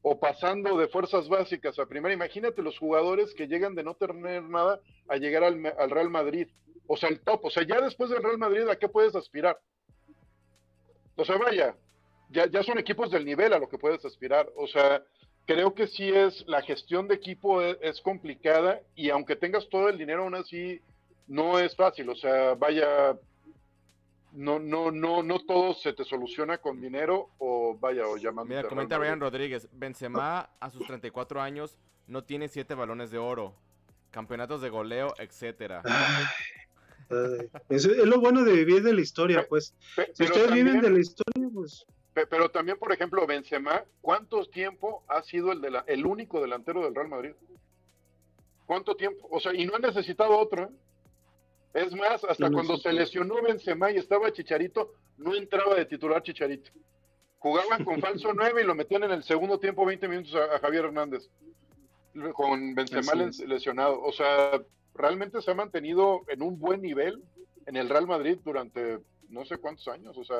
o pasando de fuerzas básicas a primera, imagínate los jugadores que llegan de no tener nada a llegar al, al Real Madrid. O sea, el top. O sea, ya después del Real Madrid, ¿a qué puedes aspirar? O sea, vaya, ya, ya son equipos del nivel a lo que puedes aspirar. O sea, creo que sí es, la gestión de equipo es, es complicada y aunque tengas todo el dinero, aún así no es fácil. O sea, vaya, no, no, no, no todo se te soluciona con dinero o vaya, o llamando. Mira, comenta Ryan Rodríguez. Benzema a sus 34 años no tiene 7 balones de oro, campeonatos de goleo, etcétera. Es, lo bueno de vivir de la historia, pues. Si ustedes también- viven de la historia, pues. Pe- Pero también, por ejemplo, Benzema, ¿cuánto tiempo ha sido el, de la- el único delantero del Real Madrid? ¿Cuánto tiempo? O sea, y no ha necesitado otro. ¿eh? Es más, hasta No cuando se lesionó Benzema y estaba Chicharito, no entraba de titular Chicharito. Jugaban con falso 9 y lo metían en el segundo tiempo 20 minutos a, a Javier Hernández. Con Benzema lesionado. O sea, realmente se ha mantenido en un buen nivel en el Real Madrid durante no sé cuántos años. O sea,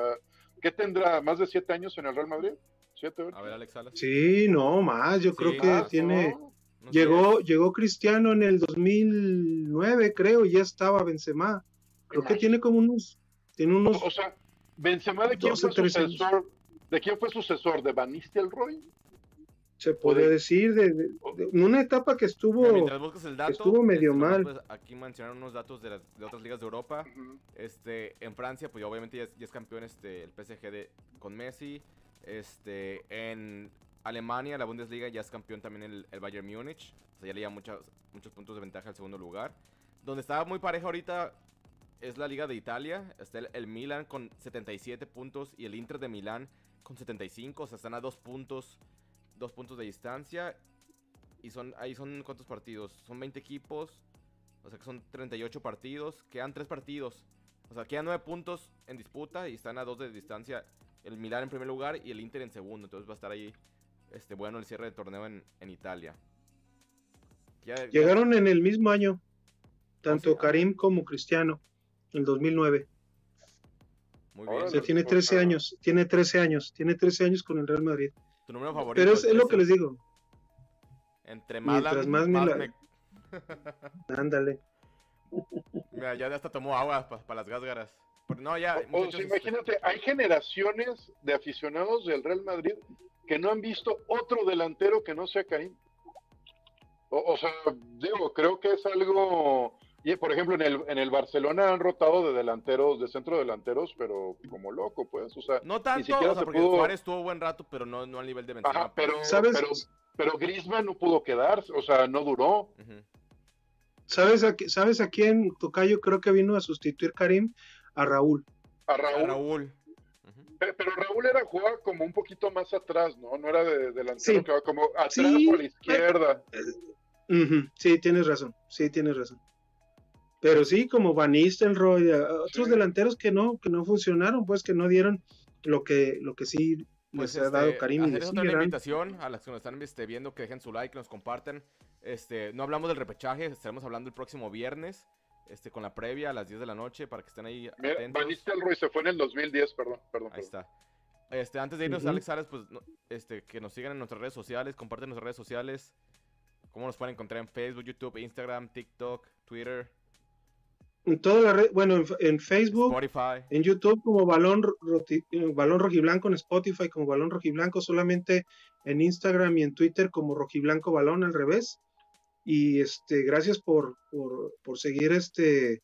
¿qué tendrá? ¿Más de siete años en el Real Madrid? ¿Siete, ocho? A ver, Alex Salas. Sí, no, más. Yo Sí, creo que Más, tiene. ¿no? No sé. Llegó, llegó Cristiano en el 2009, creo, y ya estaba Benzema. Creo que tiene como unos. Tiene unos. O sea, Benzema de quién 12, fue 13 años. sucesor, ¿de quién fue sucesor? ¿De Van Nistelrooy? Se podría de- decir, de, de- una etapa que estuvo. Mira, mientras buscas el dato, estuvo medio este, mal. pues, aquí mencionaron unos datos de, las- de otras ligas de Europa. Este, en Francia, pues obviamente ya es, ya es campeón este, el PSG de, con Messi. Este, en Alemania, la Bundesliga, ya es campeón también el, el Bayern Múnich. O sea, ya le lleva muchos, muchos puntos de ventaja al segundo lugar. Donde está muy pareja ahorita es la Liga de Italia. Está el, el Milan con 77 puntos y el Inter de Milán con 75. O sea, están a dos puntos, dos puntos de distancia. Y son, ahí son cuántos partidos? Son 20 equipos. O sea que son 38 partidos. Quedan 3 partidos. O sea, quedan 9 puntos en disputa y están a 2 de distancia. El Milan en primer lugar y el Inter en segundo. Entonces va a estar ahí este, bueno el cierre de torneo en, en Italia. Ya- ya- Llegaron en el mismo año, tanto Oh, sí, ah. Karim como Cristiano, en el 2009. Muy Órale. O bien. sea, tiene pues, 13 ah. años, tiene 13 años, tiene 13 años con el Real Madrid. Tu número favorito. Pero es, es lo que les digo, Entre más, Mientras más me la- ándale. Mira, ya hasta tomó agua para las gásgaras. Pero no, ya. O- o muchachos, sea, este, imagínate, hay generaciones de aficionados del Real Madrid que no han visto otro delantero que no sea Karim. O, o sea, digo, creo que es algo. Y por ejemplo, en el, en el Barcelona han rotado de delanteros, de centro delanteros, pero como loco, pues. O sea, No tanto, siquiera o sea, se porque pudo- Suárez tuvo buen rato, pero no, no al nivel de Benzema. ajá, pero, ¿Sabes? pero, pero Griezmann no pudo quedarse, o sea, no duró. ¿Sabes a, ¿Sabes a quién Tocayo creo que vino a sustituir Karim? A Raúl. A A Raúl. Pero Raúl era jugaba como un poquito más atrás, ¿no? No era de delantero, Sí. que como atrás Sí, a la izquierda. Ujú, Sí, tienes razón, sí, tienes razón. Pero sí, como Van Nistelrooy, a otros Sí. delanteros que no, que no funcionaron, pues que no dieron lo que, lo que sí Pues les ha este, dado Karim y otra invitación a las que nos están este, viendo que dejen su like, que nos compartan. Este, no hablamos del repechaje, estaremos hablando el próximo viernes, este, con la previa a las 10 de la noche para que estén ahí Mira, atentos. Van Nistelrooy se fue en el 2010, perdón, perdón. Ahí perdón. está. Este, antes de irnos, Ujú. Alex Ares, pues, no- este, que nos sigan en nuestras redes sociales, comparten nuestras redes sociales. ¿Cómo nos pueden encontrar en Facebook, YouTube, Instagram, TikTok, Twitter, En toda la red, bueno, en, en Facebook, Spotify? en YouTube como Balón, Roti- eh, Balón Rojiblanco, en Spotify como Balón Rojiblanco, solamente en Instagram y en Twitter como Rojiblanco Balón al revés. Y este, gracias por, por, por seguir este,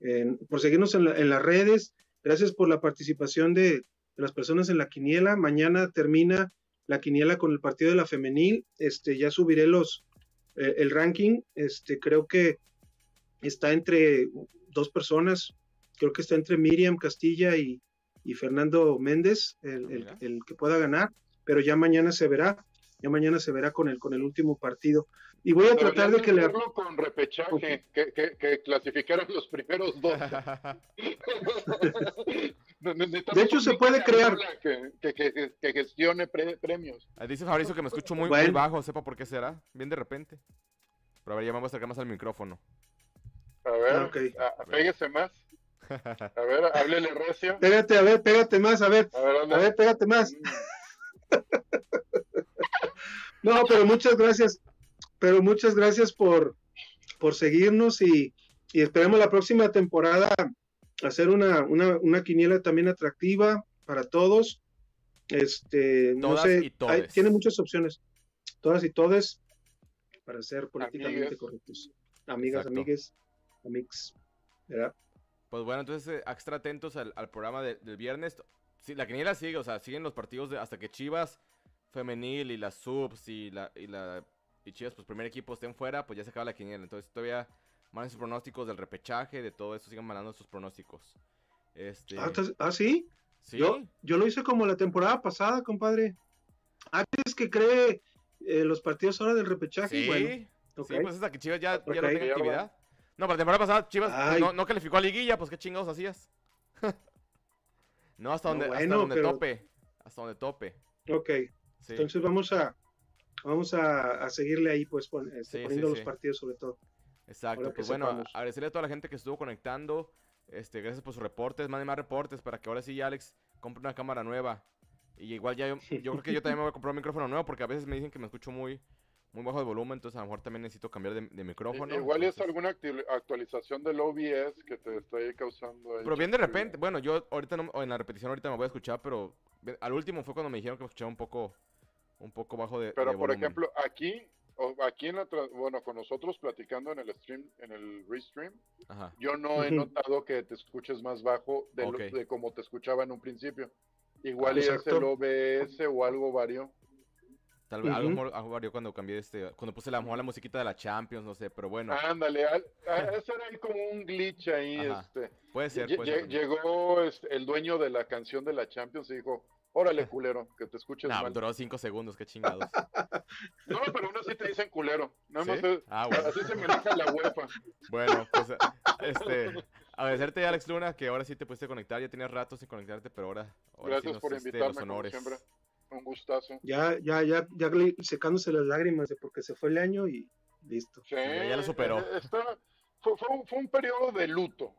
en- por seguirnos en, la- en las redes. Gracias por la participación de, de las personas en la quiniela. Mañana termina la quiniela con el partido de la femenil. Este, ya subiré los eh, el ranking. Este, creo que está entre dos personas. Creo que está entre Miriam Castilla y, y Fernando Méndez, el, el- Mira. el que pueda ganar. Pero ya mañana se verá. Ya mañana se verá con el, con el último partido. Y voy a tratar de que le hacerlo con repechaje, que, que, que clasificaran los primeros dos. De hecho, se puede crear. Que, que, que, que gestione pre- premios. Ah, Dice Fabricio que me escucho muy, Bueno. muy bajo, sepa por qué será. Bien de repente. Pero a ver, ya me voy a acercar más al micrófono. A ver, ok. a- a- péguese más. A ver, háblele recio. Pégate, a ver, pégate más, a ver, A ver, a ver, pégate más. No, pero muchas gracias, pero muchas gracias por, por seguirnos y, y esperemos la próxima temporada hacer una, una, una quiniela también atractiva para todos. Este, no Todas sé, y todes. hay- tiene muchas opciones, todas y todes, para ser políticamente correctos. Amigas, Exacto. amigues, amix, ¿verdad? Pues bueno, entonces eh, extra atentos al, al programa de- del viernes. Sí, la quiniela sigue, o sea, siguen los partidos de, hasta que Chivas femenil y las subs y la, y la y Chivas, pues primer equipo estén fuera, pues ya se acaba la quiniela. Entonces todavía manden sus pronósticos del repechaje, de todo eso, sigan mandando sus pronósticos. Este, Ah, ah, sí. sí, Yo, yo lo hice como la temporada pasada, compadre. Antes que cree eh, los partidos ahora del repechaje. sí, Bueno, sí, pues hasta que Chivas ya, ya no Ok. tenga actividad. No, para la temporada pasada Chivas Ay. no, no calificó a liguilla, pues qué chingados hacías. no, hasta No, donde, hasta donde pero- tope. Hasta donde tope. ok. Sí. Entonces vamos a vamos a, a seguirle ahí, pues, pon- este, Sí, poniendo sí, los partidos sobre todo. Exacto, pues bueno, sepamos. agradecerle a toda la gente que estuvo conectando. Este, gracias por sus reportes, manden más reportes para que ahora sí Alex compre una cámara nueva. Y igual ya yo, yo creo que yo también me voy a comprar un micrófono nuevo porque a veces me dicen que me escucho muy, muy bajo de volumen, entonces a lo mejor también necesito cambiar de, de micrófono. Igual es entonces- alguna acti- actualización del OBS que te está ahí causando. ahí Pero bien de repente, bueno, yo ahorita no- o en la repetición ahorita me voy a escuchar, pero al último fue cuando me dijeron que me escuchaba un poco, un poco bajo de, Pero de por volumen. ejemplo, aquí, aquí en la, tra- bueno, con nosotros platicando en el stream, en el restream, Ajá. yo no he notado que te escuches más bajo de, lo- Ok. de como te escuchaba en un principio. Igual y es el OBS o algo varió. Tal vez mejor- algo varió cuando cambié este, cuando puse la, la musiquita de la Champions, no sé, pero bueno, Ándale, al- a- ese era ahí como un glitch ahí. Ajá. Este. puede ser, puede ser. Llegó este, el dueño de la canción de la Champions y dijo, órale culero, que te escuches Nah, mal. duró cinco segundos, qué chingados. No, pero aún así te dicen culero. Nada más ¿Sí? es- Ah, bueno. así se maneja la UEFA. Bueno, pues este, agradecerte Alex Luna que ahora sí te pudiste conectar, ya tenías rato sin conectarte, pero ahora, ahora sí Gracias nos, por este, invitarme, los como honores. siempre. Un gustazo. Ya, ya, ya, ya secándose las lágrimas de porque se fue el año y listo. Sí, Ya- ya lo superó. eh, está- fue, fue un, fue un periodo de luto.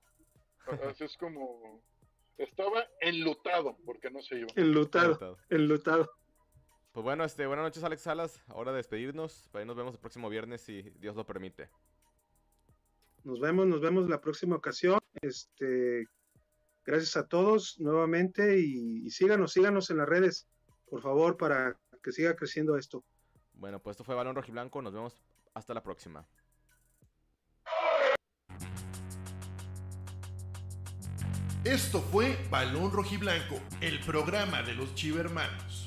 Así es como... Estaba enlutado porque no se iba. Enlutado, Enlutado. enlutado. Pues bueno, este, buenas noches Alex Salas, ahora de despedirnos, por ahí nos vemos el próximo viernes si Dios lo permite. Nos vemos, nos vemos la próxima ocasión. Este, gracias a todos nuevamente y, y síganos, síganos en las redes, por favor, para que siga creciendo esto. Bueno, pues esto fue Balón Rojiblanco, nos vemos hasta la próxima. Esto fue Balón Rojiblanco, el programa de los Chivermanos.